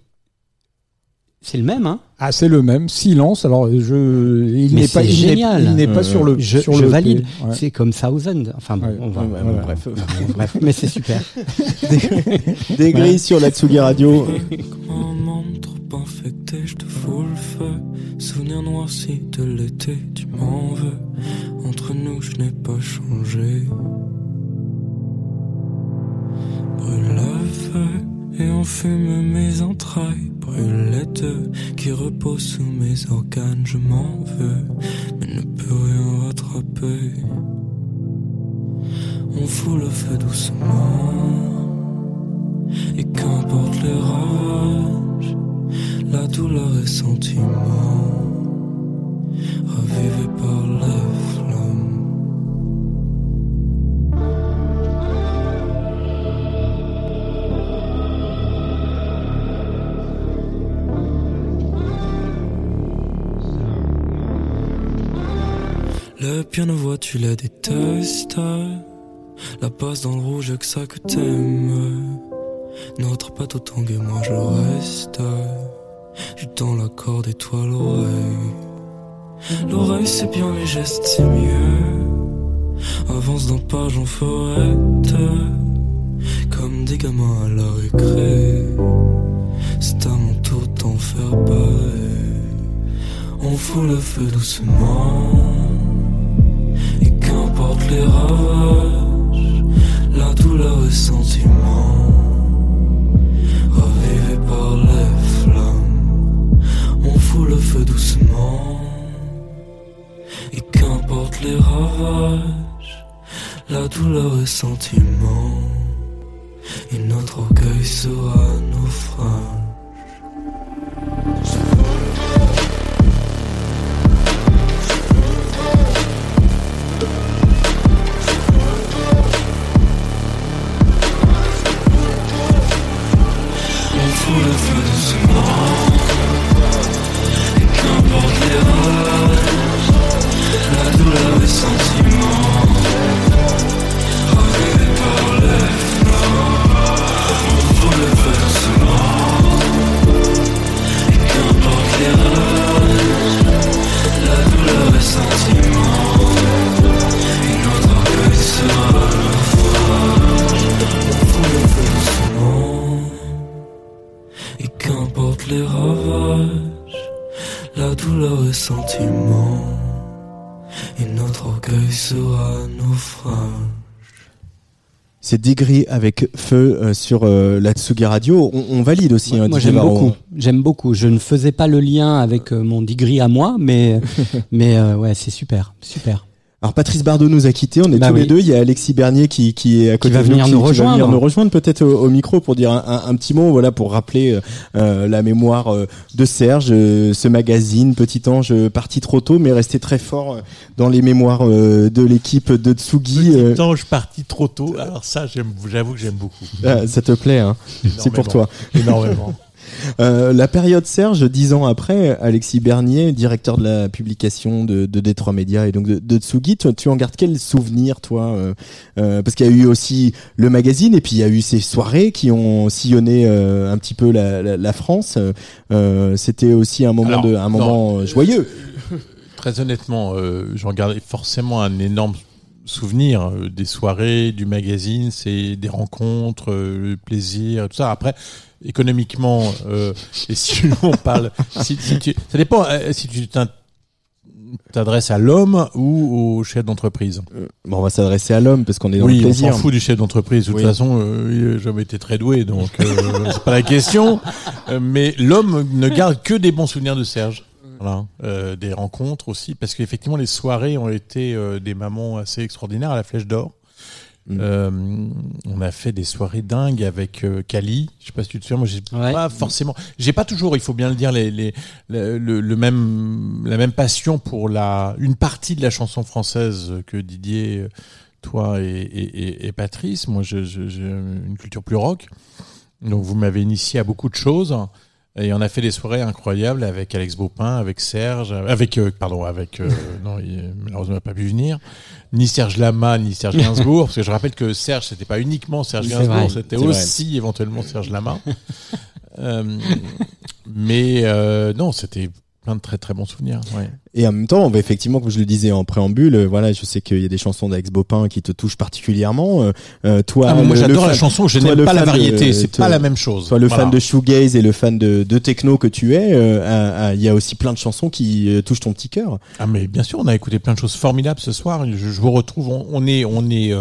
C: c'est le même, hein
B: Ah, c'est le même. Silence. Alors, je, il n'est pas, il
C: génial.
B: il n'est pas
A: Euh,
B: sur le,
C: Je,
B: sur
C: je
B: le
C: valide.
B: Ouais.
C: C'est comme Thousand. Enfin bon,
B: Ouais.
C: on va.
A: Ouais, ouais,
C: voilà.
A: bref.
C: bref, mais c'est super. [LAUGHS] [LAUGHS]
A: Dégris
C: Voilà.
A: sur la Tsugi Radio.
E: Comme un monde trop infecté, je te fous le feu. Souvenir noirci de l'été, tu m'en veux. Entre nous, je n'ai pas changé. Brûle le feu et enfume mes entrailles. Brûle les deux qui reposent sous mes organes. Je m'en veux, mais ne peux rien rattraper. On fout le feu doucement. Et qu'importe les ravages, la douleur et sentiment, ravivés par la flamme. Le piano voix, tu la détestes. La passe dans le rouge, que ça que t'aimes. Notre bateau tangue et moi je reste. Je tends la corde et toi l'oreille. L'oreille c'est bien, les gestes c'est mieux. Avance d'un pas, j'en ferai Comme des gamins à la récré. C'est à mon tour d'en faire pareil. On fout le feu doucement. Et les ravages, la douleur et sentiment, ravivés par les flammes, on fout le feu doucement. Et qu'importe les ravages, la douleur est sentiment, et notre orgueil sera naufrage. Sentiment, et notre orgueil sera naufrage.
A: C'est Degree avec feu euh, sur euh, la Tsugi Radio. On, on valide aussi. hein,
C: Moi j'aime beaucoup. J'aime beaucoup. Je ne faisais pas le lien avec euh, mon degree à moi, mais [LAUGHS] mais euh, ouais, c'est super, super.
A: Alors Patrice Bardot nous a quittés, on est
C: Bah
A: tous les deux. Il y a Alexis Bernier qui, qui est à côté
C: va
A: de
C: venir
A: qui,
C: nous
A: qui va venir
C: rejoindre.
A: nous rejoindre peut-être au, au micro pour dire un, un- un petit mot, voilà, pour rappeler euh, euh, la mémoire euh, de Serge, euh, ce magazine Petit Ange parti trop tôt, mais resté très fort dans les mémoires euh, de l'équipe de Tsugi.
R: Petit ange parti trop tôt. Alors ça, j'aime, j'avoue que j'aime beaucoup.
A: ah, ça te plaît, hein C'est pour toi.
R: Énormément.
A: Euh, la période Serge, dix ans après, Alexis Bernier, directeur de la publication de, de Détroit Média et donc de, de Tsugi, tu en gardes quel souvenir, toi euh, euh, Parce qu'il y a eu aussi le magazine et puis il y a eu ces soirées qui ont sillonné euh, un petit peu la, la, la France. C'était aussi un moment,
R: Alors,
A: de, un moment
R: non,
A: joyeux.
R: Très honnêtement, j'en garde forcément un énorme souvenir euh, des soirées, du magazine, c'est des rencontres, euh, le plaisir, tout ça. Après, économiquement, euh, et si [LAUGHS] on parle, si, si tu, ça dépend si tu t'adresses à l'homme ou au chef d'entreprise.
A: Bon, on va s'adresser à l'homme parce qu'on est dans
R: oui,
A: le plaisir.
R: on s'en fout du chef d'entreprise. De toute façon, euh, jamais été très doué, donc euh, c'est pas la question. [LAUGHS] Mais l'homme ne garde que des bons souvenirs de Serge. Voilà. Euh, des rencontres aussi, parce qu'effectivement, les soirées ont été euh, des moments assez extraordinaires à la Flèche d'Or. Euh, on a fait des soirées dingues avec euh, Kali. Je sais pas si tu te souviens. Moi, j'ai pas forcément. J'ai pas toujours, il faut bien le dire, les, les, le, le- le même, la même passion pour la une partie de la chanson française que Didier, toi et, et, et- et Patrice. Moi, j'ai une culture plus rock. Donc, vous m'avez initié à beaucoup de choses. Et on a fait des soirées incroyables avec Alex Baupin, avec Serge, avec euh, pardon, avec euh, [LAUGHS] non, il, malheureusement il n'a pas pu venir, ni Serge Lama, ni Serge Gainsbourg, parce que je rappelle que Serge c'était pas uniquement Serge Gainsbourg, c'était
C: vrai.
R: aussi éventuellement Serge Lama. [LAUGHS] Euh, mais euh, non, c'était plein de très très bons souvenirs. Ouais.
A: Et en même temps, bah, effectivement, comme je le disais en préambule, euh, voilà, je sais qu'il y a des chansons d'Alex Bopin qui te touchent particulièrement. Euh, euh, toi,
R: Ah, moi, j'adore la chanson, je n'aime pas la variété, c'est pas la même chose.
A: Toi, le
R: Voilà.
A: fan de shoegaze et le fan de, de techno que tu es, euh, il y a aussi plein de chansons qui touchent ton petit cœur.
R: Ah mais bien sûr, on a écouté plein de choses formidables ce soir. Je, je vous retrouve, on, on est, on est,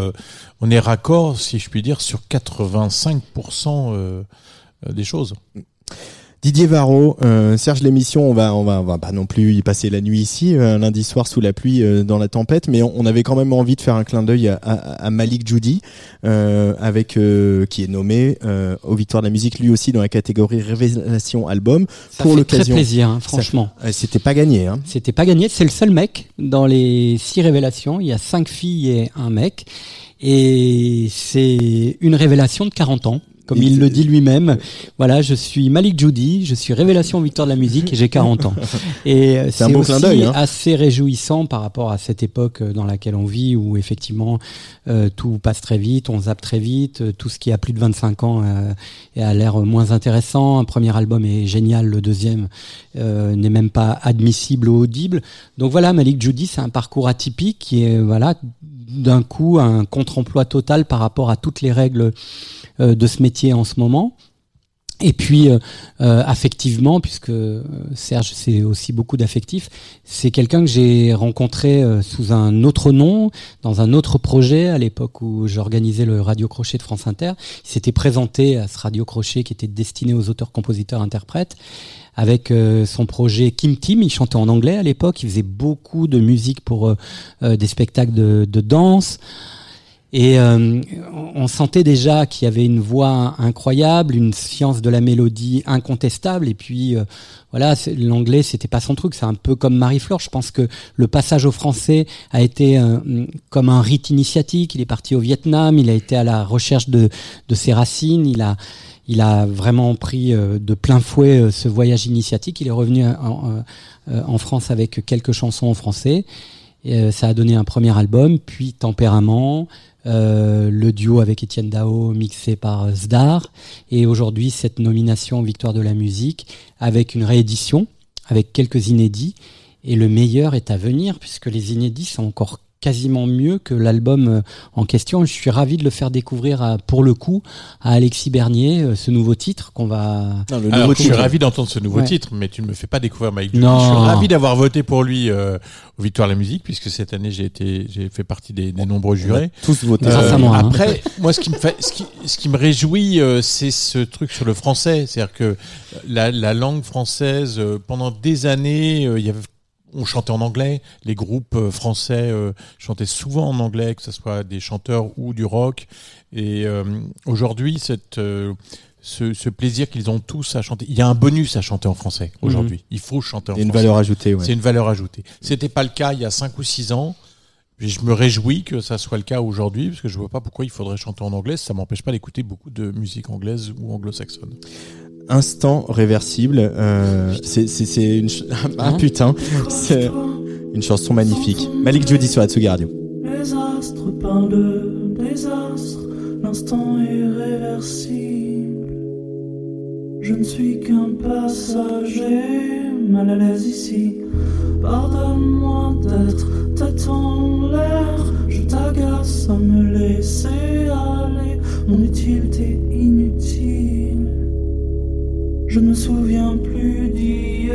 R: on est raccord, si je puis dire, sur 85% euh, euh, des choses.
A: Didier Varro, euh, Serge l'émission, on va, on va, on va pas non plus y passer la nuit ici, euh, un lundi soir sous la pluie, euh, dans la tempête, mais on, on avait quand même envie de faire un clin d'œil à, à, à Malik Judy, euh, avec euh, qui est nommé euh, aux Victoires de la musique, lui aussi dans la catégorie Révélation album.
C: Ça fait très plaisir, hein, franchement.
A: C'était pas gagné. Hein.
C: C'était pas gagné. C'est le seul mec dans les six révélations. Il y a cinq filles et un mec. Et c'est une révélation de 40 ans. Comme il, le dit lui-même, voilà, je suis Malik Judy, je suis révélation victoire de la musique et j'ai 40 ans. [LAUGHS] Et euh,
A: C'est beau
C: aussi
A: clin d'œil, hein.
C: assez réjouissant par rapport à cette époque euh, dans laquelle on vit, où effectivement euh, tout passe très vite, on zappe très vite, tout ce qui a plus de 25 ans euh, a l'air moins intéressant. Un premier album est génial, le deuxième euh, n'est même pas admissible ou audible. Donc voilà, Malik Judy, c'est un parcours atypique qui est voilà d'un coup un contre-emploi total par rapport à toutes les règles de ce métier en ce moment. Et puis, euh, euh, affectivement, puisque euh, Serge, c'est aussi beaucoup d'affectifs, c'est quelqu'un que j'ai rencontré euh, sous un autre nom, dans un autre projet, à l'époque où j'organisais le Radio Crochet de France Inter. Il s'était présenté à ce Radio Crochet qui était destiné aux auteurs, compositeurs, interprètes, avec euh, son projet Kim Tim. Il chantait en anglais à l'époque, il faisait beaucoup de musique pour euh, euh, des spectacles de, de danse. Et euh, on sentait déjà qu'il y avait une voix incroyable, une science de la mélodie incontestable. Et puis euh, voilà, l'anglais c'était pas son truc. C'est un peu comme Marie-Flore. Je pense que le passage au français a été euh, comme un rite initiatique. Il est parti au Vietnam, il a été à la recherche de, de ses racines. Il a il a vraiment pris euh, de plein fouet euh, ce voyage initiatique. Il est revenu en, en- euh, en France avec quelques chansons en français. Et, euh, ça a donné un premier album, puis Tempérament, euh, le duo avec Étienne Dao mixé par Zdar, et aujourd'hui cette nomination Victoire de la musique avec une réédition, avec quelques inédits, et le meilleur est à venir puisque les inédits sont encore quasiment mieux que l'album euh, en question. Je suis ravi de le faire découvrir à- pour le coup à Alexis Bernier, euh, ce nouveau titre qu'on va.
R: Alors, je suis ravi d'entendre ce nouveau
C: Ouais.
R: titre, mais tu ne me fais pas découvrir Mike
C: Non.
R: Je suis ravi d'avoir voté pour lui euh, aux Victoires de la musique, puisque cette année j'ai été, j'ai fait partie des, des nombreux jurés.
A: tous voté.
C: Grâce à moi, hein.
R: Après, moi, ce qui me fait, ce qui, ce qui me réjouit, euh, c'est ce truc sur le français, c'est-à-dire que la, la langue française, euh, pendant des années, euh, il y avait on chantait en anglais, les groupes euh, français euh, chantaient souvent en anglais, que ce soit des chanteurs ou du rock. Et euh, aujourd'hui, cette, euh, ce, ce plaisir qu'ils ont tous à chanter, il y a un bonus à chanter en français aujourd'hui. Il faut chanter en
A: y a une
R: français.
A: valeur ajoutée, ouais.
R: C'est une valeur ajoutée. C'était pas le cas il y a 5 ou 6 ans. Et je me réjouis que ça soit le cas aujourd'hui, parce que je vois pas pourquoi il faudrait chanter en anglais. Ça m'empêche pas d'écouter beaucoup de musique anglaise ou anglo-saxonne.
A: Instant réversible. euh, c'est une ch- [LAUGHS] ah
C: Hein
A: putain, c'est une chanson magnifique. Malik Judy sur Atsugi Radio.
S: Les astres parlent de désastre, l'instant est réversible. Je ne suis qu'un passager, mal à l'aise ici. Pardonne-moi d'être tête en l'air, je t'agace à me laisser aller. Mon utilité inutile, je ne me souviens plus d'hier.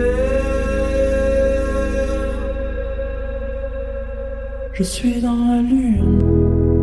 S: Je suis dans la lune.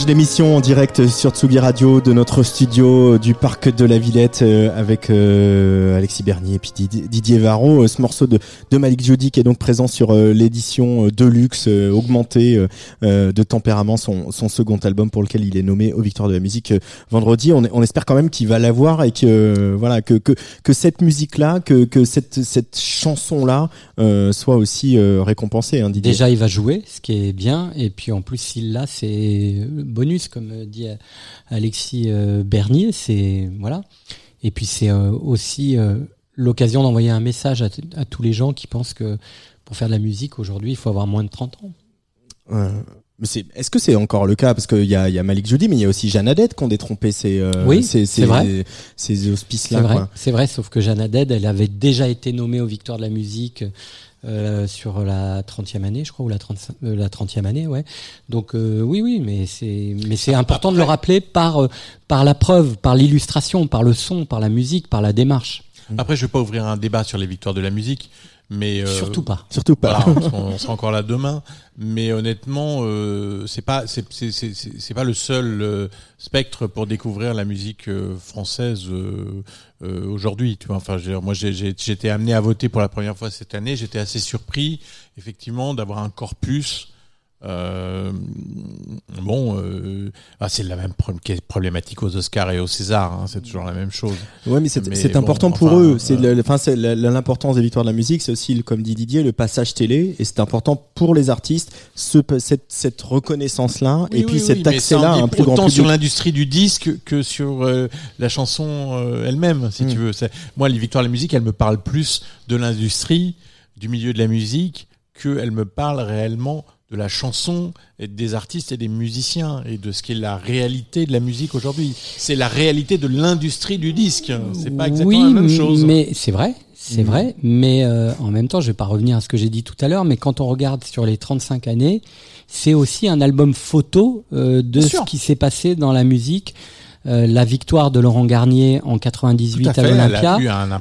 A: Serge l'émission en direct sur Tsugi Radio de notre studio du parc de la Villette euh, avec euh, Alexis Bernier et puis Didi- Didier Varro. Euh, ce morceau de, Malik Jody qui est donc présent sur l'édition Deluxe augmentée de tempérament, son, second album pour lequel il est nommé aux Victoires de la musique vendredi. On, espère quand même qu'il va l'avoir et que voilà que, que, cette musique-là, que, que cette, cette chanson-là soit aussi récompensée. Hein, Didier.
C: Déjà, il va jouer, ce qui est bien. Et puis en plus, s'il l'a, c'est bonus, comme euh, dit euh, Alexis euh, Bernier. C'est voilà. Et puis c'est aussi l'occasion d'envoyer un message à, tous les gens qui pensent que pour faire de la musique aujourd'hui, il faut avoir moins de 30 ans.
A: Euh, est-ce que c'est encore le cas? Parce qu'il y a, y a Malik Jody, mais il y a aussi Jeanne Haddad qui ont détrompé ces, euh,
C: Oui,
A: ces,
C: c'est
A: ces-
C: vrai.
A: ces
C: C'est
A: auspices-là.
C: vrai,
A: quoi.
C: c'est vrai, sauf que Jeanne Haddad, elle avait déjà été nommée aux Victoires de la musique euh, sur la 30e année, je crois, ou la 35, euh, la 30e année, ouais. Donc euh, oui, oui, mais c'est mais c'est important de le rappeler par euh, par la preuve, par l'illustration, par le son, par la musique, par la démarche.
R: Après, je vais pas ouvrir un débat sur les victoires de la musique, mais euh,
C: Surtout pas.
A: Surtout pas.
R: Voilà, on, [LAUGHS] on sera encore là demain, mais honnêtement, euh, c'est pas c'est c'est c'est c'est- c'est pas le seul euh, spectre pour découvrir la musique euh, française euh, euh, aujourd'hui. Tu vois, enfin, je veux dire, moi, j'ai j'ai j'ai été amené à voter pour la première fois cette année. J'étais assez surpris, effectivement, d'avoir un corpus. Euh, bon, euh, ah, c'est la même pro- problématique aux Oscars et aux Césars. hein, c'est toujours la même chose.
A: Ouais, mais c'est,
R: bon,
A: important pour
R: enfin,
A: eux. C'est
R: euh,
A: l'importance des victoires de la musique, c'est aussi, comme dit Didier, le passage télé, et c'est important pour les artistes, ce, cette, cette reconnaissance-là,
R: Oui,
A: et puis
R: oui,
A: cet
R: oui,
A: accès-là un plus grand public.
R: sur l'industrie du disque que sur la chanson elle-même, si tu veux. C'est- Moi, les victoires de la musique, elles me parlent plus de l'industrie, du milieu de la musique, qu'elles me parlent réellement de la chanson et des artistes et des musiciens et de ce qui est la réalité de la musique aujourd'hui. C'est la réalité de l'industrie du disque. C'est pas exactement
C: oui,
R: la même chose.
C: mais c'est vrai, c'est
R: Mhm.
C: vrai. Mais euh, en même temps, je vais pas revenir à ce que j'ai dit tout à l'heure, mais quand on regarde sur les 35 années, c'est aussi un album photo euh, de
R: Bien
C: ce
R: sûr.
C: qui s'est passé dans la musique. Euh, la victoire de Laurent Garnier en 98
R: Tout à
C: l'Olympia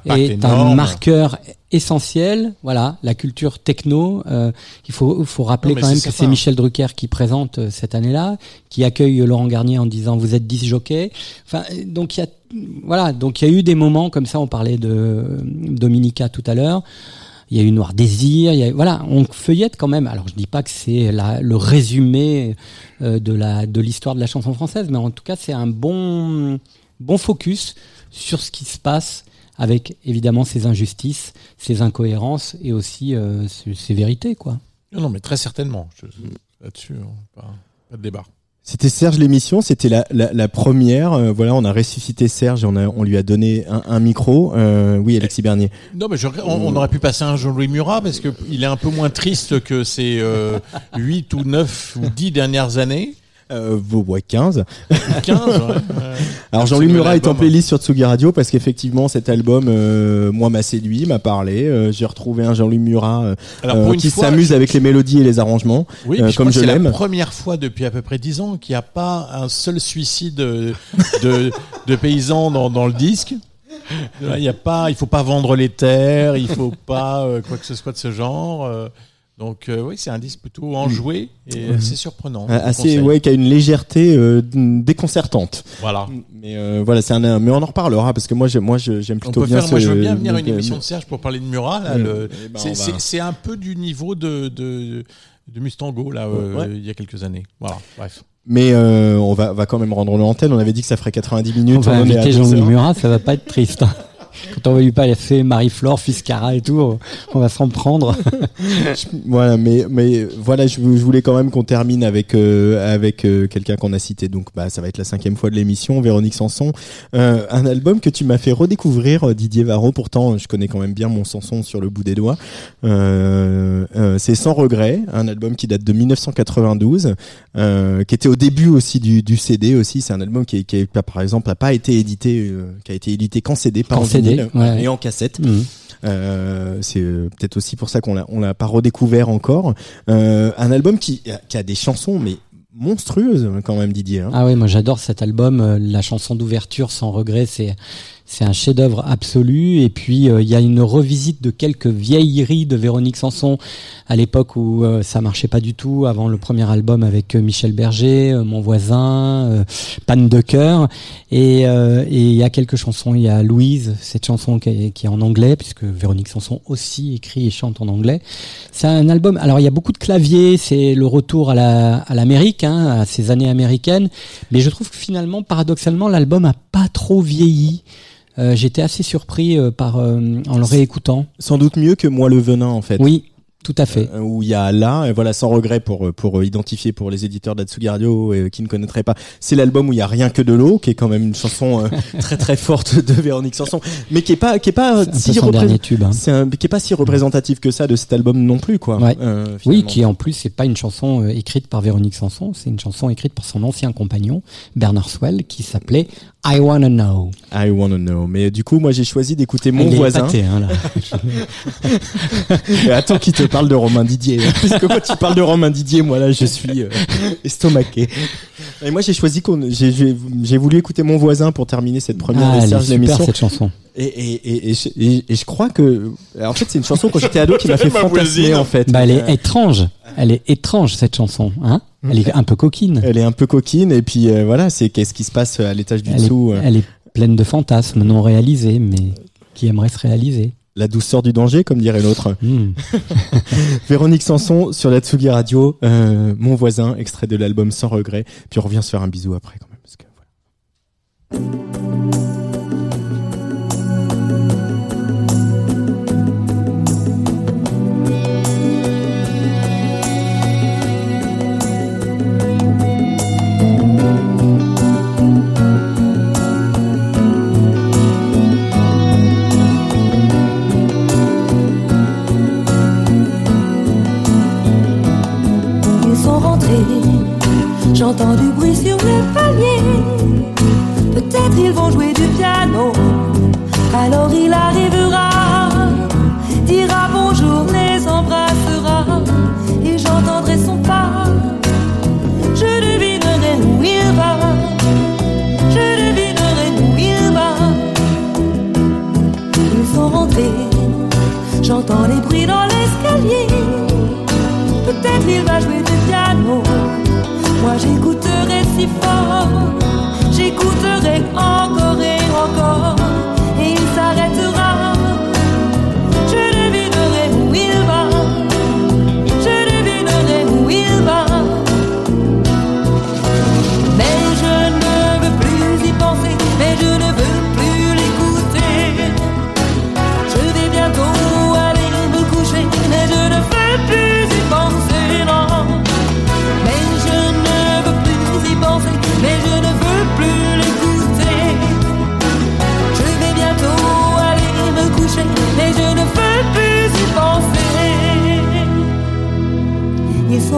C: est
R: énorme.
C: un marqueur essentiel. Voilà, la culture techno. euh, il faut, faut rappeler
R: Non,
C: quand même que c'est. Michel Drucker qui présente euh, cette année-là, qui accueille Laurent Garnier en disant vous êtes 10 jockeys. Enfin, euh, donc il y a voilà, donc il y a eu des moments comme ça. On parlait de Dominica tout à l'heure. Il y a eu Noir Désir. Il y a, voilà, on feuillette quand même. Alors je dis pas que c'est le résumé euh, de la de l'histoire de la chanson française, mais en tout cas c'est un bon bon focus sur ce qui se passe avec évidemment ces injustices, ces incohérences et aussi euh, ces, vérités quoi.
R: Non, non, mais très certainement. Là-dessus, hein, pas, pas de débat.
A: C'était Serge l'émission, c'était la, la, première. euh, voilà, on a ressuscité Serge on, a, on lui a donné un, micro. Euh, oui, Alexis Bernier.
R: Non, mais on, aurait pu passer un Jean-Louis Murat parce que il est un peu moins triste que ses euh, 8 ou 9 ou 10 dernières années.
A: Euh, vos ouais, 15. [LAUGHS]
R: 15, ouais.
A: Alors Jean-Louis Murat est en playlist sur Tsugi Radio parce qu'effectivement cet album, euh, moi m'a séduit, m'a parlé. Euh, J'ai retrouvé un Jean-Louis Murat qui s'amuse avec les mélodies et les arrangements,
R: Oui,
A: comme je
R: que c'est la
A: l'aime.
R: première fois depuis à peu près 10 ans qu'il n'y a pas un seul suicide de, de, paysans dans, dans le disque. Il y a pas, il faut pas vendre les terres, il faut pas euh, quoi que ce soit de ce genre. euh. Donc euh, oui, c'est un disque plutôt enjoué et
A: Mhm.
R: c'est surprenant.
A: Assez ouais, qui a une légèreté euh, déconcertante.
R: Voilà.
A: Mais euh, voilà, c'est un, mais on en reparlera parce que moi, moi, j'aime
R: On
A: plutôt
R: peut
A: bien.
R: faire, moi je veux bien venir à une émission de Serge pour parler de Murat.
A: Ouais.
R: le-
A: Eh ben,
R: c'est-
A: on va-
R: un peu du niveau de, de, de Mustango là, euh,
A: Ouais.
R: il y a quelques années. Voilà, bref.
A: Mais euh, on va, va quand même rendre l'antenne. On avait dit que ça ferait 90 minutes.
C: On va
A: à
C: inviter
A: 12
C: Jean-Louis. Murat, ça va pas être triste. Quand on va lui passer Marie-Flore, Fiscara et tout, on va s'en prendre. [LAUGHS]
A: voilà, mais mais voilà, je, vou- je voulais quand même qu'on termine avec euh, avec euh, quelqu'un qu'on a cité. Donc, bah, ça va être la cinquième fois de l'émission, Véronique Sanson, Euh, un album que tu m'as fait redécouvrir, Didier Varro. Pourtant, je connais quand même bien mon Sanson sur le bout des doigts. C'est Sans regret, un album qui date de 1992, euh, qui était au début aussi du, du CD aussi. C'est un album qui, par exemple, n'a pas été édité, qui a été édité qu'en CD, pas en
C: CD, ouais.
A: et en cassette.
C: Mhm.
A: Euh, c'est euh, peut-être aussi pour ça qu'on l'a on l'a pas redécouvert encore. Euh, un album qui, qui a des chansons mais monstrueuses quand même Didier. hein.
C: Ah oui, moi j'adore cet album. La chanson d'ouverture, sans regret, c'est C'est un chef-d'œuvre absolu. Et puis euh, il y a une revisite de quelques vieilleries de Véronique Sanson à l'époque où euh, ça marchait pas du tout, avant le premier album avec euh, Michel Berger, euh, Mon voisin, Panne de cœur. Et il y a quelques chansons. Il y a Louise, cette chanson qui est, qui est en anglais, puisque Véronique Sanson aussi écrit et chante en anglais. C'est un album. Alors il y a beaucoup de claviers. C'est le retour à la à l'Amérique, hein, à ces années américaines. Mais je trouve que finalement, paradoxalement, l'album a pas trop vieilli. Euh, J'étais assez surpris euh, par euh, en le réécoutant.
A: Sans doute mieux que Moi le venin en fait.
C: Oui, tout à fait.
A: Euh, où il y a là, et voilà, sans regret pour euh, pour euh, identifier pour les éditeurs d'Atsugi Radio euh, qui ne connaîtraient pas, c'est l'album où il y a rien que de l'eau, qui est quand même une chanson [LAUGHS] très très forte de Véronique Sanson, mais qui est pas qui est pas si
C: son
A: repré-
C: dernier tube, hein.
A: c'est qui est pas si représentatif que ça de cet album non plus quoi.
C: Ouais. Oui, qui en plus c'est pas une chanson écrite par Véronique Sanson, c'est une chanson écrite par son ancien compagnon Bernard Swell qui s'appelait I Wanna Know.
A: I wanna know. Mais du coup, moi, j'ai choisi d'écouter mon voisin.
C: épaté, hein, là. [LAUGHS] [LAUGHS]
A: Attends qu'il te parle de Romain Didier. [LAUGHS] Parce que quand tu parles de Romain Didier, moi là, je suis euh, [LAUGHS] estomaqué. Et moi, j'ai choisi qu'on, j'ai, j'ai, j'ai voulu écouter mon voisin pour terminer cette première
C: Ah,
A: des
C: elle est
A: Serge
C: super
A: l'émission.
C: cette chanson.
A: Et, et, et, et, je- et- et je crois que, en fait, c'est une chanson quand j'étais ado qui m'a fait
C: Ma
A: fantasmer
C: voisine.
A: en fait.
C: Bah, elle est
A: Euh,
C: étrange. Elle est étrange cette chanson, hein Elle est un peu coquine.
A: Elle est un peu coquine et puis euh, voilà, c'est qu'est-ce qui se passe à l'étage du
C: Elle
A: dessous. euh.
C: elle est pleine de fantasmes non réalisés, mais qui aimeraient se réaliser.
A: La douceur du danger, comme dirait l'autre.
C: Hmm. [LAUGHS]
A: Véronique Sanson sur la Tsugi Radio, euh, mon voisin, extrait de l'album Sans regret. Puis on revient se faire un bisou après quand même. Parce que,
I: Ils j'entends du bruit sur les paliers. Peut-être ils vont jouer du piano, alors il arrivera, dira bonjour, les embrassera, et j'entendrai son pas. Je devinerai où il va, je devinerai où il va. Ils sont rentrés, j'entends les bruits dans l'escalier. Peut-être il va jouer du j'écouterai si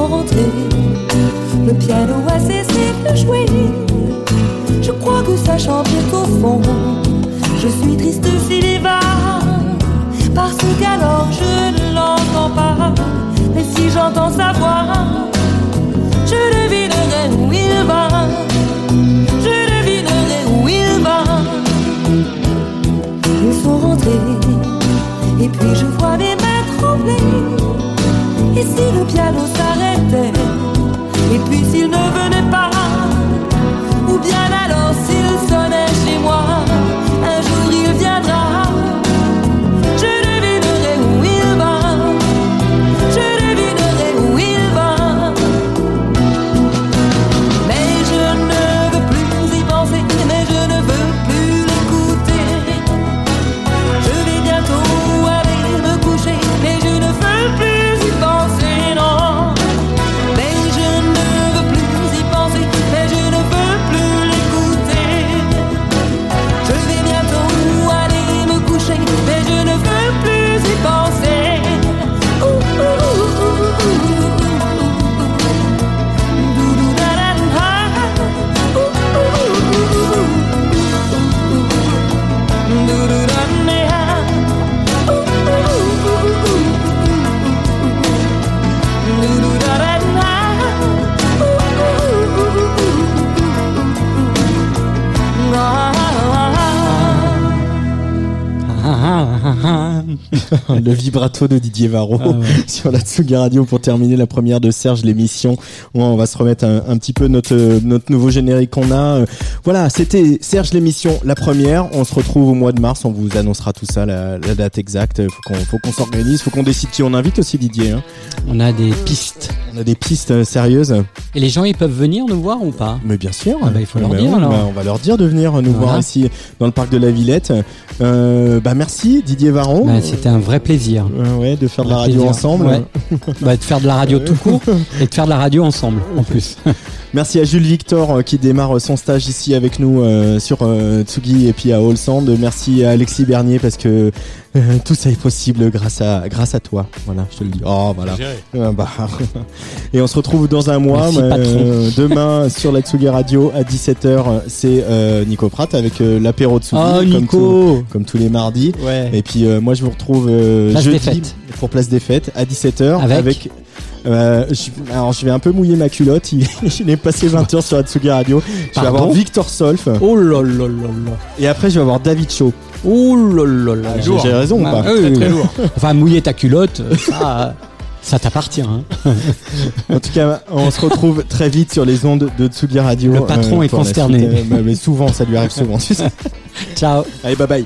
I: sont rentrés, le piano a cessé de jouer. Je crois que ça chante au fond. Je suis triste s'il y va, parce qu'alors je ne l'entends pas. Mais si j'entends sa voix, je devinerai où il va. Je devinerai où il va. Ils sont rentrés, et puis je vois mes mains trembler. Et si le piano et puis s'il ne venait pas, ou bien alors s'il [LAUGHS]
A: le vibrato de Didier Varro
C: Ah ouais. [LAUGHS]
A: sur la Tsugi Radio pour terminer la première de Serge l'émission. Ouais, on va se remettre un, un petit peu notre notre nouveau générique qu'on a. Voilà, c'était Serge l'émission la première. On se retrouve au mois de mars. On vous annoncera tout ça, la, la date exacte. Faut qu'on faut qu'on s'organise, faut qu'on décide qui on invite aussi Didier. hein.
C: On a des pistes.
A: On a des pistes euh, sérieuses.
C: Et les gens, ils peuvent venir nous voir ou pas?
A: Mais bien sûr.
C: Ah bah, il faut leur
A: Bah
C: dire
A: oui,
C: alors.
A: bah, on va leur dire de venir nous
C: Voilà.
A: voir ici dans le parc de la Villette. Euh, bah merci Didier Varron.
C: Bah, C'était un vrai plaisir.
A: Ouais, de faire de la radio
C: plaisir.
A: ensemble.
C: Ouais. [LAUGHS] bah, de faire de la radio tout court [LAUGHS] et de faire de la radio ensemble en plus. [LAUGHS]
A: Merci à Jules Victor euh, qui démarre son stage ici avec nous euh, sur euh, Tsugi et puis à Allsand. Merci à Alexis Bernier parce que euh, tout ça est possible grâce à grâce à toi. Voilà, je te le dis. Oh voilà. Euh, bah, [LAUGHS] et on se retrouve dans un mois.
C: Merci,
A: euh, [LAUGHS] demain sur la Tsugi Radio à 17h, c'est euh, Nico Pratt avec euh, l'apéro de Tsugi.
C: Oh,
A: comme,
C: Nico.
A: tout- comme tous les mardis.
C: Ouais.
A: Et puis euh, moi je vous retrouve euh,
C: Place des
A: jeudi
C: Fêtes.
A: pour Place des Fêtes à 17h
C: Avec
A: euh, je- alors je vais un peu mouiller ma culotte, il, [LAUGHS] il est passé 20h sur Atsugi Radio. Je vais
C: Pardon
A: avoir Victor Solf
C: Oh là là là là.
A: et après je vais avoir David Shaw.
C: Oh là là là.
A: J'ai- J'ai raison ou
C: Ah,
A: pas
C: oui, oui. [LAUGHS] Enfin, mouiller ta culotte, ça, ça t'appartient. Hein.
A: En tout cas, on se retrouve très vite sur les ondes de Tsugi Radio.
C: Le patron est
A: pour la
C: consterné.
A: suite. Euh, bah, mais souvent, ça lui arrive souvent. tu sais.
C: Ciao.
A: Allez, bye bye.